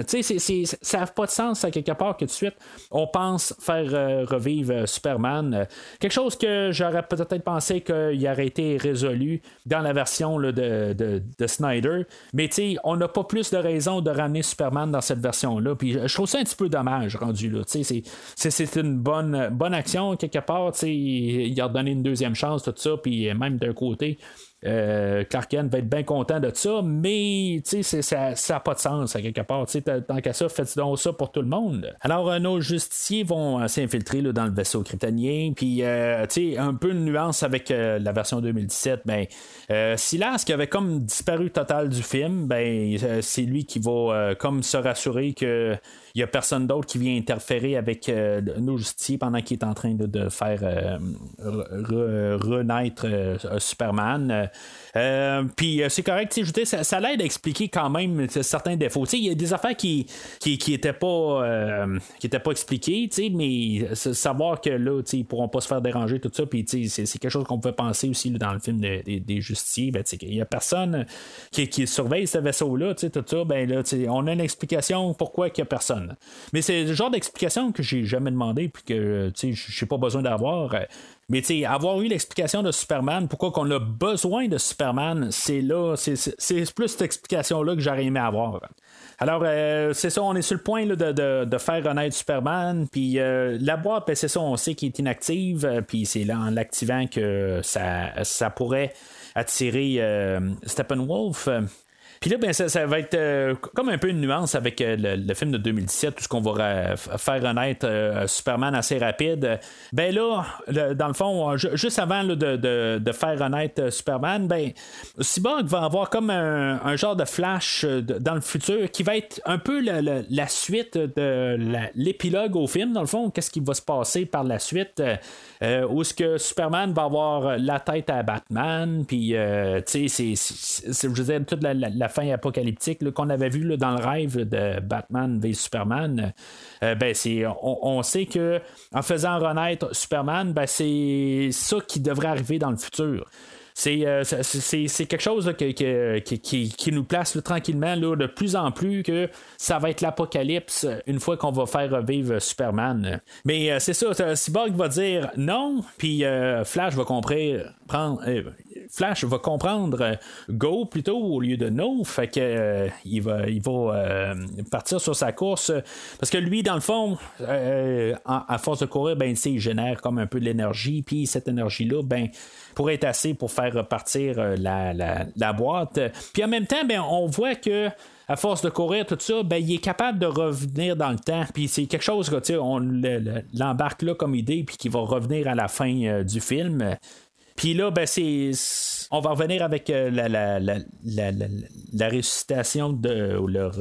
ça n'a pas de sens à quelque part que de suite on pense faire euh, revivre euh, Superman. quelque chose que j'aurais peut-être pensé qu'il aurait été résolu dans la version de, de, Snyder. Mais on n'a pas plus de raison de ramener Superman dans cette version-là. Puis je trouve ça un petit peu dommage rendu là. C'est une bonne, bonne action quelque part. Il a redonné une deuxième chance, tout ça. Puis même d'un côté, euh, Clark Kent va être bien content de ça, mais ça n'a pas de sens à quelque part. Tant qu'à ça, faites donc ça pour tout le monde. Alors, euh, nos justiciers vont euh, s'infiltrer dans le vaisseau kryptonien, puis un peu une nuance avec la version 2017. Ben, Silas, qui avait comme disparu total du film, ben, c'est lui qui va comme se rassurer que il n'y a personne d'autre qui vient interférer avec euh, nos pendant qu'il est en train de, faire euh, renaître euh, puis c'est correct, ça, l'aide à expliquer quand même certains défauts. Il y a des affaires qui qui, qui étaient pas expliquées, mais savoir que là, ils pourront pas se faire déranger tout ça, puis c'est, quelque chose qu'on peut penser aussi dans le film des justiciers. Ben, il y a personne qui, qui surveille ce vaisseau-là, tout ça, ben là, on a une explication pourquoi il n'y a personne. Mais c'est le genre d'explication que j'ai jamais demandé puis que je n'ai pas besoin d'avoir. Mais avoir eu l'explication de Superman, pourquoi qu'on a besoin de Superman, c'est là, c'est plus cette explication-là que j'aurais aimé avoir. Alors, euh, c'est ça, on est sur le point de, faire renaître Superman. Puis euh, la boîte, ben, c'est ça, on sait qu'il est inactive. Euh, puis c'est là en l'activant que ça, ça pourrait attirer Steppenwolf. Puis là, ben, ça, va être euh, comme un peu une nuance avec euh, le, film de 2017, tout ce qu'on va faire renaître Superman assez rapide. Ben là, dans le fond, juste avant de, faire renaître Superman, ben, Cyborg va avoir comme un, genre de flash dans le futur qui va être un peu la, suite de l'épilogue au film, dans le fond, qu'est-ce qui va se passer par la suite. Euh, où est-ce que Superman va avoir la tête à Batman, puis, euh, tu sais, c'est, je veux dire, toute la, fin apocalyptique qu'on avait vu dans le rêve de Batman v Superman, euh, ben, c'est, on, sait que en faisant renaître Superman, ben, c'est ça qui devrait arriver dans le futur. Euh, c'est, quelque chose qui, nous place tranquillement de plus en plus que ça va être l'apocalypse une fois qu'on va faire revivre Superman. Mais euh, c'est ça, Cyborg va dire non, puis euh, Flash va comprendre. Flash va comprendre go plutôt au lieu de no, fait que il va, il va partir sur sa course parce que lui, dans le fond, à force de courir, ben, il génère comme un peu de l'énergie, puis cette énergie-là, ben, pourrait être assez pour faire repartir euh, la, boîte. Puis en même temps, ben, on voit que à force de courir, tout ça, ben, il est capable de revenir dans le temps. Puis c'est quelque chose que on l'embarque là comme idée, puis qui va revenir à la fin euh, du film. Puis là, ben, c'est. On va revenir avec euh, la, la, la, ressuscitation de leur,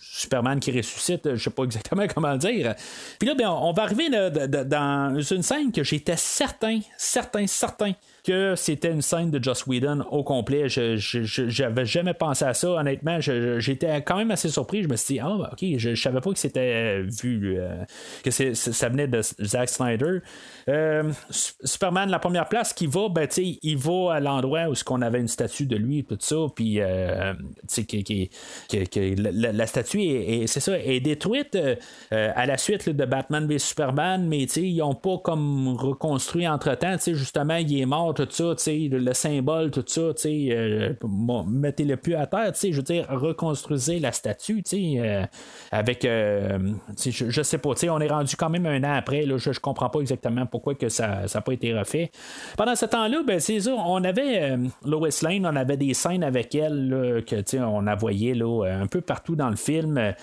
Superman qui ressuscite, je sais pas exactement comment le dire. Puis là, ben, on va arriver dans une scène que j'étais certain, certain, certain que c'était une scène de Joss Whedon au complet. Je, j'avais jamais pensé à ça, honnêtement. j'étais quand même assez surpris. Je me suis dit, ah, ok, je, savais pas que c'était euh, vu, euh, que ça venait de Zack Snyder. Euh, Superman, la première place qu'il va, ben, il va à l'endroit où on avait une statue de lui, tout ça, puis la, statue est, c'est ça, est détruite à la suite de Batman v Superman, mais ils n'ont pas comme reconstruit entre-temps. Justement, il est mort tout ça, le symbole, tout ça, euh, mettez-le plus à terre, je veux dire, reconstruisez la statue, euh, avec, euh, je, je, sais pas, on est rendu quand même un an après, là, je, je comprends pas exactement pourquoi que ça n'a pas été refait. Pendant ce temps-là, ben, c'est on avait Lois Lane, on avait des scènes avec elle, que, on a voyé là, un peu partout dans le film.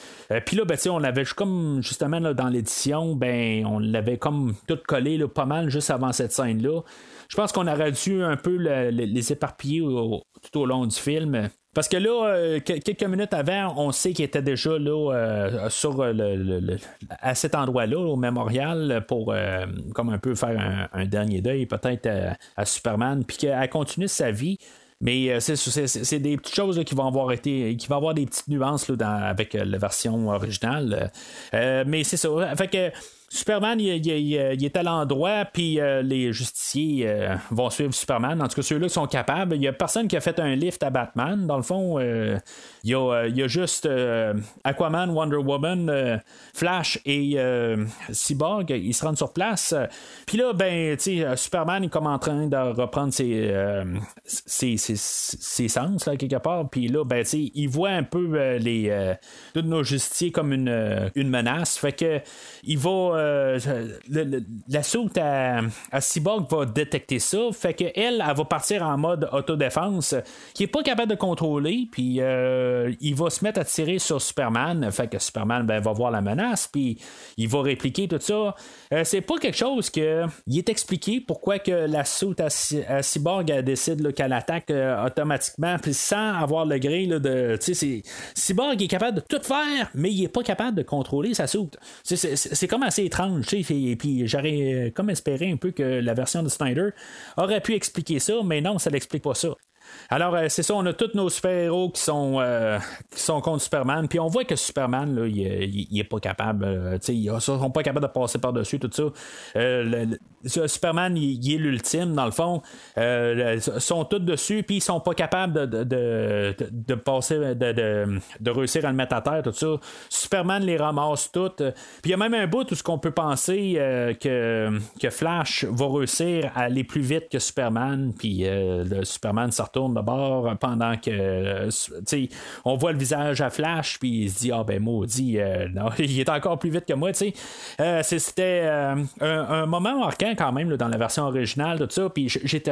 Puis là, ben, on avait comme, justement, dans l'édition, ben, on l'avait comme tout collé pas mal juste avant cette scène-là. Je pense qu'on aurait dû un peu les éparpiller tout au long du film. Parce que là, euh, quelques minutes avant, on sait qu'il était déjà là euh, sur le, à cet endroit-là, au mémorial, pour euh, comme un peu faire un, dernier deuil, peut-être à, Superman, puis qu'elle continue sa vie. Mais c'est, des petites choses qui vont avoir été. qui vont avoir des petites nuances avec la version originale. mais c'est ça. Fait que Superman, il, est à l'endroit, puis euh, les justiciers euh, vont suivre Superman. En tout cas, ceux-là qui sont capables. Il n'y a personne qui a fait un lift à Batman. Dans le fond, euh, il, y a, juste Aquaman, Wonder Woman, Flash et Cyborg. Ils se rendent sur place. Puis là, ben, Superman est comme en train de reprendre ses, ses, sens, là, quelque part. Puis là, ben, il voit un peu les, tous nos justiciers comme une, une menace. Fait que il va euh, la soute à, Cyborg va détecter ça. Fait qu'elle, elle, va partir en mode autodéfense, qui est pas capable de contrôler. Puis euh, il va se mettre à tirer sur Superman. Fait que Superman ben, va voir la menace. Puis il va répliquer tout ça. Euh, c'est pas quelque chose que. Il est expliqué pourquoi que la soute à, Cyborg décide qu'elle attaque automatiquement. Puis sans avoir le gré de. Cyborg est capable de tout faire, mais il est pas capable de contrôler sa soute. C'est comme assez et puis j'aurais euh, comme espéré un peu que la version de Snyder aurait pu expliquer ça, mais non, ça n'explique pas ça. Alors, euh, c'est ça, on a tous nos super-héros qui sont, euh, qui sont contre Superman. Puis on voit que Superman, là, il, est pas capable. Euh, ils sont pas capables de passer par-dessus tout ça. Superman, il, est l'ultime, dans le fond. ils sont tous dessus, puis ils sont pas capables de, de, passer, de, réussir à le mettre à terre, tout ça. Superman les ramasse toutes. Puis il y a même un bout où ce qu'on peut penser que, que Flash va réussir à aller plus vite que Superman. Puis le Superman se de bord pendant que euh, on voit le visage à Flash puis il se dit ah ben maudit euh, non, il est encore plus vite que moi euh, c'était un, moment marquant quand même dans la version originale tout ça puis j'étais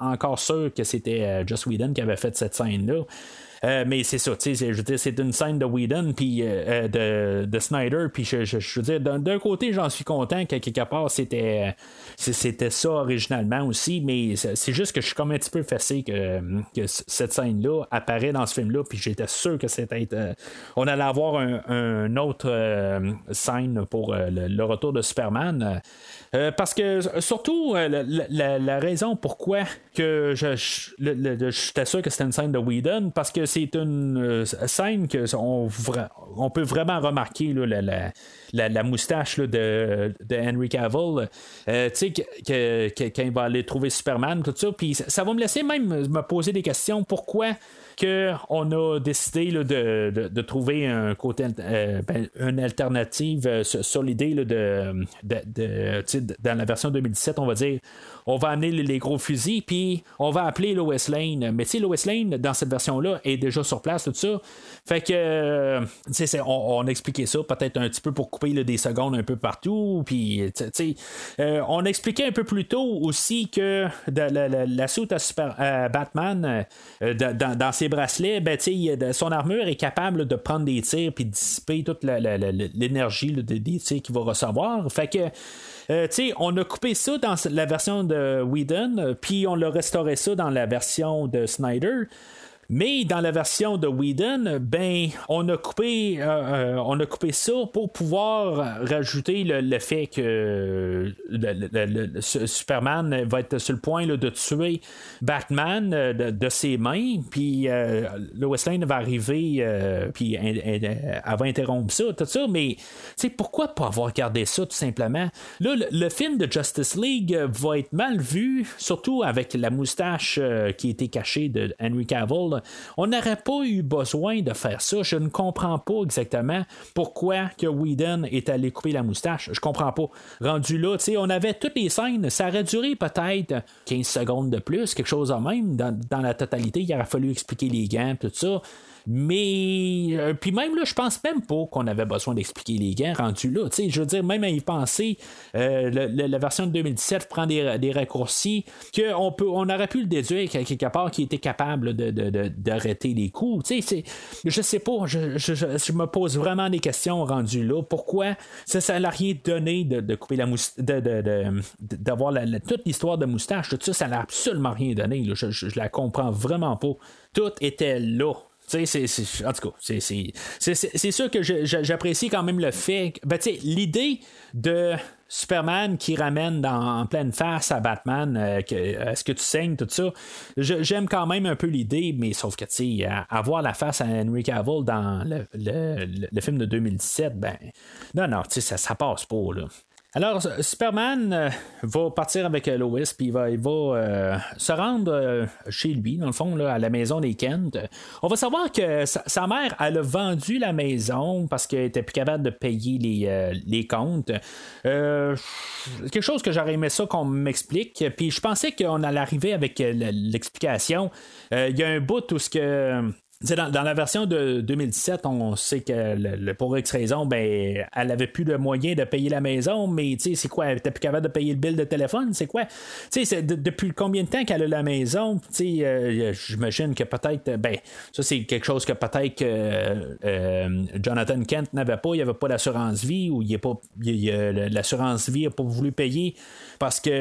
encore sûr que c'était Joss Whedon qui avait fait cette scène là mais c'est ça, je veux c'est une scène de Whedon, puis de, de, Snyder, puis je, veux dire, d'un côté, j'en suis content que quelque part, c'était, c'était ça originalement aussi, mais c'est juste que je suis comme un petit peu fessé que, cette scène-là apparaît dans ce film-là, puis j'étais sûr que c'était. on allait avoir un, autre scène pour le, retour de Superman. Parce que surtout, la, raison pourquoi que je, j'étais sûr que c'était une scène de Whedon, parce que c'est une scène que on, on peut vraiment remarquer la, moustache de, Henry Cavill. que, quand il va aller trouver Superman, tout ça. Puis ça va me laisser même me poser des questions. Pourquoi qu'on a décidé de, trouver un côté, euh, ben, une alternative euh, sur, dans la version 2017, on va dire, on va amener les, gros fusils, puis on va appeler Lois Lane. Mais tu sais, Lois Lane, dans cette version-là, est déjà sur place, tout ça. Fait que, euh, on, on a expliqué ça, peut-être un petit peu pour couper des secondes un peu partout. Puis, tu sais, euh, on expliquait un peu plus tôt aussi que la, soute à, Batman, euh, dans, ses bracelets, ben, son armure est capable de prendre des tirs puis de dissiper toute l'énergie qu'il va recevoir. Fait que, euh, on a coupé ça dans la version de Whedon, puis on l'a restauré ça dans la version de Snyder. Mais dans la version de Whedon, ben, on a coupé, euh, euh, on a coupé ça pour pouvoir rajouter le, fait que Superman va être sur le point de tuer Batman euh, de, ses mains, puis Lois Lane va arriver, puis elle, va interrompre ça, tout ça. Mais pourquoi pas avoir gardé ça tout simplement? Là, le, film de Justice League va être mal vu, surtout avec la moustache qui était cachée de Henry Cavill on n'aurait pas eu besoin de faire ça. Je ne comprends pas exactement pourquoi que Whedon est allé couper la moustache. Je comprends pas. Rendu là, on avait toutes les scènes. Ça aurait duré peut-être 15 secondes de plus, quelque chose en même. Dans, dans la totalité, il aurait fallu expliquer les gants, tout ça. Mais, euh, puis même là, je pense même pas qu'on avait besoin d'expliquer les gains rendus là. je veux dire, même à y penser, euh, la version de 2017 prend des, des raccourcis qu'on on aurait pu le déduire quelque part qui était capable d'arrêter de, les coups. sais je sais pas, je, je, me pose vraiment des questions rendues là. Pourquoi ça, n'a rien donné de, couper la moustache, d'avoir toute l'histoire de moustache, tout ça, ça n'a absolument rien donné. Je, je la comprends vraiment pas. Tout était là c'est, en tout cas, c'est, sûr que j'apprécie quand même le fait. Ben, l'idée de Superman qui ramène en pleine face à Batman, euh, que, est-ce que tu saignes, tout ça, j'aime quand même un peu l'idée, mais sauf que, tu sais, avoir la face à Henry Cavill dans le, film de 2017, ben, non, non, tu sais, ça, ça passe pas, là. Alors, Superman euh, va partir avec euh, Lois, puis il va, euh, se rendre chez lui, dans le fond, à la maison des Kent. On va savoir que sa, mère, elle a vendu la maison parce qu'elle était plus capable de payer les, les comptes. quelque chose que j'aurais aimé ça qu'on m'explique. Puis je pensais qu'on allait arriver avec l'explication. Il y a un bout où ce que dans, dans, la version de 2017, on sait que le, pour X raison, ben, elle avait plus de moyens de payer la maison, mais c'est quoi, elle était plus capable de payer le bill de téléphone, c'est quoi? C'est depuis combien de temps qu'elle a la maison? Euh, J'imagine que peut-être, ben, ça c'est quelque chose que peut-être que euh, Jonathan Kent n'avait pas, il n'y avait pas d'assurance vie, ou il pas, l'assurance vie n'a pas voulu payer parce qu'il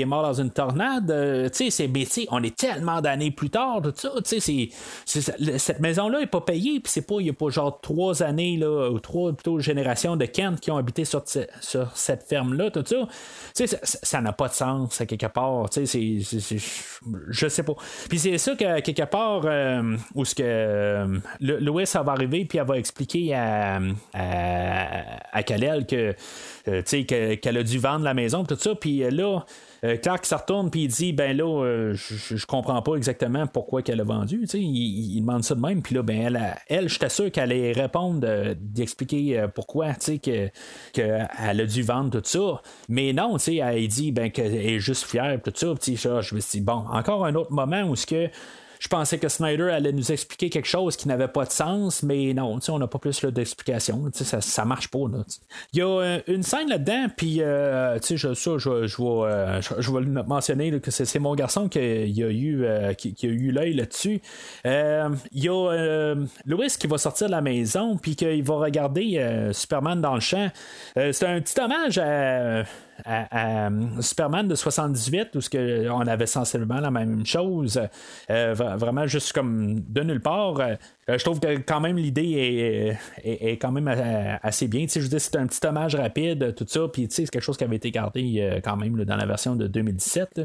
est mort dans une tornade. Euh, tu sais, c'est, on est tellement d'années plus tard, tout ça, tu sais, cette maison-là n'est pas payée, puis c'est pas, il n'y a pas genre trois années, là, ou trois plutôt générations de Kent qui ont habité sur, cette ferme-là, tout ça. Tu sais, ça n'a pas de sens, à quelque part, tu sais, je sais pas. Puis c'est ça que, quelque part, euh, où ce que euh, Louis, ça va arriver, puis elle va expliquer à, à, à Kalel que euh, qu'elle a dû vendre la maison, tout ça. Puis là, euh, Clark se retourne puis il dit ben là je, comprends pas exactement pourquoi qu'elle a vendu il, il, demande ça de même puis là ben elle, elle j'étais sûr qu'elle allait répondre d'expliquer pourquoi tu sais qu'elle a dû vendre tout ça. Mais non tu sais elle dit ben qu'elle est juste fière tout ça je me suis dit bon encore un autre moment où ce que je pensais que Snyder allait nous expliquer quelque chose qui n'avait pas de sens, mais non, on n'a pas plus d'explication. Ça, ça marche pas. Il y a une scène là-dedans, puis je, ça, je, je, vais, je, vais le mentionner que c'est, mon garçon qui, a eu, qui, a eu l'œil là-dessus. Il y a Louis qui va sortir de la maison, puis qu'il va regarder Superman dans le champ. c'est un petit hommage à à, Superman de 78 où on avait sensiblement la même chose euh, vraiment juste comme de nulle part. Euh, je trouve que quand même l'idée est, quand même assez bien. Je veux c'est un petit hommage rapide tout ça puis c'est quelque chose qui avait été gardé euh, quand même dans la version de 2017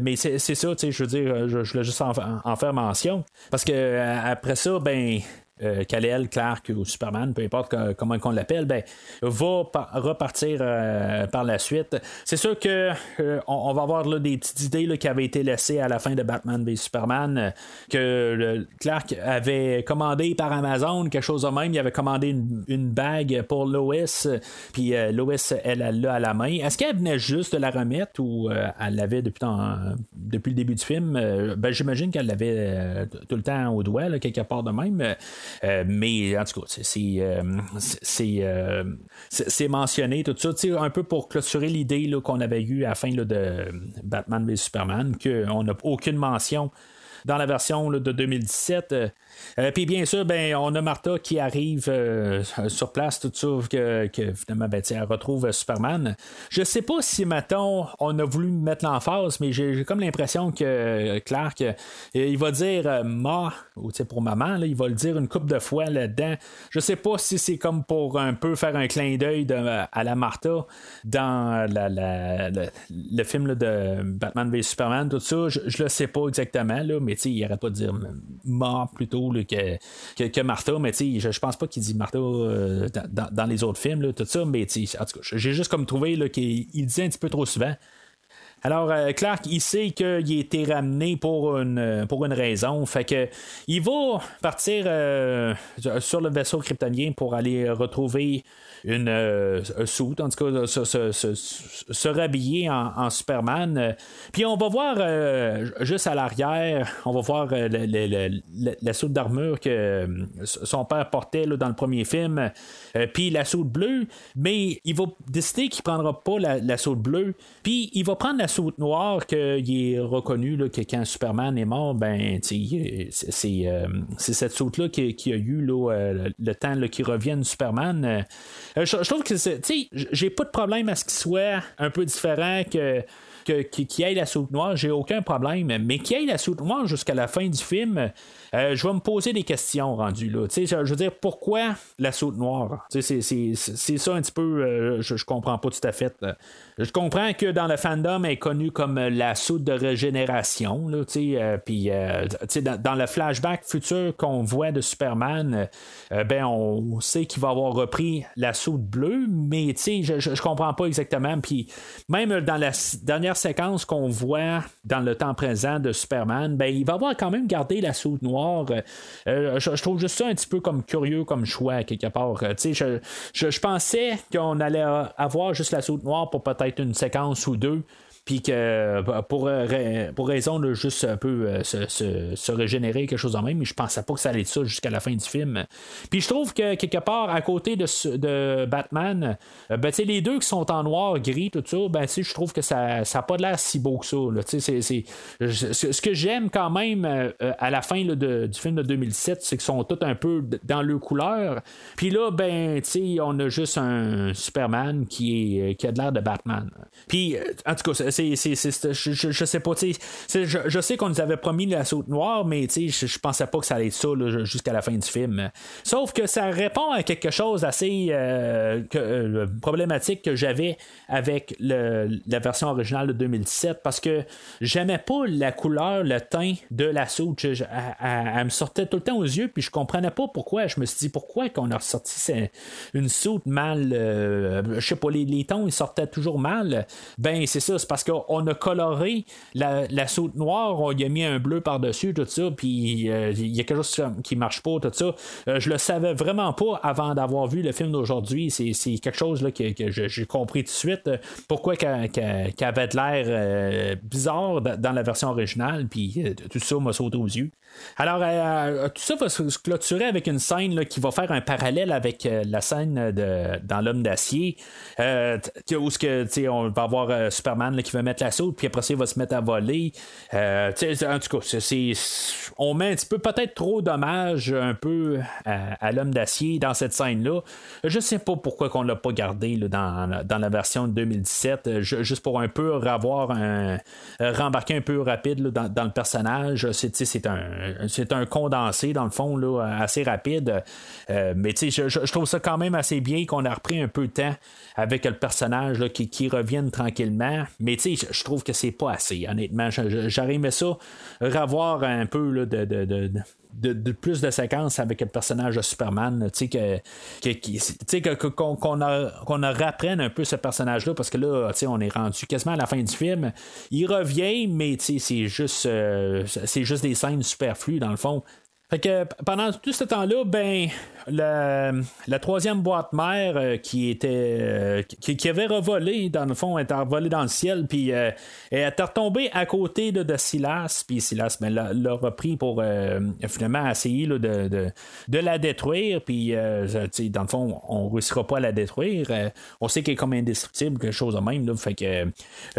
mais c'est ça je veux dire je, voulais juste en, en, faire mention parce que après ça ben euh, Kal-El, Clark ou Superman, peu importe comment on l'appelle, ben, va repartir euh, par la suite. C'est sûr que euh, va avoir là, des petites idées qui avaient été laissées à la fin de Batman v Superman, que Clark avait commandé par Amazon, quelque chose de même. Il avait commandé une, bague pour Lois, puis Lois, elle, l'a à la main. Est-ce qu'elle venait juste de la remettre ou elle l'avait depuis, depuis le début du film? ben, J'imagine qu'elle l'avait tout le temps au doigt, quelque part de même. Euh, mais en tout cas, euh, euh, c'est mentionné tout ça, un peu pour clôturer l'idée qu'on avait eue à la fin de Batman v Superman, qu'on n'a aucune mention dans la version de 2017. Euh, puis bien sûr, ben, on a Martha qui arrive euh, sur place, tout ça, que, finalement, ben, elle retrouve Superman. Je sais pas si, mettons, on a voulu mettre l'emphase, mais j'ai comme l'impression que euh, Clark, il va dire ma, ou pour maman, là, il va le dire une coupe de fois là-dedans. Je sais pas si c'est comme pour un peu faire un clin d'œil à la Martha dans le film de Batman v Superman, tout ça. Je, je le sais pas exactement, là, mais il n'arrête pas de dire ma plutôt que, que, Martha, mais je, je pense pas qu'il dit Martha euh, dans, les autres films, tout ça, mais en tout cas, j'ai juste comme trouvé qu'il disait un petit peu trop souvent. Alors, euh, Clark, il sait qu'il a été ramené pour une, pour une raison. Fait que il va partir euh, sur le vaisseau kryptonien pour aller retrouver une euh, soute, en tout cas, se, se, se, rhabiller en, Superman. Puis on va voir juste à l'arrière, on va voir la soute d'armure que son père portait là, dans le premier film, puis la soute bleue, mais il va décider qu'il prendra pas la, la soute bleue, puis il va prendre la soute noire qu'il est reconnu là, que quand Superman est mort, ben c'est, euh, cette soute-là qui, qui, a eu là, euh, le temps qu'il revienne Superman. Euh, je, trouve que c'est, j'ai pas de problème à ce qu'il soit un peu différent que qui, aille la soupe noire, j'ai aucun problème. Mais qui aille la soupe noire jusqu'à la fin du film, euh, je vais me poser des questions rendues là. Je, veux dire, pourquoi la soupe noire? C'est ça un petit peu, euh, je, je, comprends pas tout à fait. Je comprends que dans le fandom, elle est connue comme la soude de régénération. Euh, puis dans, dans, le flashback futur qu'on voit de Superman, ben on sait qu'il va avoir repris la soude bleue, mais je, je, je comprends pas exactement. Même dans la dernière séquence qu'on voit dans le temps présent de Superman, ben, il va avoir quand même gardé la soude noire. Euh, je, trouve juste ça un petit peu comme curieux comme choix quelque part. Euh, je, je, pensais qu'on allait avoir juste la soude noire pour peut-être une séquence ou deux puis que bah, pour, euh, pour raison de juste un peu euh, se, régénérer, quelque chose en même, mais je pensais pas que ça allait être ça jusqu'à la fin du film. Puis je trouve que quelque part, à côté de, de Batman, euh, ben, les deux qui sont en noir, gris, tout ça, ben, je trouve que ça n'a pas l'air si beau que ça. c'est, ce que j'aime quand même à la fin du film de 2007, c'est qu'ils sont tous un peu dans leur couleur. Puis là, ben, on a juste un Superman qui, est, qui a de l'air de Batman. Puis, en tout cas, je, sais pas, je, je, sais qu'on nous avait promis la saute noire, mais je, je pensais pas que ça allait être ça jusqu'à la fin du film. Sauf que ça répond à quelque chose d'assez euh, euh, problématique que j'avais avec la version originale de 2017 parce que j'aimais pas la couleur, le teint de la soude. Elle, me sortait tout le temps aux yeux, puis je comprenais pas pourquoi. Je me suis dit pourquoi qu'on a ressorti une soude mal. Euh, je sais pas, les, les tons ils sortaient toujours mal. Ben, c'est ça, c'est parce que qu'on a coloré la, la soute noire, on y a mis un bleu par-dessus, tout ça, puis il y a quelque chose qui marche pas, tout ça. je le savais vraiment pas avant d'avoir vu le film d'aujourd'hui. C'est, quelque chose là, que, j'ai compris tout de suite. Pourquoi qu'elle avait de l'air bizarre dans la version originale, puis tout ça m'a sauté aux yeux. Alors, tout ça va se clôturer avec une scène qui va faire un parallèle avec la scène de, dans L'Homme d'acier, où ce que, on va avoir Superman qui va mettre la soude, puis après ça, il va se mettre à voler. en tout cas, on met un petit peu peut-être trop d'hommage un peu à, l'homme d'acier dans cette scène-là. Je sais pas pourquoi qu'on l'a pas gardé dans, la version de 2017, juste pour un peu avoir un rembarquer un peu rapide dans, le personnage. C'est, un, c'est un condensé dans le fond là, assez rapide. Euh, mais je, je, trouve ça quand même assez bien qu'on a repris un peu de temps avec le personnage qui, qui revienne tranquillement. Mais je trouve que c'est pas assez, honnêtement. J'aurais aimé ça, revoir un peu là, de, de, de, de, plus de séquences avec le personnage de Superman, tu sais, que, qu'on, qu'on, apprenne un peu ce personnage-là, parce que là, on est rendu quasiment à la fin du film. Il revient, mais c'est juste, euh, c'est juste des scènes superflues, dans le fond. Fait que pendant tout ce temps-là, ben, la, troisième boîte mère euh, qui était euh, qui, avait revolé dans le fond, était revolée dans le ciel, puis euh, elle était retombée à côté de, Silas, puis Silas ben, l'a, repris pour finalement essayer de, de, la détruire, puis dans le fond, on ne réussira pas à la détruire. on sait qu'elle est comme indestructible, quelque chose de même. Là, fait que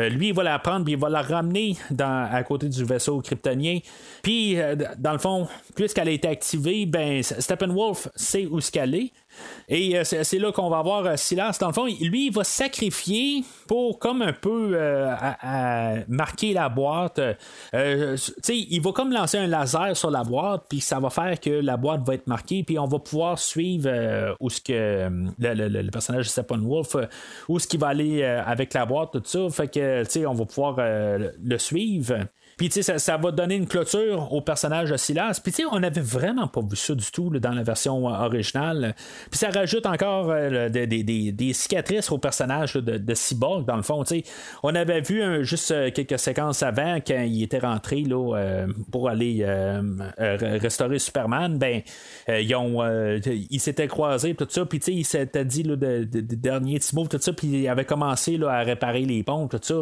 lui, il va la prendre, puis il va la ramener à côté du vaisseau kryptonien. Puis, dans le fond, puisqu'elle a été activée, ben, Steppenwolf, c'est où qu'elle est. Et euh, c'est là qu'on va voir euh, Silas. Dans le fond, lui, il va sacrifier pour comme un peu euh, marquer la boîte. il va comme lancer un laser sur la boîte, puis ça va faire que la boîte va être marquée, puis on va pouvoir suivre où ce que le, personnage de Steppenwolf, où ce qu'il va aller avec la boîte, tout ça. Fait que, on va pouvoir le suivre. Puis, tu sais, ça, va donner une clôture au personnage de Silas. Puis, tu sais, on n'avait vraiment pas vu ça du tout dans la version originale. Puis, ça rajoute encore euh, des, cicatrices au personnage de, Cyborg, dans le fond. Tu sais, on avait vu juste euh, quelques séquences avant, quand il était rentré là, euh, pour aller restaurer Superman. Ben, ils ont, il s'était croisé, tout ça. Puis, tu sais, il s'était dit le dernier petit mot, tout ça. Puis, il avait commencé là, à réparer les ponts, tout ça.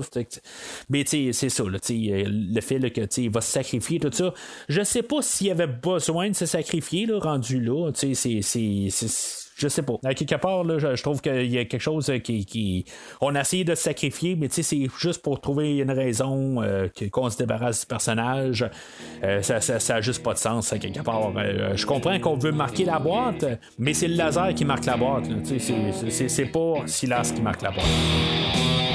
Mais, tu sais, c'est ça. Là, le que il va se sacrifier, tout ça. Je sais pas s'il avait besoin de se sacrifier, là, rendu là. C'est, je sais pas. À quelque part, là, je, trouve qu'il y a quelque chose qui, On a essayé de se sacrifier, mais c'est juste pour trouver une raison euh, qu'on se débarrasse du personnage. Euh, ça, ça, juste pas de sens, à quelque part. Euh, je comprends qu'on veut marquer la boîte, mais c'est le laser qui marque la boîte. C'est pas Silas qui marque la boîte.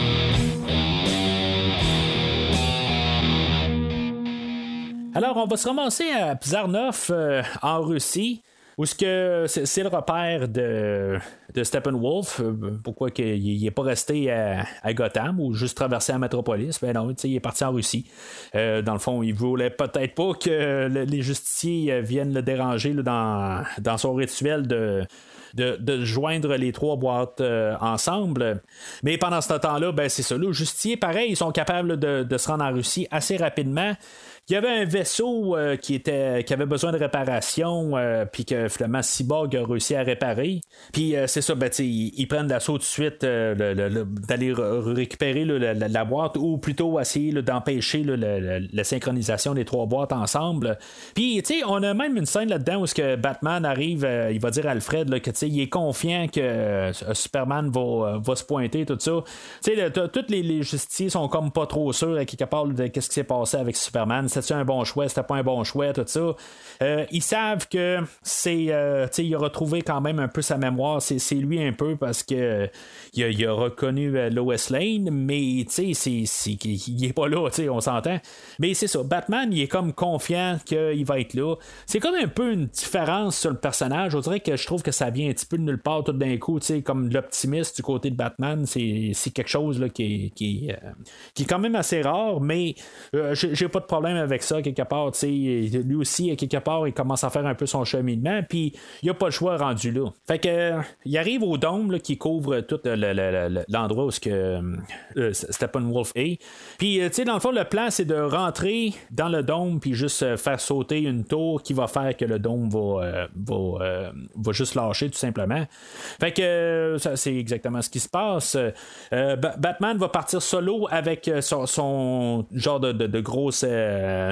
Alors, on va se ramasser à Pizarnov euh, en Russie. Où ce que c'est le repère de, de Steppenwolf. Euh, pourquoi il n'est pas resté à, Gotham ou juste traversé la métropolis? Ben non, il est parti en Russie. Euh, dans le fond, il voulait peut-être pas que les justiciers viennent le déranger dans, dans son rituel de, de, joindre les trois boîtes ensemble. Mais pendant ce temps-là, ben, c'est ça. Les justiciers, pareil, ils sont capables de, de, se rendre en Russie assez rapidement. Il y avait un vaisseau euh, qui, était, qui avait besoin de réparation, euh, puis que finalement Cyborg a réussi à réparer. Puis euh, c'est ça, ben, ils, prennent l'assaut tout de suite d'aller récupérer la, boîte, ou plutôt essayer d'empêcher la synchronisation des trois boîtes ensemble. Puis on a même une scène là-dedans où que Batman arrive, il va dire à Alfred là, que il est confiant que Superman va, va, se pointer, tout ça. Tous les, les justiciers sont comme pas trop sûrs à quelque part de ce qui s'est passé avec Superman c'était un bon choix, c'était pas un bon choix, tout ça. Euh, ils savent que c'est. Euh, il a retrouvé quand même un peu sa mémoire. C'est lui un peu parce que il a, reconnu euh, Lois Lane, mais c'est, il est pas là, on s'entend. Mais c'est ça. Batman, il est comme confiant qu'il va être là. C'est comme un peu une différence sur le personnage. On dirait que je trouve que ça vient un petit peu de nulle part tout d'un coup, comme l'optimiste du côté de Batman, c'est quelque chose là, qui, qui, qui, est quand même assez rare, mais j'ai pas de problème avec ça quelque part. Lui aussi, quelque part, il commence à faire un peu son cheminement, puis il a pas le choix rendu là. Fait que il arrive au dôme qui couvre tout l'endroit où ce que Steppenwolf est. Puis, tu sais, dans le fond, le plan, c'est de rentrer dans le dôme, puis juste faire sauter une tour qui va faire que le dôme va, va, va juste lâcher, tout simplement. Fait que ça, c'est exactement ce qui se passe. Batman va partir solo avec son, genre de, de, de,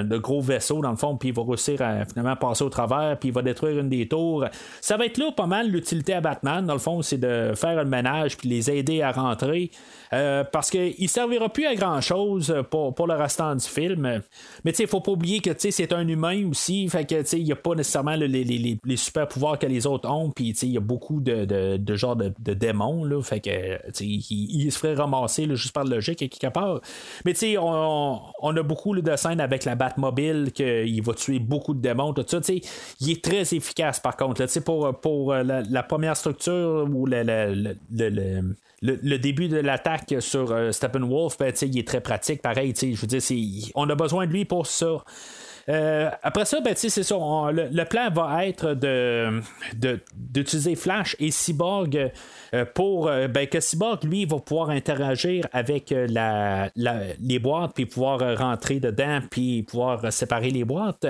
de gros vaisseau, dans le fond, puis il va réussir à finalement passer au travers, puis il va détruire une des tours. Ça va être là pas mal l'utilité à Batman, dans le fond, c'est de faire le ménage, puis les aider à rentrer. Euh, parce qu'il ne servira plus à grand chose pour, pour le restant du film. Mais il ne faut pas oublier que c'est un humain aussi. Fait que il n'y a pas nécessairement les, les, les, super pouvoirs que les autres ont. Puis il y a beaucoup de, de, de genres de, de, démons. Là, fait que il, il, se ferait ramasser juste par logique quelque part. Mais on, on a beaucoup de scènes avec la Batmobile qu'il va tuer beaucoup de démons. Tout ça. Il est très efficace par contre. Pour, pour la, première structure ou le, le le, début de l'attaque sur euh, Steppenwolf, ben, il est très pratique, pareil. Je veux dire, on a besoin de lui pour ça. Euh, après ça, ben, c'est ça. le, plan va être de, d'utiliser Flash et Cyborg euh, pour euh, ben, que Cyborg, lui, va pouvoir interagir avec la, les boîtes, puis pouvoir rentrer dedans, puis pouvoir séparer les boîtes.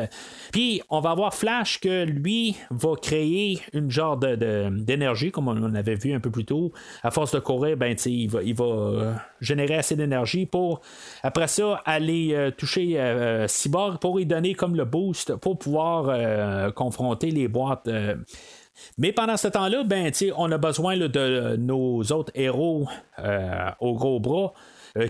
Puis on va avoir Flash que lui va créer une genre de, d'énergie, comme on avait vu un peu plus tôt. À force de courir, ben, il va, il va générer assez d'énergie pour, après ça, aller toucher Cyborg pour lui donner comme le boost pour pouvoir euh, confronter les boîtes. Euh. Mais pendant ce temps-là, ben, on a besoin de nos autres héros euh, au gros bras.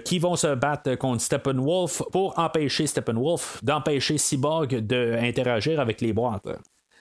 qui vont se battre contre Steppenwolf pour empêcher Steppenwolf d'empêcher Cyborg d'interagir avec les boîtes.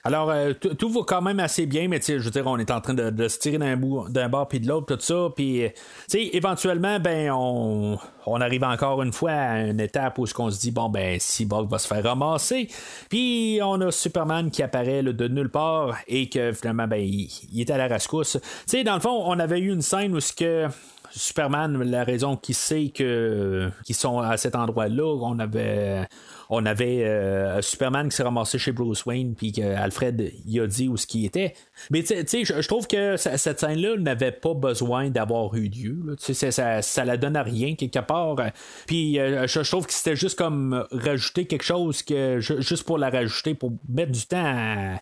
Alors, euh, tout va quand même assez bien, mais je veux dire, on est en train de, se tirer d'un bout d'un bord puis de l'autre, tout ça. Puis, éventuellement, ben, on, on, arrive encore une fois à une étape où on se dit, bon, ben, Cyborg va se faire ramasser. Puis, on a Superman qui apparaît de nulle part et que finalement, ben, il, est à la rascousse. Tu sais, dans le fond, on avait eu une scène où ce que. Superman, la raison qu'il sait que qu'ils sont à cet endroit-là, on avait on avait euh, Superman qui s'est ramassé chez Bruce Wayne, puis qu'Alfred y a dit où ce qui était. Mais tu sais, je trouve que cette scène-là n'avait pas besoin d'avoir eu lieu. Ça, ça, ça la donne à rien quelque part. Puis euh, je, trouve que c'était juste comme rajouter quelque chose que juste pour la rajouter, pour mettre du temps à,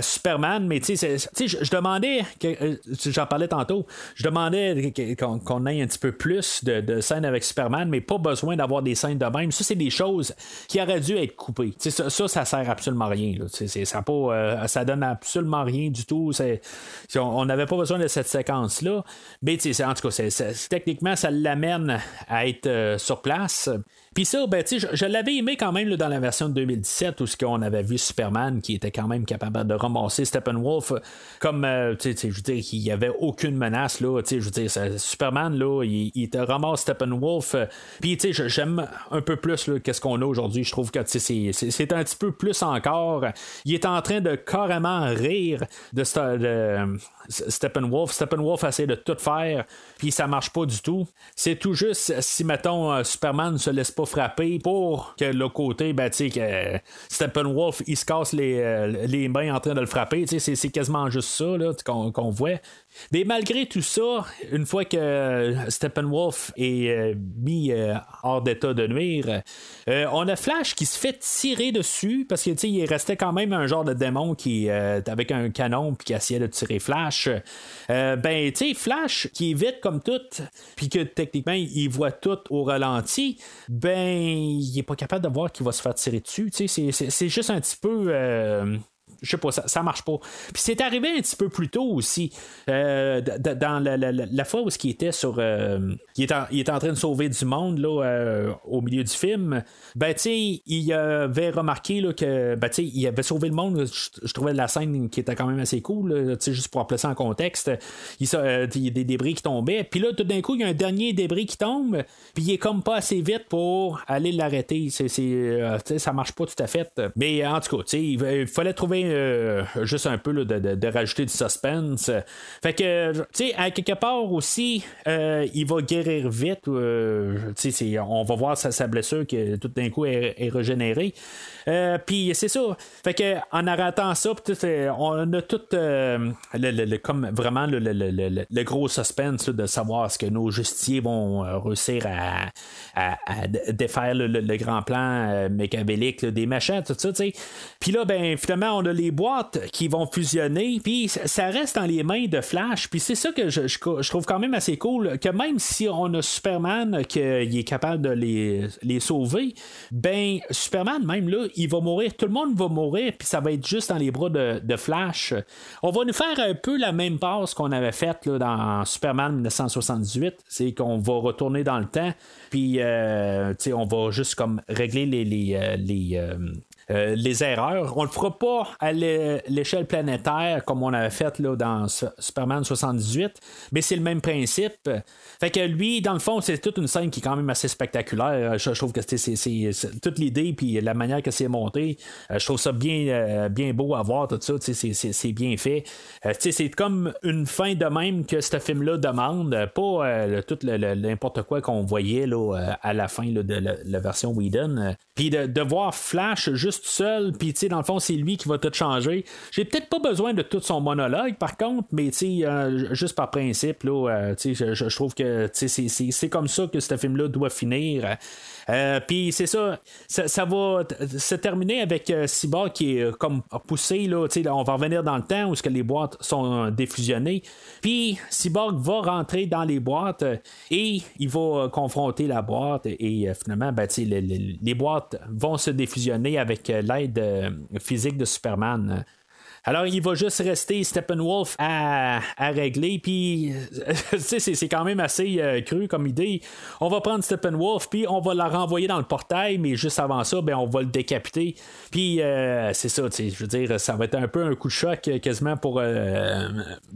Superman. Mais tu sais, je, demandais, euh, j'en parlais tantôt, je demandais qu'on ait un petit peu plus de, scènes avec Superman, mais pas besoin d'avoir des scènes de même. Ça, c'est des choses qui auraient dû être coupées. Ça, ça, ça sert absolument à rien. Ça, pas, euh, ça donne absolument rien du tout. On n'avait pas besoin de cette séquence-là. Mais en tout cas, techniquement, ça l'amène à être euh, sur place. Puis ça, ben, je, je l'avais aimé quand même dans la version de 2017 où ce qu'on avait vu Superman qui était quand même capable de ramasser Steppenwolf comme, euh, tu sais, je veux dire, qu'il n'y avait aucune menace, là, tu sais, je veux dire, Superman, là, il, te ramasse Steppenwolf. Puis, tu sais, j'aime un peu plus qu'est-ce qu'on a aujourd'hui. Je trouve que c'est un petit peu plus encore. Il est en train de carrément rire de, Steppenwolf. Steppenwolf essaie de tout faire, puis ça marche pas du tout. C'est tout juste si, mettons, euh, Superman se laisse pas frapper pour que le côté, ben, tu sais, que Steppenwolf, il se casse les, euh, les mains en train de le frapper. Tu sais, c'est quasiment juste ça qu'on voit. Mais malgré tout ça, une fois que Steppenwolf est euh, mis euh, hors d'état de nuire, euh, on a Flash qui se fait tirer dessus parce que il restait quand même un genre de démon qui avec un canon puis qui essayait de tirer Flash. ben tu sais Flash qui est vite comme tout puis que techniquement il voit tout au ralenti, ben il est pas capable de voir qu'il va se faire tirer dessus. C'est juste un petit peu je sais pas, ça, ça marche pas. Puis c'est arrivé un petit peu plus tôt aussi, euh, dans la, fois où qui était sur. Euh, il, est en, il en train de sauver du monde là, euh, au milieu du film. Ben, tu il avait remarqué là, que, ben, tu il avait sauvé le monde. Je, trouvais la scène qui était quand même assez cool, juste pour appeler ça en contexte. Il, y a des débris qui tombaient. Puis là, tout d'un coup, il y a un dernier débris qui tombe. Puis il est comme pas assez vite pour aller l'arrêter. C'est, ça marche pas tout à fait. Mais en tout cas, sais, il fallait trouver ben, juste un peu de, rajouter du suspense. Fait que, tu sais, à quelque part aussi, il va guérir vite. on va voir sa, blessure qui tout d'un coup est, régénérée. puis c'est ça. Fait que en arrêtant ça, on a tout le, comme vraiment le, gros suspense de savoir ce que nos justiciers vont réussir à, défaire le, grand plan mécabélique des machins, tout ça. Puis là, ben finalement, on a les boîtes qui vont fusionner, puis ça reste dans les mains de Flash. Puis c'est ça que je, trouve quand même assez cool, que même si on a Superman qui est capable de les, sauver, ben Superman même là, il va mourir, tout le monde va mourir, puis ça va être juste dans les bras de, Flash. On va nous faire un peu la même passe qu'on avait faite dans Superman 1978, c'est qu'on va retourner dans le temps, puis euh, on va juste comme régler les, euh, les euh, euh, les erreurs. On le fera pas à l'échelle planétaire comme on avait fait là, dans Superman 78, mais c'est le même principe. Fait que lui, dans le fond, c'est toute une scène qui est quand même assez spectaculaire. Je, trouve que c'est toute l'idée puis la manière que c'est monté. Euh, je trouve ça bien, euh, bien beau à voir tout ça. C'est bien fait. c'est comme une fin de même que ce film-là demande, pas tout n'importe quoi qu'on voyait là, à la fin de la, version Whedon. Puis de voir Flash juste tout seul, puis tu sais, dans le fond, c'est lui qui va tout changer. J'ai peut-être pas besoin de tout son monologue, par contre, mais tu sais, euh, juste par principe, là, euh, tu sais, je, trouve que c'est comme ça que ce film-là doit finir. Euh, puis c'est ça, ça, va se terminer avec Cyborg qui est comme poussé, là, on va revenir dans le temps où ce que les boîtes sont défusionnées. Puis Cyborg va rentrer dans les boîtes et il va confronter la boîte et, finalement, ben, les, les, boîtes vont se défusionner avec l'aide euh, physique de Superman. Alors, il va juste rester Steppenwolf à, à régler. Puis, c'est quand même assez euh, cru comme idée. On va prendre Steppenwolf, puis on va la renvoyer dans le portail, mais juste avant ça, ben, on va le décapiter. Puis, euh, c'est ça, je veux dire, ça va être un peu un coup de choc quasiment pour,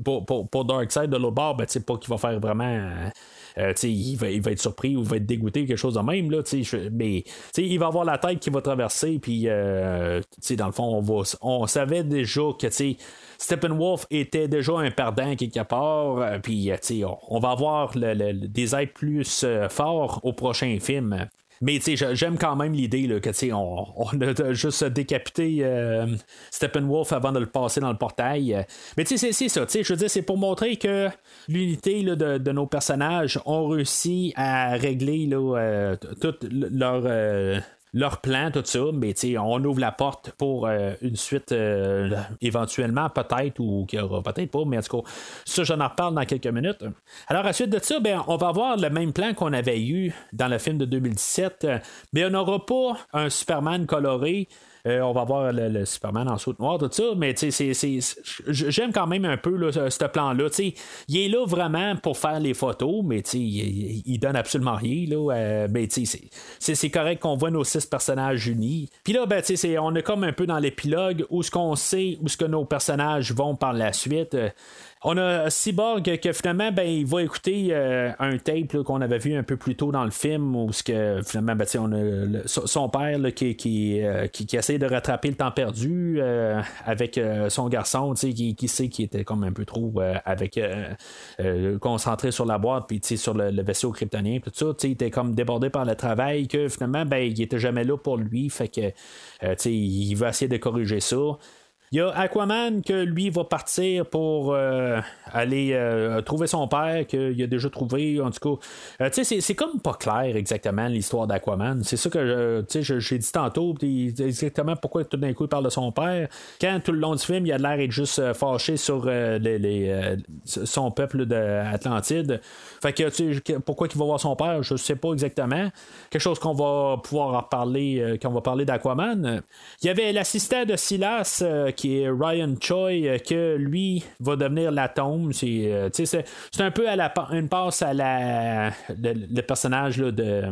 pour, pour, Darkseid de l'autre bord. Ben, pas qu'il va faire vraiment euh, il, va, être surpris ou il va être dégoûté, quelque chose de même. Là, mais il va avoir la tête qui va traverser, puis euh, dans le fond, on, va, on savait déjà que Steppenwolf était déjà un perdant quelque part, euh, on, va avoir le, des êtres plus forts au prochain film. Mais j'aime quand même l'idée que on, on a juste décapité euh, Steppenwolf avant de le passer dans le portail. Mais c'est ça, je veux dire, c'est pour montrer que l'unité de, nos personnages ont réussi à régler là, euh, toute leur. Euh, leur plan, tout ça, mais on ouvre la porte pour euh, une suite euh, éventuellement, peut-être, ou qui aura peut-être pas, mais en tout cas, ça, j'en reparle dans quelques minutes. Alors, à la suite de ça, ben, on va avoir le même plan qu'on avait eu dans le film de 2017, mais on n'aura pas un Superman coloré. Euh, on va voir le, Superman en saut noir, tout ça, mais j'aime quand même un peu ce plan-là. Il est là vraiment pour faire les photos, mais il, il donne absolument rien. Là, euh, ben, c'est correct qu'on voit nos six personnages unis. Puis là, ben, on est comme un peu dans l'épilogue où ce qu'on sait, où ce que nos personnages vont par la suite. On a Cyborg que finalement, ben, il va écouter euh, un tape qu'on avait vu un peu plus tôt dans le film où ce que finalement, ben, on a son père qui, qui, euh, qui, qui, essaie de rattraper le temps perdu euh, avec son garçon, qui, qui sait qu'il était comme un peu trop avec concentré sur la boîte puis sur le, vaisseau kryptonien, tout ça, il était comme débordé par le travail que finalement, ben, il était jamais là pour lui, fait que il va essayer de corriger ça. Il y a Aquaman que lui va partir pour euh, aller euh, trouver son père, qu'il a déjà trouvé. En tout cas, euh, tu sais, c'est comme pas clair exactement l'histoire d'Aquaman. C'est ça que j'ai dit tantôt, exactement pourquoi tout d'un coup il parle de son père. Quand tout le long du film, il a l'air d'être juste fâché sur les, son peuple d'Atlantide. Fait que, pourquoi il va voir son père, je sais pas exactement. Quelque chose qu'on va pouvoir en parler quand on va parler d'Aquaman. Il y avait l'assistant de Silas qui qui est Ryan Choi, euh, que lui va devenir l'atome. C'est, euh, c'est, un peu à la, une passe à la, le, personnage de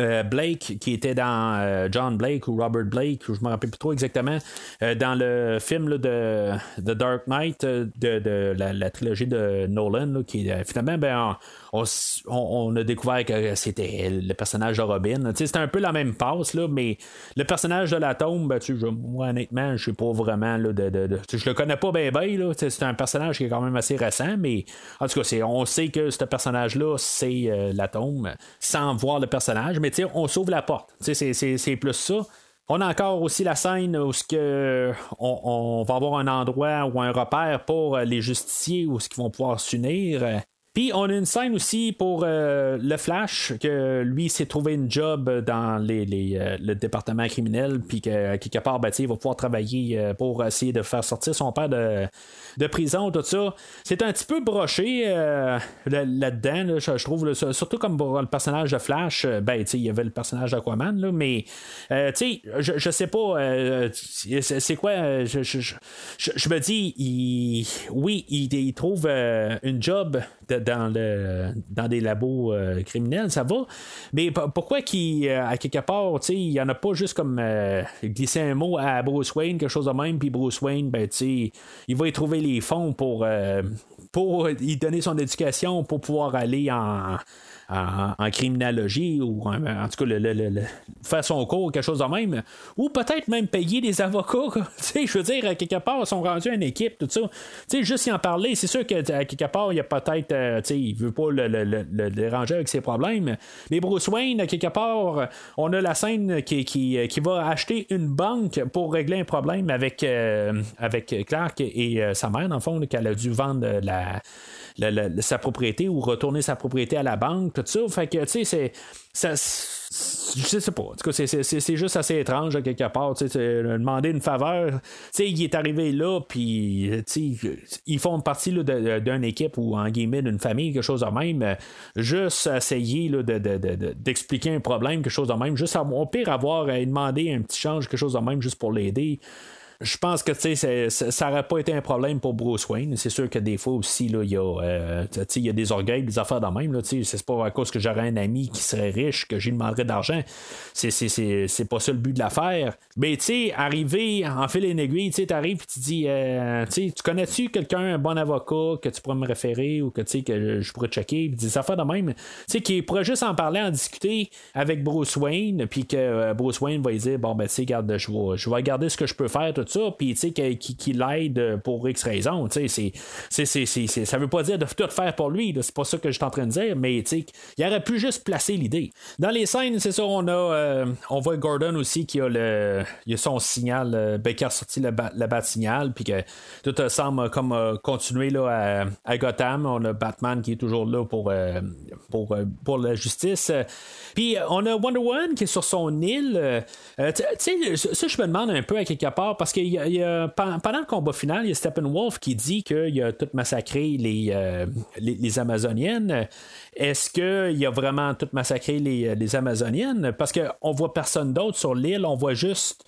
euh, Blake qui était dans John Blake ou Robert Blake, je me rappelle plus trop exactement, dans le film de The Dark Knight de, la, trilogie de Nolan, qui finalement, ben, on, a découvert que c'était le personnage de Robin. C'était un peu la même passe, là, mais le personnage de l'atome, ben, moi honnêtement, je sais pas vraiment là, de, de, je le connais pas bien, bien c'est un personnage qui est quand même assez récent, mais en tout cas, on sait que ce personnage-là, c'est euh, l'atome, sans voir le personnage, mais on sauve la porte. C'est plus ça. On a encore aussi la scène où ce que on, va avoir un endroit ou un repère pour les justiciers où ce vont pouvoir s'unir. Puis on a une scène aussi pour euh, le Flash, que lui s'est trouvé une job dans les, euh, le département criminel, puis que quelque part, ben, il va pouvoir travailler euh, pour essayer de faire sortir son père de, de prison, tout ça. C'est un petit peu broché là-dedans, je, trouve, surtout comme pour le personnage de Flash, ben, il y avait le personnage d'Aquaman, là, mais je, je sais pas, c'est quoi, je, je, me dis, oui, il, il trouve une job dans, le, dans des labos euh, criminels, ça va. Mais pourquoi qu'il, euh, à quelque part, il n'y en a pas juste comme euh, glisser un mot à Bruce Wayne, quelque chose de même, puis Bruce Wayne, ben, il va y trouver les fonds pour, pour y donner son éducation pour pouvoir aller en en, criminologie ou en, tout cas le, faire son cours quelque chose de même ou peut-être même payer des avocats je veux dire à quelque part ils sont rendus une équipe tout ça. Sais juste y en parler c'est sûr que quelque part il y a peut-être euh, il veut pas le, déranger avec ses problèmes. Mais Bruce Wayne à quelque part on a la scène qui, qui, va acheter une banque pour régler un problème avec, euh, avec Clark et euh, sa mère dans le fond qu'elle a dû vendre la sa propriété ou retourner sa propriété à la banque, tout ça. Fait que, tu sais, c'est. je sais pas. En tout cas, c'est juste assez étrange, quelque part. Tu sais, demander une faveur. Tu sais, il est arrivé là, puis, tu sais, ils font partie d'une équipe ou, en guillemets, d'une famille, quelque chose de même. Juste essayer d'expliquer un problème, quelque chose de même. Juste, au pire, avoir à demander un petit change, quelque chose de même, juste pour l'aider je pense que ça n'aurait pas été un problème pour Bruce Wayne. C'est sûr que des fois aussi, il y, euh, y, a des orgueils, des affaires de même. C'est pas à cause que j'aurais un ami qui serait riche que j'y demanderais d'argent. C'est pas ça le but de l'affaire. Mais tu sais, arriver en fil et aiguille, tu arrives et tu dis euh, Tu connais-tu quelqu'un, un bon avocat que tu pourrais me référer ou que, que je pourrais checker? Des affaires de même. Qui pourrait juste en parler, en discuter avec Bruce Wayne, puis que euh, Bruce Wayne va lui dire Bon, ben, tu sais, garde, je vais, je vais regarder ce que je peux faire, tout ça, puis sais, qui, l'aide pour X raison. Sais, ça veut pas dire de tout faire pour lui, c'est pas ça que je suis en train de dire, mais il aurait pu juste placer l'idée. Dans les scènes, c'est ça, on a, euh, on voit Gordon aussi qui a le, il a son signal, euh, Baker sorti le, bat signal, puis que tout semble comme euh, continuer là, à, Gotham. On a Batman qui est toujours là pour, pour, pour la justice. Puis on a Wonder Woman qui est sur son île. tu sais, ça, je me demande un peu à quelque part, parce que pendant le combat final, il y a Steppenwolf qui dit qu'il a tout massacré les, euh, Amazoniennes. Est-ce qu'il a vraiment tout massacré les, les Amazoniennes? Parce qu'on voit personne d'autre sur l'île, on voit juste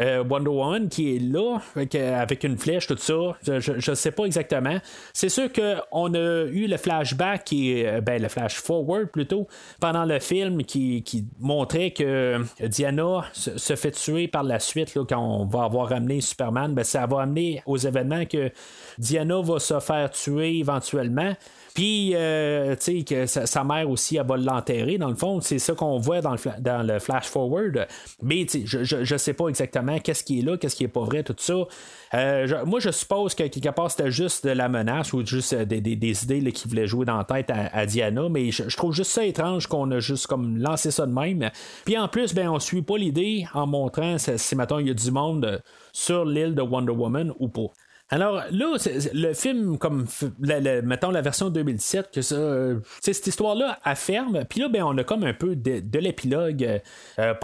euh, Wonder Woman qui est là avec, une flèche, tout ça. Je ne sais pas exactement. C'est sûr qu'on a eu le flashback qui euh, ben, le flash forward plutôt pendant le film qui, montrait que Diana se, fait tuer par la suite là, quand on va avoir ramené Superman. Ben, ça va amener aux événements que Diana va se faire tuer éventuellement. Puis, euh, tu sais, que sa, mère aussi, elle va l'enterrer, dans le fond. C'est ça qu'on voit dans le, dans le flash forward. Mais, je, je, sais pas exactement qu'est-ce qui est là, qu'est-ce qui est pas vrai, tout ça. Euh, moi, je suppose que quelque part, c'était juste de la menace ou juste des, des, idées qui voulaient jouer dans la tête à, Diana. Mais je, trouve juste ça étrange qu'on a juste comme lancé ça de même. Puis en plus, ben, on suit pas l'idée en montrant si, maintenant il y a du monde sur l'île de Wonder Woman ou pas. Alors là, le film, comme mettons la version 2017, que ça, euh, cette histoire-là afferme. Puis là, ben, on a comme un peu de, l'épilogue. Euh,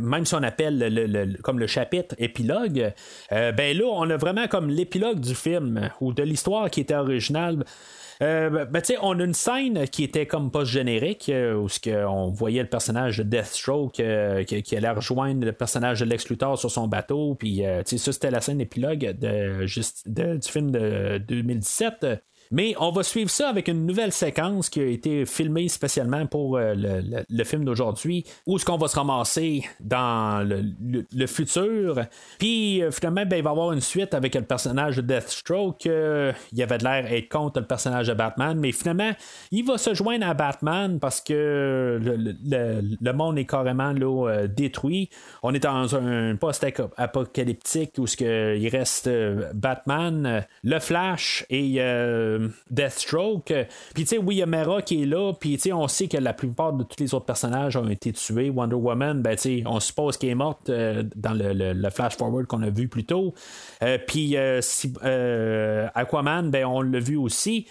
même si on appelle le, comme le chapitre épilogue, euh, ben là, on a vraiment comme l'épilogue du film ou de l'histoire qui était originale. Euh, ben, ben on a une scène qui était comme post-générique, euh, où on voyait le personnage de Deathstroke euh, qui, allait rejoindre le personnage de Lex Luthor sur son bateau. Puis, ça, c'était la scène épilogue de, du film de 2017. Mais on va suivre ça avec une nouvelle séquence qui a été filmée spécialement pour euh, le, film d'aujourd'hui, où est-ce qu'on va se ramasser dans le, futur. Puis euh, finalement, ben, il va y avoir une suite avec le personnage de Deathstroke. Euh, il avait de l'air être contre le personnage de Batman, mais finalement, il va se joindre à Batman parce que le, monde est carrément là, détruit. On est dans un post-apocalyptique où ce il reste Batman, le Flash et Deathstroke. Puis, tu sais, oui, il y a Mera qui est là. Puis, tu sais, on sait que la plupart de tous les autres personnages ont été tués. Wonder Woman, ben, tu sais, on suppose qu'elle est morte euh, dans le, flash forward qu'on a vu plus tôt. Euh, puis, euh, Aquaman, ben, on l'a vu aussi.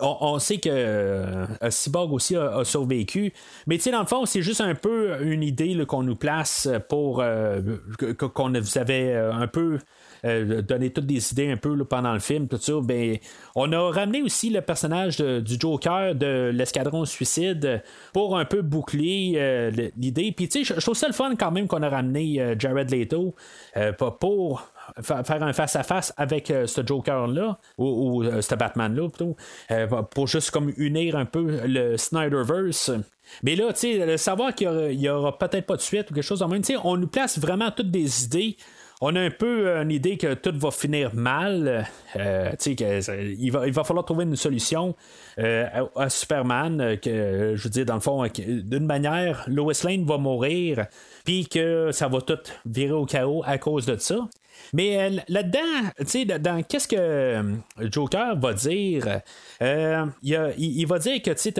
on, sait que Cyborg aussi a, survécu. Mais tu sais, dans le fond, c'est juste un peu une idée qu'on nous place pour qu'on vous avait un peu euh, donner toutes des idées un peu pendant le film, tout ça. Ben, on a ramené aussi le personnage du Joker de l'escadron suicide pour un peu boucler euh, l'idée. Puis tu sais, je trouve ça le fun quand même qu'on a ramené euh, Jared Leto pour faire un face-à-face avec ce Joker-là, ou, ce Batman-là plutôt, pour juste comme unir un peu le Snyderverse. Mais là, tu sais, savoir qu'il y aura, peut-être pas de suite ou quelque chose en même, tu sais, on nous place vraiment toutes des idées on a un peu une idée que tout va finir mal. Euh, il, va, falloir trouver une solution euh, à, Superman. Que, je veux dire, dans le fond, d'une manière, Lois Lane va mourir, puis que ça va tout virer au chaos à cause de ça. Mais euh, là-dedans, tu sais, dans qu'est-ce que euh, Joker va dire, euh, il, va dire que tu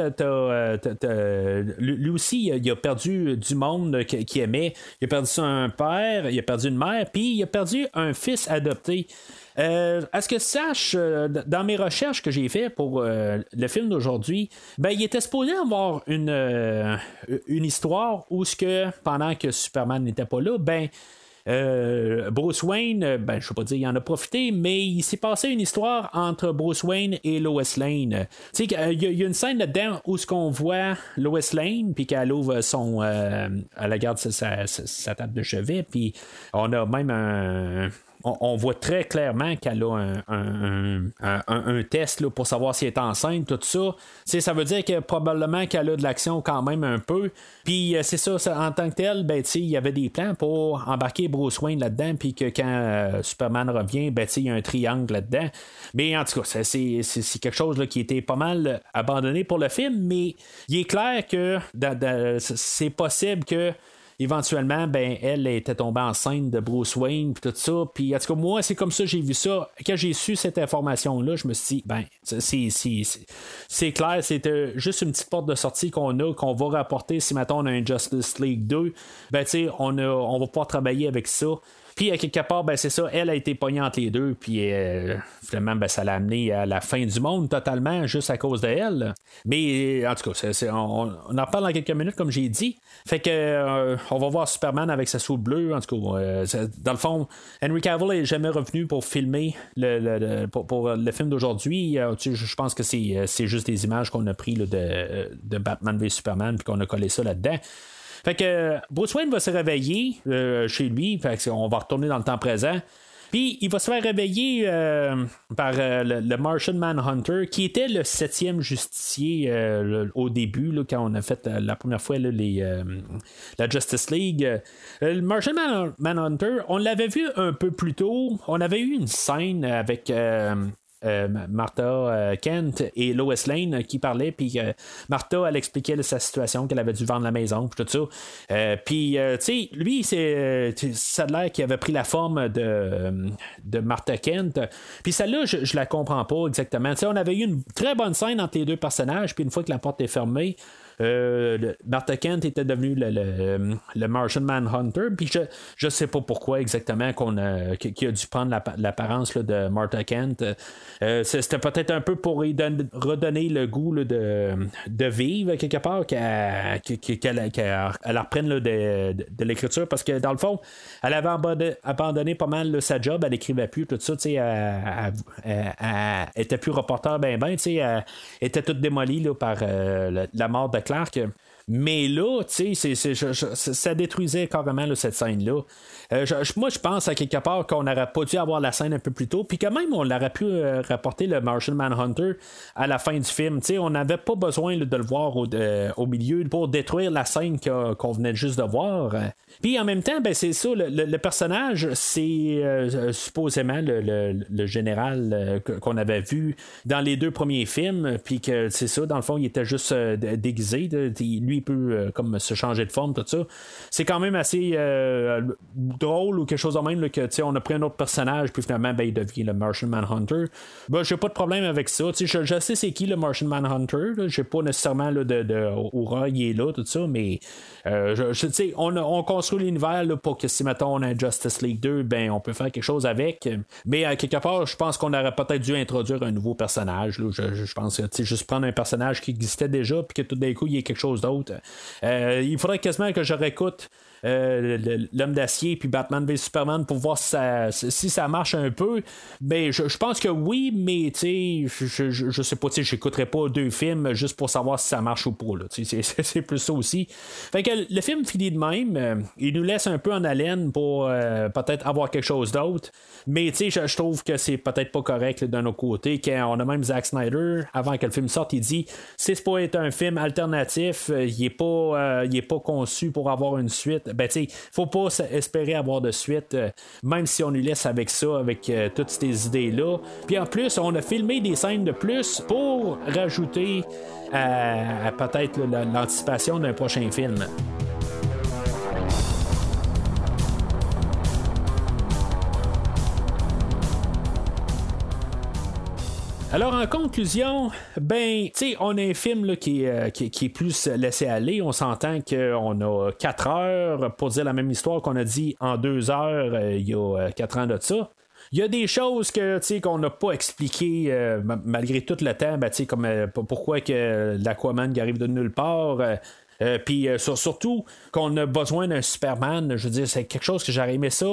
lui aussi, il a perdu du monde qu'il aimait. Il a perdu un père, il a perdu une mère, puis il a perdu un fils adopté. à ce que sache, dans mes recherches que j'ai fait pour le film d'aujourd'hui, ben, il était supposé avoir une, une histoire où ce que pendant que Superman n'était pas là, ben euh, Bruce Wayne, euh, ben, je ne pas dire il en a profité, mais il s'est passé une histoire entre Bruce Wayne et Lois Lane. Il y, a une scène là-dedans où ce qu'on voit Lois Lane, puis qu'elle ouvre son. Euh, elle garde sa, table de chevet, puis on a même un, on, voit très clairement qu'elle a un, test pour savoir si elle est enceinte, tout ça. ça veut dire que probablement qu'elle a de l'action quand même un peu. Puis euh, c'est ça, en tant que tel, ben, il y avait des plans pour embarquer Bruce Wayne là-dedans, puis que quand euh, Superman revient, ben, il y a un triangle là-dedans. Mais en tout cas, c'est, quelque chose là, qui était pas mal abandonné pour le film, mais il est clair que c'est possible que éventuellement, ben, elle était tombée enceinte de Bruce Wayne, puis tout ça. Puis, en tout cas, moi, c'est comme ça que j'ai vu ça. Quand j'ai su cette information-là, je me suis dit, ben, c'est clair, c'était juste une petite porte de sortie qu'on a, qu'on va rapporter si maintenant on a un Justice League 2. Ben, tu sais, on, on va pouvoir travailler avec ça. Puis, à quelque part, ben, c'est ça, elle a été pognée entre les deux, puis euh, finalement, ben, ça l'a amené à la fin du monde totalement, juste à cause d'elle. Mais, en tout cas, on, en parle dans quelques minutes, comme j'ai dit. Fait que, euh, on va voir Superman avec sa soupe bleue. En tout cas, euh, dans le fond, Henry Cavill est jamais revenu pour filmer le, pour, le film d'aujourd'hui. je pense que c'est juste des images qu'on a pris de, de Batman v Superman, puis qu'on a collé ça là-dedans. Fait que Bruce Wayne va se réveiller euh, chez lui. Fait on va retourner dans le temps présent. Puis il va se faire réveiller euh, par euh, le, Martian Manhunter, qui était le septième justicier au début, quand on a fait la première fois les, la Justice League. le Martian Manhunter, on l'avait vu un peu plus tôt. On avait eu une scène avec Martha euh, Kent et Lois Lane qui parlaient, puis Martha, elle expliquait sa situation, qu'elle avait dû vendre la maison, puis tout ça. Euh, puis, tu sais, lui, c'est, ça a l'air qu'il avait pris la forme de, de Martha Kent. Puis celle-là, je, je la comprends pas exactement. Tu sais, on avait eu une très bonne scène entre les deux personnages, puis une fois que la porte est fermée, euh, Martha Kent était devenu le, le, Martian Manhunter. Puis je, je sais pas pourquoi exactement qu'on a, qu'il a dû prendre l'apparence de Martha Kent. Euh, c'était peut-être un peu pour redonner le goût de, de vivre quelque part, qu'elle reprenne de, de, l'écriture. Parce que dans le fond, elle avait abandonné, pas mal sa job, elle écrivait plus, tout ça. Elle, elle, était plus reporter, ben ben, elle était toute démolie là, par euh, la mort de Clark. Mais là, tu sais, ça détruisait carrément cette scène-là. Euh, moi, je pense à quelque part qu'on n'aurait pas dû avoir la scène un peu plus tôt, puis quand même, on aurait pu euh, rapporter le Martian Manhunter à la fin du film. on n'avait pas besoin de le voir au, au, milieu pour détruire la scène qu'on venait juste de voir. Puis en même temps, ben, c'est ça, le, personnage, c'est euh, supposément le, général qu'on avait vu dans les deux premiers films, puis que c'est ça, dans le fond, il était juste déguisé. lui, il peut comme se changer de forme, tout ça. C'est quand même assez drôle ou quelque chose de même là, que on a pris un autre personnage puis finalement ben, il devient le Martian Manhunter. Ben, j'ai pas de problème avec ça. Je, je, sais c'est qui le Martian Manhunter. J'ai pas nécessairement là, de, de aura, il est là, tout ça, mais euh, je, on, on construit l'univers pour que si mettons on a Justice League 2, ben on peut faire quelque chose avec. Mais à quelque part, je pense qu'on aurait peut-être dû introduire un nouveau personnage. Là. Je, je pense que juste prendre un personnage qui existait déjà puis que tout d'un coup il y ait quelque chose d'autre. Euh, il faudrait quasiment que je réécoute euh, l'homme d'acier puis Batman v Superman pour voir si ça, marche un peu. Mais je, pense que oui, mais tu sais, je, je, sais pas, tu j'écouterai pas deux films juste pour savoir si ça marche ou pas. C'est plus ça aussi. Fait que le film finit de même. Euh, il nous laisse un peu en haleine pour euh, peut-être avoir quelque chose d'autre. Mais tu sais, je, trouve que c'est peut-être pas correct d'un autre côté. On a même Zack Snyder, avant que le film sorte, il dit c'est pas être un film alternatif, il est pas, il est pas conçu pour avoir une suite ben, tu faut pas espérer avoir de suite, euh, même si on lui laisse avec ça, avec euh, toutes ces idées-là. Puis en plus, on a filmé des scènes de plus pour rajouter à peut-être l'anticipation d'un prochain film. Alors, en conclusion, ben, tu sais, on a un film là, qui, euh, qui, est plus laissé aller. On s'entend qu'on a 4 heures pour dire la même histoire qu'on a dit en 2 heures euh, il y a 4 euh, ans de ça. Il y a des choses que qu'on n'a pas expliquées malgré tout le temps, ben, comme pourquoi que l'Aquaman arrive de nulle part. puis surtout qu'on a besoin d'un Superman, je veux dire, c'est quelque chose que j'aurais aimé ça,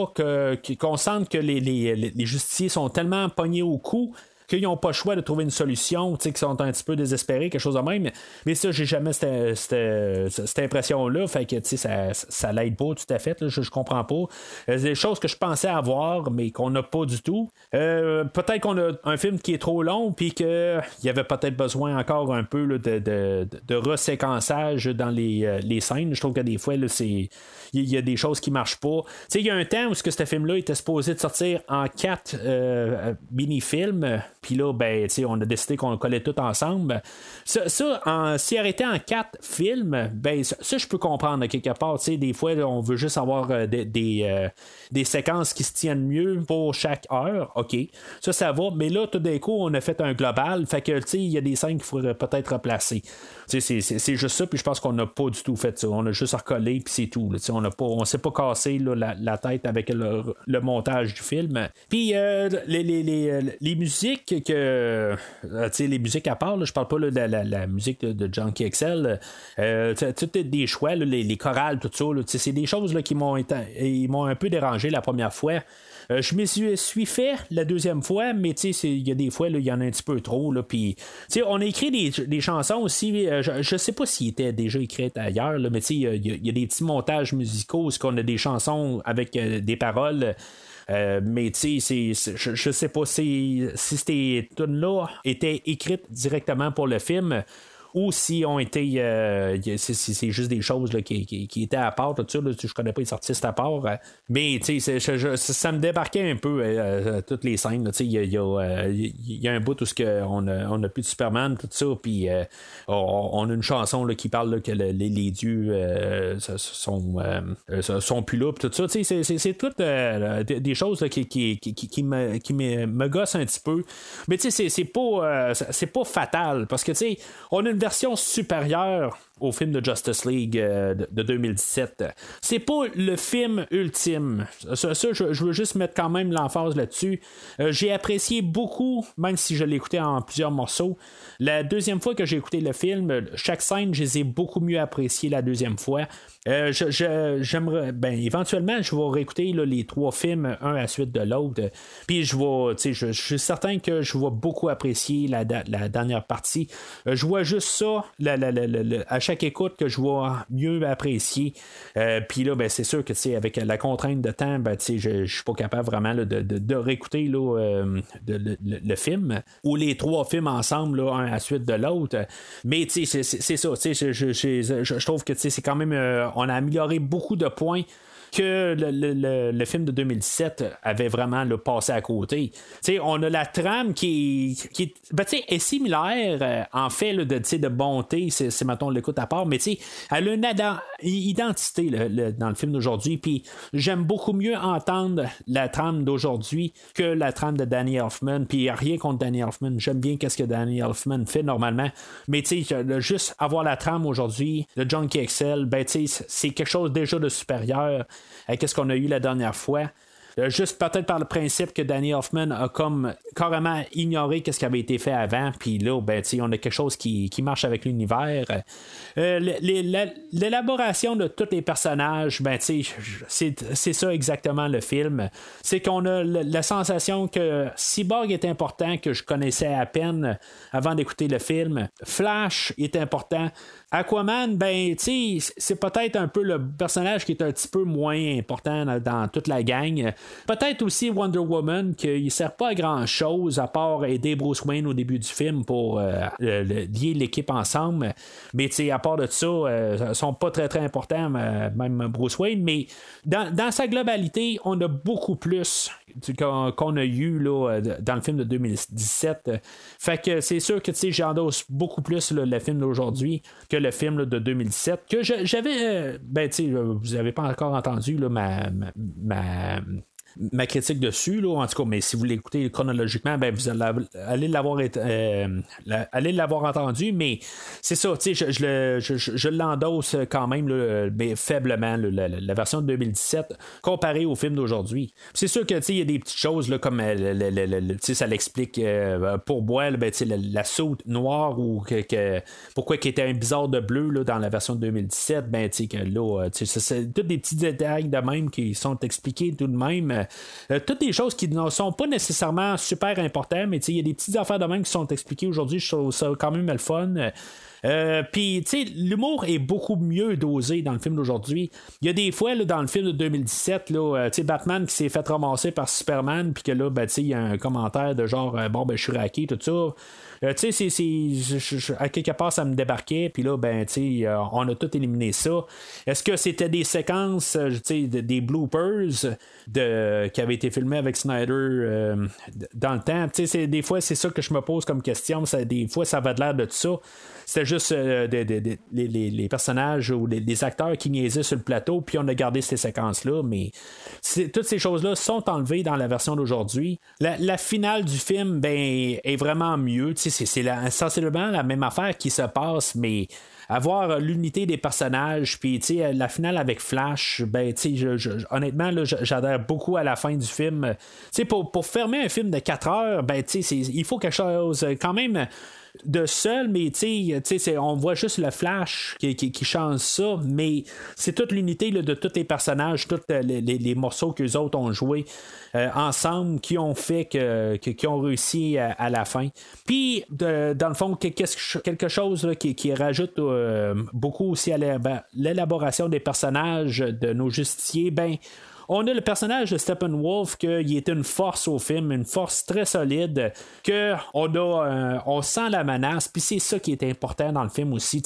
qu'on sente que les, les, les, justiciers sont tellement pognés au cou qu'ils n'ont pas le choix de trouver une solution, qu'ils sont un petit peu désespérés, quelque chose de même. Mais ça, j'ai jamais cette, impression-là. Fait que ça, ça l'aide pas tout à fait. je, je comprends pas. Euh, des choses que je pensais avoir, mais qu'on n'a pas du tout. Euh, peut-être qu'on a un film qui est trop long, puis qu'il y avait peut-être besoin encore un peu de, de, reséquençage dans les, euh, les, scènes. Je trouve que des fois, c'est il y, a des choses qui marchent pas. Il y a un temps où ce, ce film-là était supposé de sortir en quatre mini-films. Puis là, ben, on a décidé qu'on le collait tout ensemble. Ça, en, si arrêté en quatre films, ben, ça, je peux comprendre quelque part. Des fois, on veut juste avoir euh, des, euh, des, séquences qui se tiennent mieux pour chaque heure. OK. Ça, ça va. Mais là, tout d'un coup, on a fait un global. Fait que, il y a des scènes qu'il faudrait peut-être replacer. C'est juste ça, puis je pense qu'on n'a pas du tout fait ça. On a juste recollé, puis c'est tout. on ne s'est pas cassé la, tête avec le, montage du film. Puis euh, les, les, les, les, musiques que. Euh, les musiques à part, je parle pas de la, musique de, de Junkie XL. Euh, des choix, les, chorales, tout ça. C'est des choses là, qui m'ont un peu dérangé la première fois. Euh, je me suis, fait la deuxième fois, mais il y a des fois, il y en a un petit peu trop. Là, on a écrit des, chansons aussi. Euh, je ne sais pas s'ils étaient déjà écrites ailleurs, là, mais il y, a des petits montages musicaux, où on a des chansons avec des paroles. Mais tu sais, je, je sais pas si, si ces tunes-là étaient écrites directement pour le film ou si ont été. Euh, c'est juste des choses qui, étaient à part. Tout ça, je connais pas les artistes à part. Euh, mais ça me débarquait un peu euh, toutes les scènes. Il y, y, a un bout où on a, on a plus de Superman, tout ça. Puis on, a une chanson qui parle que les, dieux sont, sont plus là. Tout ça. C'est toutes des choses qui, qui, me, qui me, gossent un petit peu. Mais c'est pas, c'est pas fatal parce que on a une version supérieure au film de Justice League euh, de, 2017. C'est pas le film ultime. Ça, je, veux juste mettre quand même l'emphase là-dessus. Euh, j'ai apprécié beaucoup, même si je écouté en plusieurs morceaux. La deuxième fois que j'ai écouté le film, chaque scène, je les ai beaucoup mieux appréciées la deuxième fois. Euh, j'aimerais, ben, éventuellement, je vais réécouter les trois films un à la suite de l'autre. Puis je vais, je, je suis certain que je vais beaucoup apprécier la, la dernière partie. je vois juste ça, à chaque écoute, que je vois mieux apprécier. Euh, puis là, ben, c'est sûr que avec la contrainte de temps, ben, je ne suis pas capable vraiment de, de, réécouter euh, le, film ou les trois films ensemble, un à la suite de l'autre. Mais c'est ça. Je, je, trouve que c'est quand même. Euh, on a amélioré beaucoup de points que le, film de 2017 avait vraiment le passé à côté. on a la trame qui, qui ben, est similaire euh, en fait de, de bonté, c'est mettons l'écoute à part, mais elle a une identité dans le film d'aujourd'hui. Puis j'aime beaucoup mieux entendre la trame d'aujourd'hui que la trame de Danny Elfman. Puis rien contre Danny Elfman. J'aime bien qu'est-ce que Danny Elfman fait normalement. Mais juste avoir la trame aujourd'hui de John Excel, ben c'est quelque chose déjà de supérieur à ce qu'on a eu la dernière fois? Euh, juste peut-être par le principe que Danny Hoffman a comme carrément ignoré ce qui avait été fait avant, puis là, ben, on a quelque chose qui, marche avec l'univers. Euh, l'élaboration de tous les personnages, ben, c'est ça exactement le film. C'est qu'on a la sensation que Cyborg est important, que je connaissais à peine avant d'écouter le film. Flash est important. Aquaman, ben, c'est peut-être un peu le personnage qui est un petit peu moins important dans, toute la gang. Peut-être aussi Wonder Woman, qui ne sert pas à grand-chose à part aider Bruce Wayne au début du film pour euh, lier l'équipe ensemble. Mais, tu à part de ça, euh, sont pas très, très importants, euh, même Bruce Wayne. Mais dans, dans sa globalité, on a beaucoup plus qu'on a eu là, dans le film de 2017. Fait que c'est sûr que j'endosse beaucoup plus le film d'aujourd'hui que le film de 2017. Que j'avais. Euh, ben, vous n'avez pas encore entendu ma, ma ma critique dessus, là, en tout cas, mais si vous l'écoutez chronologiquement, ben, vous allez l'avoir euh, allez l'avoir entendu, mais c'est ça, je, je, je, je l'endosse quand même mais faiblement, la, version de 2017 comparée au film d'aujourd'hui. C'est sûr que il y a des petites choses là, comme euh, ça l'explique euh, pour Boile, ben, la, la saute noire ou que, pourquoi il était un bizarre de bleu là, dans la version de 2017, ben, que là, c'est tous des petits détails de même qui sont expliqués tout de même. Euh, toutes des choses qui ne sont pas nécessairement super importantes, mais il y a des petites affaires de même qui sont expliquées aujourd'hui. Je trouve ça quand même le fun. Euh, Puis, tu sais, l'humour est beaucoup mieux dosé dans le film d'aujourd'hui. Il y a des fois, là, dans le film de 2017, là, euh, sais Batman qui s'est fait ramasser par Superman, puis que là, ben, il y a un commentaire de genre, bon, ben, je suis raqué, tout ça. Euh, tu sais, à quelque part, ça me débarquait, puis là, ben, tu sais, euh, on a tout éliminé ça. Est-ce que c'était des séquences, euh, tu sais, des bloopers de, qui avaient été filmés avec Snyder dans le temps? Tu sais, des fois, c'est ça que je me pose comme question. Ça, des fois, ça va de l'air de tout ça. C'était juste les, personnages ou les, acteurs qui niaisaient sur le plateau, puis on a gardé ces séquences-là, mais toutes ces choses-là sont enlevées dans la version d'aujourd'hui. La, finale du film, ben, est vraiment mieux. Tu c'est sensiblement la même affaire qui se passe, mais avoir l'unité des personnages, puis la finale avec Flash, ben, honnêtement, j'adhère beaucoup à la fin du film. pour, pour fermer un film de 4 heures, ben, il faut quelque chose quand même de seul, mais tu on voit juste le flash qui, qui, change ça, mais c'est toute l'unité de tous les personnages, tous les, les, morceaux que les autres ont joués euh, ensemble qui ont fait que, qui ont réussi à, la fin. Puis, dans le fond, quelque chose qui, qui, rajoute euh, beaucoup aussi à l'élaboration des personnages de nos justiciers, ben on a le personnage de Steppenwolf qui est une force au film, une force très solide, que on a, euh, on sent la menace, puis c'est ça qui est important dans le film aussi.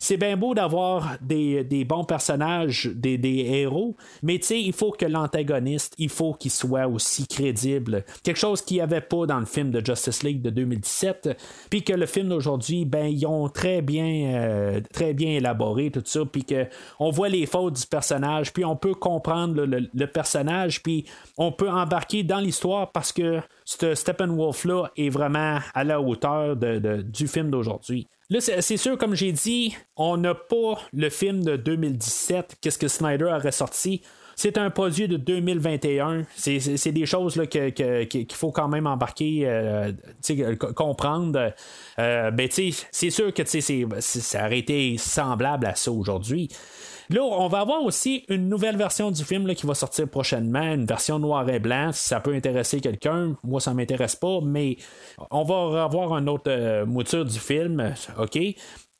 C'est bien beau d'avoir des, bons personnages, des, héros, mais il faut que l'antagoniste, il faut qu'il soit aussi crédible. Quelque chose qu'il n'y avait pas dans le film de Justice League de 2017, puis que le film d'aujourd'hui, ben ils ont très bien, euh, très bien élaboré tout ça, puis que on voit les fautes du personnage, puis on peut comprendre le personnage, puis on peut embarquer dans l'histoire parce que ce Steppenwolf-là est vraiment à la hauteur du film d'aujourd'hui. Là, c'est sûr, comme j'ai dit, on n'a pas le film de 2017, qu'est-ce que Snyder a ressorti. c'est un produit de 2021. C'est des choses qu'il faut quand même embarquer, euh, comprendre. Euh, ben, c'est sûr que ça aurait été semblable à ça aujourd'hui. Là, on va avoir aussi une nouvelle version du film qui va sortir prochainement, une version noir et blanc. Si ça peut intéresser quelqu'un, moi ça m'intéresse pas, mais on va avoir une autre euh, mouture du film, ok?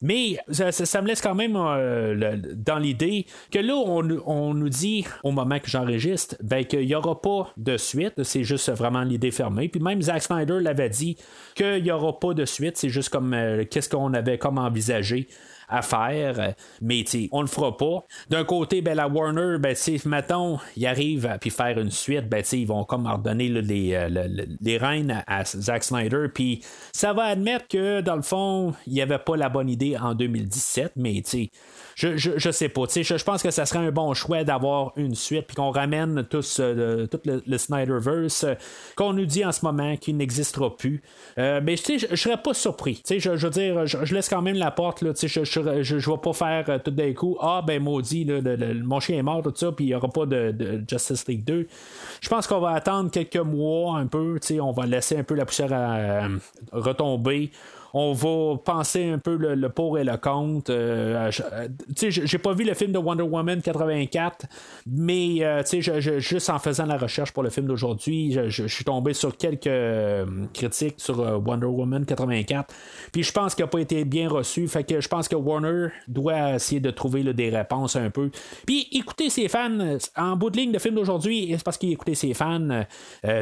Mais ça, me laisse quand même euh, dans l'idée que là, on, nous dit au moment que j'enregistre ben, qu'il n'y aura pas de suite. C'est juste vraiment l'idée fermée. Puis même Zack Snyder l'avait dit qu'il n'y aura pas de suite. C'est juste comme euh, qu'est-ce qu'on avait comme envisagé à faire, mais on le fera pas. D'un côté, ben, la Warner, ben, mettons, ils arrivent à puis faire une suite, ben, ils vont comme redonner les, euh, les rênes à, Zack Snyder, puis ça va admettre que dans le fond, il n'y avait pas la bonne idée en 2017, mais je, je, je, sais pas. Je, je pense que ça serait un bon choix d'avoir une suite puis qu'on ramène euh, tout le, Snyderverse euh, qu'on nous dit en ce moment qu'il n'existera plus. Euh, mais je, je serais pas surpris. Je, je veux dire, je, laisse quand même la porte. Là, je, je, je, vais pas faire tout d'un coup Ah ben maudit, mon chien est mort, tout ça, puis il n'y aura pas de, Justice League 2. Je pense qu'on va attendre quelques mois un peu. On va laisser un peu la poussière à, retomber on va penser un peu le, pour et le contre. Euh, euh, j'ai pas vu le film de Wonder Woman 84, mais euh, juste en faisant la recherche pour le film d'aujourd'hui, je, suis tombé sur quelques critiques sur Wonder Woman 84, puis je pense qu'il n'a pas été bien reçu. Fait que je pense que Warner doit essayer de trouver des réponses un peu. Puis écouter ses fans, en bout de ligne, de film d'aujourd'hui, c'est parce qu'il écoutait ses fans.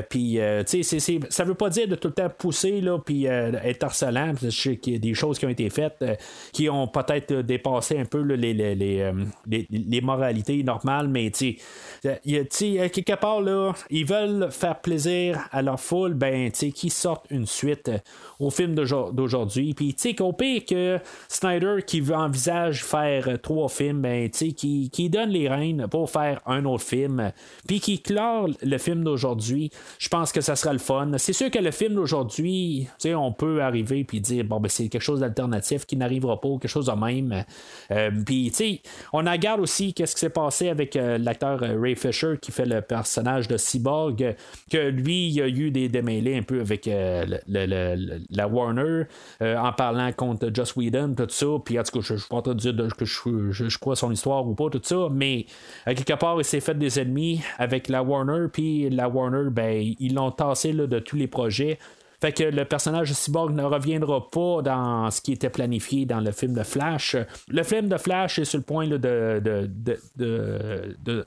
puis, tu sais, ça veut pas dire de tout le temps pousser, là, puis être harcelant. Des choses qui ont été faites euh, qui ont peut-être dépassé un peu les, euh, les, les, moralités normales, mais tu sais, quelque part, là, ils veulent faire plaisir à leur foule, ben, tu sais, qu'ils sortent une suite au film d'aujourd'hui. Puis, tu sais, qu'au pire que Snyder qui envisage faire trois films, ben, tu sais, qui, qui donne les rênes pour faire un autre film, puis qui clore le film d'aujourd'hui, je pense que ça sera le fun. C'est sûr que le film d'aujourd'hui, tu sais, on peut arriver puis dire, bon, ben, c'est quelque chose d'alternatif qui n'arrivera pas, quelque chose de même. Euh, puis, tu sais, on regarde aussi qu'est-ce qui s'est passé avec euh, l'acteur euh, Ray Fisher qui fait le personnage de Cyborg, que lui, il a eu des démêlés un peu avec le la Warner euh, en parlant contre Joss Whedon, tout ça. Puis en tout cas, je ne suis pas en train de dire que je, crois son histoire ou pas, tout ça. Mais quelque part, il s'est fait des ennemis avec la Warner. Puis la Warner, ben, ils l'ont tassé de tous les projets. Fait que le personnage de Cyborg ne reviendra pas dans ce qui était planifié dans le film de Flash. Le film de Flash est sur le point de,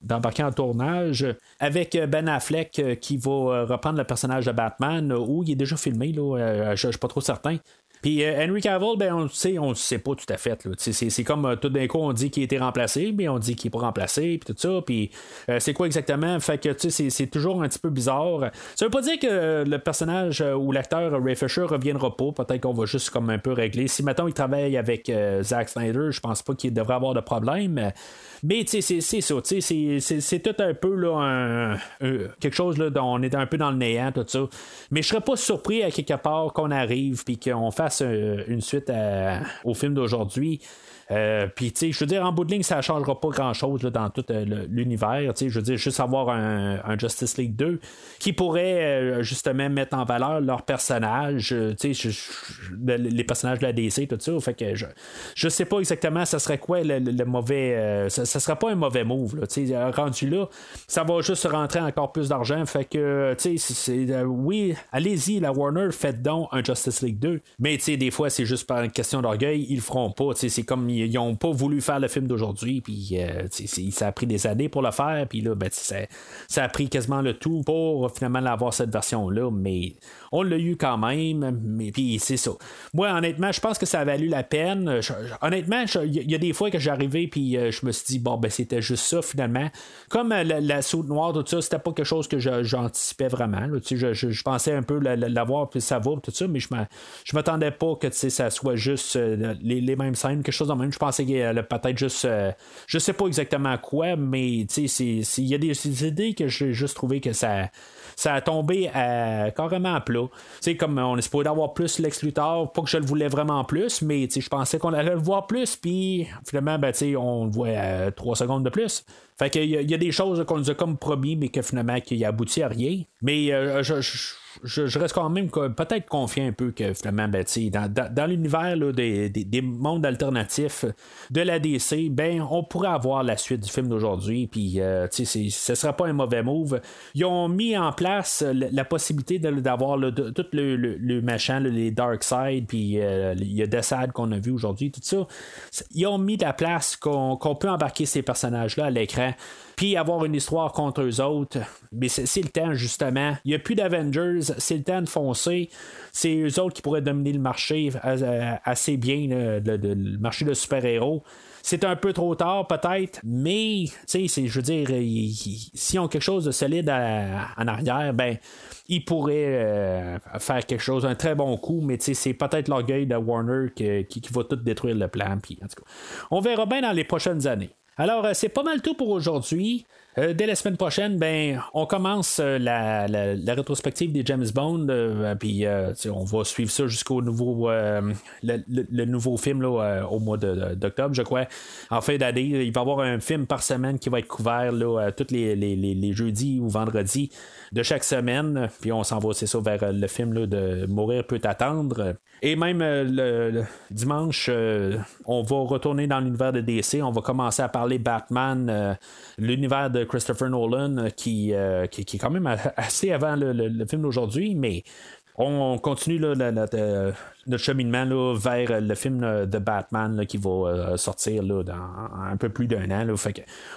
d'embarquer en tournage avec Ben Affleck euh, qui va euh, reprendre le personnage de Batman où il est déjà filmé, là, euh, je ne suis pas trop certain. Puis euh, Henry Cavill, ben, on le sait, on sait pas tout à fait. C'est, comme euh, tout d'un coup, on dit qu'il a été remplacé, mais on dit qu'il n'est pas remplacé, puis tout ça. Puis euh, c'est quoi exactement? Fait que c'est, c'est toujours un petit peu bizarre. Ça veut pas dire que le personnage ou l'acteur Ray Fisher reviendra pas. Peut-être qu'on va juste comme un peu régler. Si maintenant il travaille avec Zack Snyder, je pense pas qu'il devrait avoir de problème. Mais c'est ça, c'est tout un peu là, quelque chose là, dont on est un peu dans le néant, tout ça. Mais je serais pas surpris à quelque part qu'on arrive puis qu'on fasse une suite au film d'aujourd'hui. Euh, puis, tu sais, je veux dire, en bout de ligne, ça ne changera pas grand-chose dans tout euh, l'univers. Je veux dire, juste avoir un, Justice League 2 qui pourrait euh, justement mettre en valeur leurs personnages, tu sais, les personnages de la DC, tout ça. Fait que je, je sais pas exactement ça serait quoi le, mauvais. ça, ne serait pas un mauvais move, tu sais, rendu là, ça va juste rentrer encore plus d'argent. Fait que, tu sais, oui, allez-y, la Warner, faites donc un Justice League 2. Mais, tu sais, des fois, c'est juste par une question d'orgueil, ils le feront pas. C'est comme ils n'ont pas voulu faire le film d'aujourd'hui, puis euh, ça a pris des années pour le faire, puis là, ben, ça, a pris quasiment le tout pour finalement avoir cette version-là, mais on l'a eu quand même, mais puis c'est ça. Moi, honnêtement, je pense que ça a valu la peine. honnêtement, il y, a des fois que j'arrivais, puis euh, je me suis dit, bon, ben c'était juste ça finalement. Comme euh, la, la noire, tout ça, c'était pas quelque chose que j'anticipais vraiment. je, je, pensais un peu l'avoir, puis ça va, tout ça, mais je m'attendais pas que ça soit juste euh, les, mêmes scènes, quelque chose de même. Je pensais qu'il y a peut-être juste. Euh, je sais pas exactement quoi, mais il y a des, idées que j'ai juste trouvé que ça ça a tombé à, carrément à plat. comme on est supposé avoir plus Lex pas que je le voulais vraiment plus, mais je pensais qu'on allait le voir plus, puis finalement, ben, on le voit à 3 secondes de plus. Fait qu'il y, a des choses qu'on nous a comme promis, mais que finalement, qui a abouti à rien. Mais euh, je, reste quand même peut-être confiant un peu que finalement, ben, dans, dans, l'univers des, des, mondes alternatifs de la DC, ben, on pourrait avoir la suite du film d'aujourd'hui. Puis, euh, ce ne sera pas un mauvais move. Ils ont mis en place la, possibilité d'avoir tout le, machin, les Dark Side, puis euh, il y a qu'on a vu aujourd'hui, tout ça. Ils ont mis de la place qu'on peut embarquer ces personnages-là à l'écran puis avoir une histoire contre eux autres. Mais c'est le temps, justement. Il n'y a plus d'Avengers, c'est le temps de foncer. C'est eux autres qui pourraient dominer le marché euh, assez bien, le, marché de super-héros. C'est un peu trop tard, peut-être, mais, tu sais, je veux dire, s'ils ont quelque chose de solide en arrière, ben, ils pourraient euh, faire quelque chose, un très bon coup, mais c'est peut-être l'orgueil de Warner qui, qui, va tout détruire le plan. Puis, en tout cas, on verra bien dans les prochaines années. Alors, euh, c'est pas mal tout pour aujourd'hui. Euh, dès la semaine prochaine, ben, on commence euh, la, rétrospective des James Bond, puis on va suivre ça jusqu'au nouveau le, nouveau film au mois d'octobre, je crois. En fin d'année, il va y avoir un film par semaine qui va être couvert là, tous les, les, jeudis ou vendredis de chaque semaine. Puis on s'en va, c'est ça, vers le film de Mourir peut attendre. Et même le, dimanche, on va retourner dans l'univers de DC. On va commencer à parler Batman, euh, l'univers de Christopher Nolan, euh, qui, euh, qui, est quand même assez avant le, film d'aujourd'hui, mais on continue là, notre, cheminement là, vers le film de Batman qui va euh, sortir là, dans un peu plus d'un an.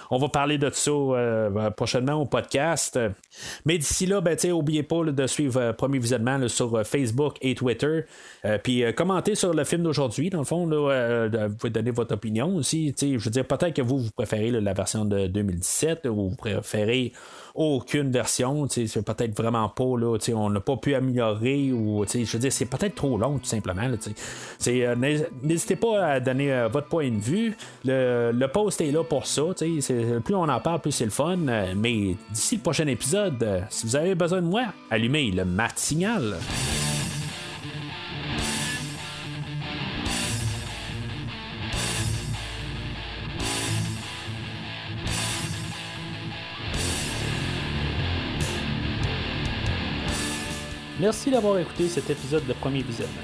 On va parler de ça euh, prochainement au podcast. Mais d'ici là, ben, n'oubliez pas de suivre euh, Premier Visionnement sur Facebook et Twitter. Puis commentez sur le film d'aujourd'hui. Dans le fond, là, vous pouvez donner votre opinion aussi. Je veux dire, peut-être que vous, vous préférez la version de 2017 ou vous préférez aucune version. C'est peut-être vraiment pas, là, on n'a pas pu améliorer je veux dire, c'est peut-être trop long. Euh, n'hésitez pas à donner euh, votre point de vue. Le, post est là pour ça. Plus on en parle, plus c'est le fun. Euh, mais d'ici le prochain épisode, si vous avez besoin de moi, allumez le mat signal. Merci d'avoir écouté cet épisode de Premier Visionnement.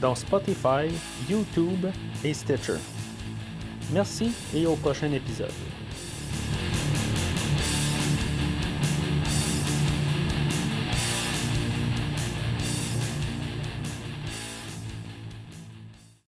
dans Spotify, YouTube et Stitcher. Merci et au prochain épisode.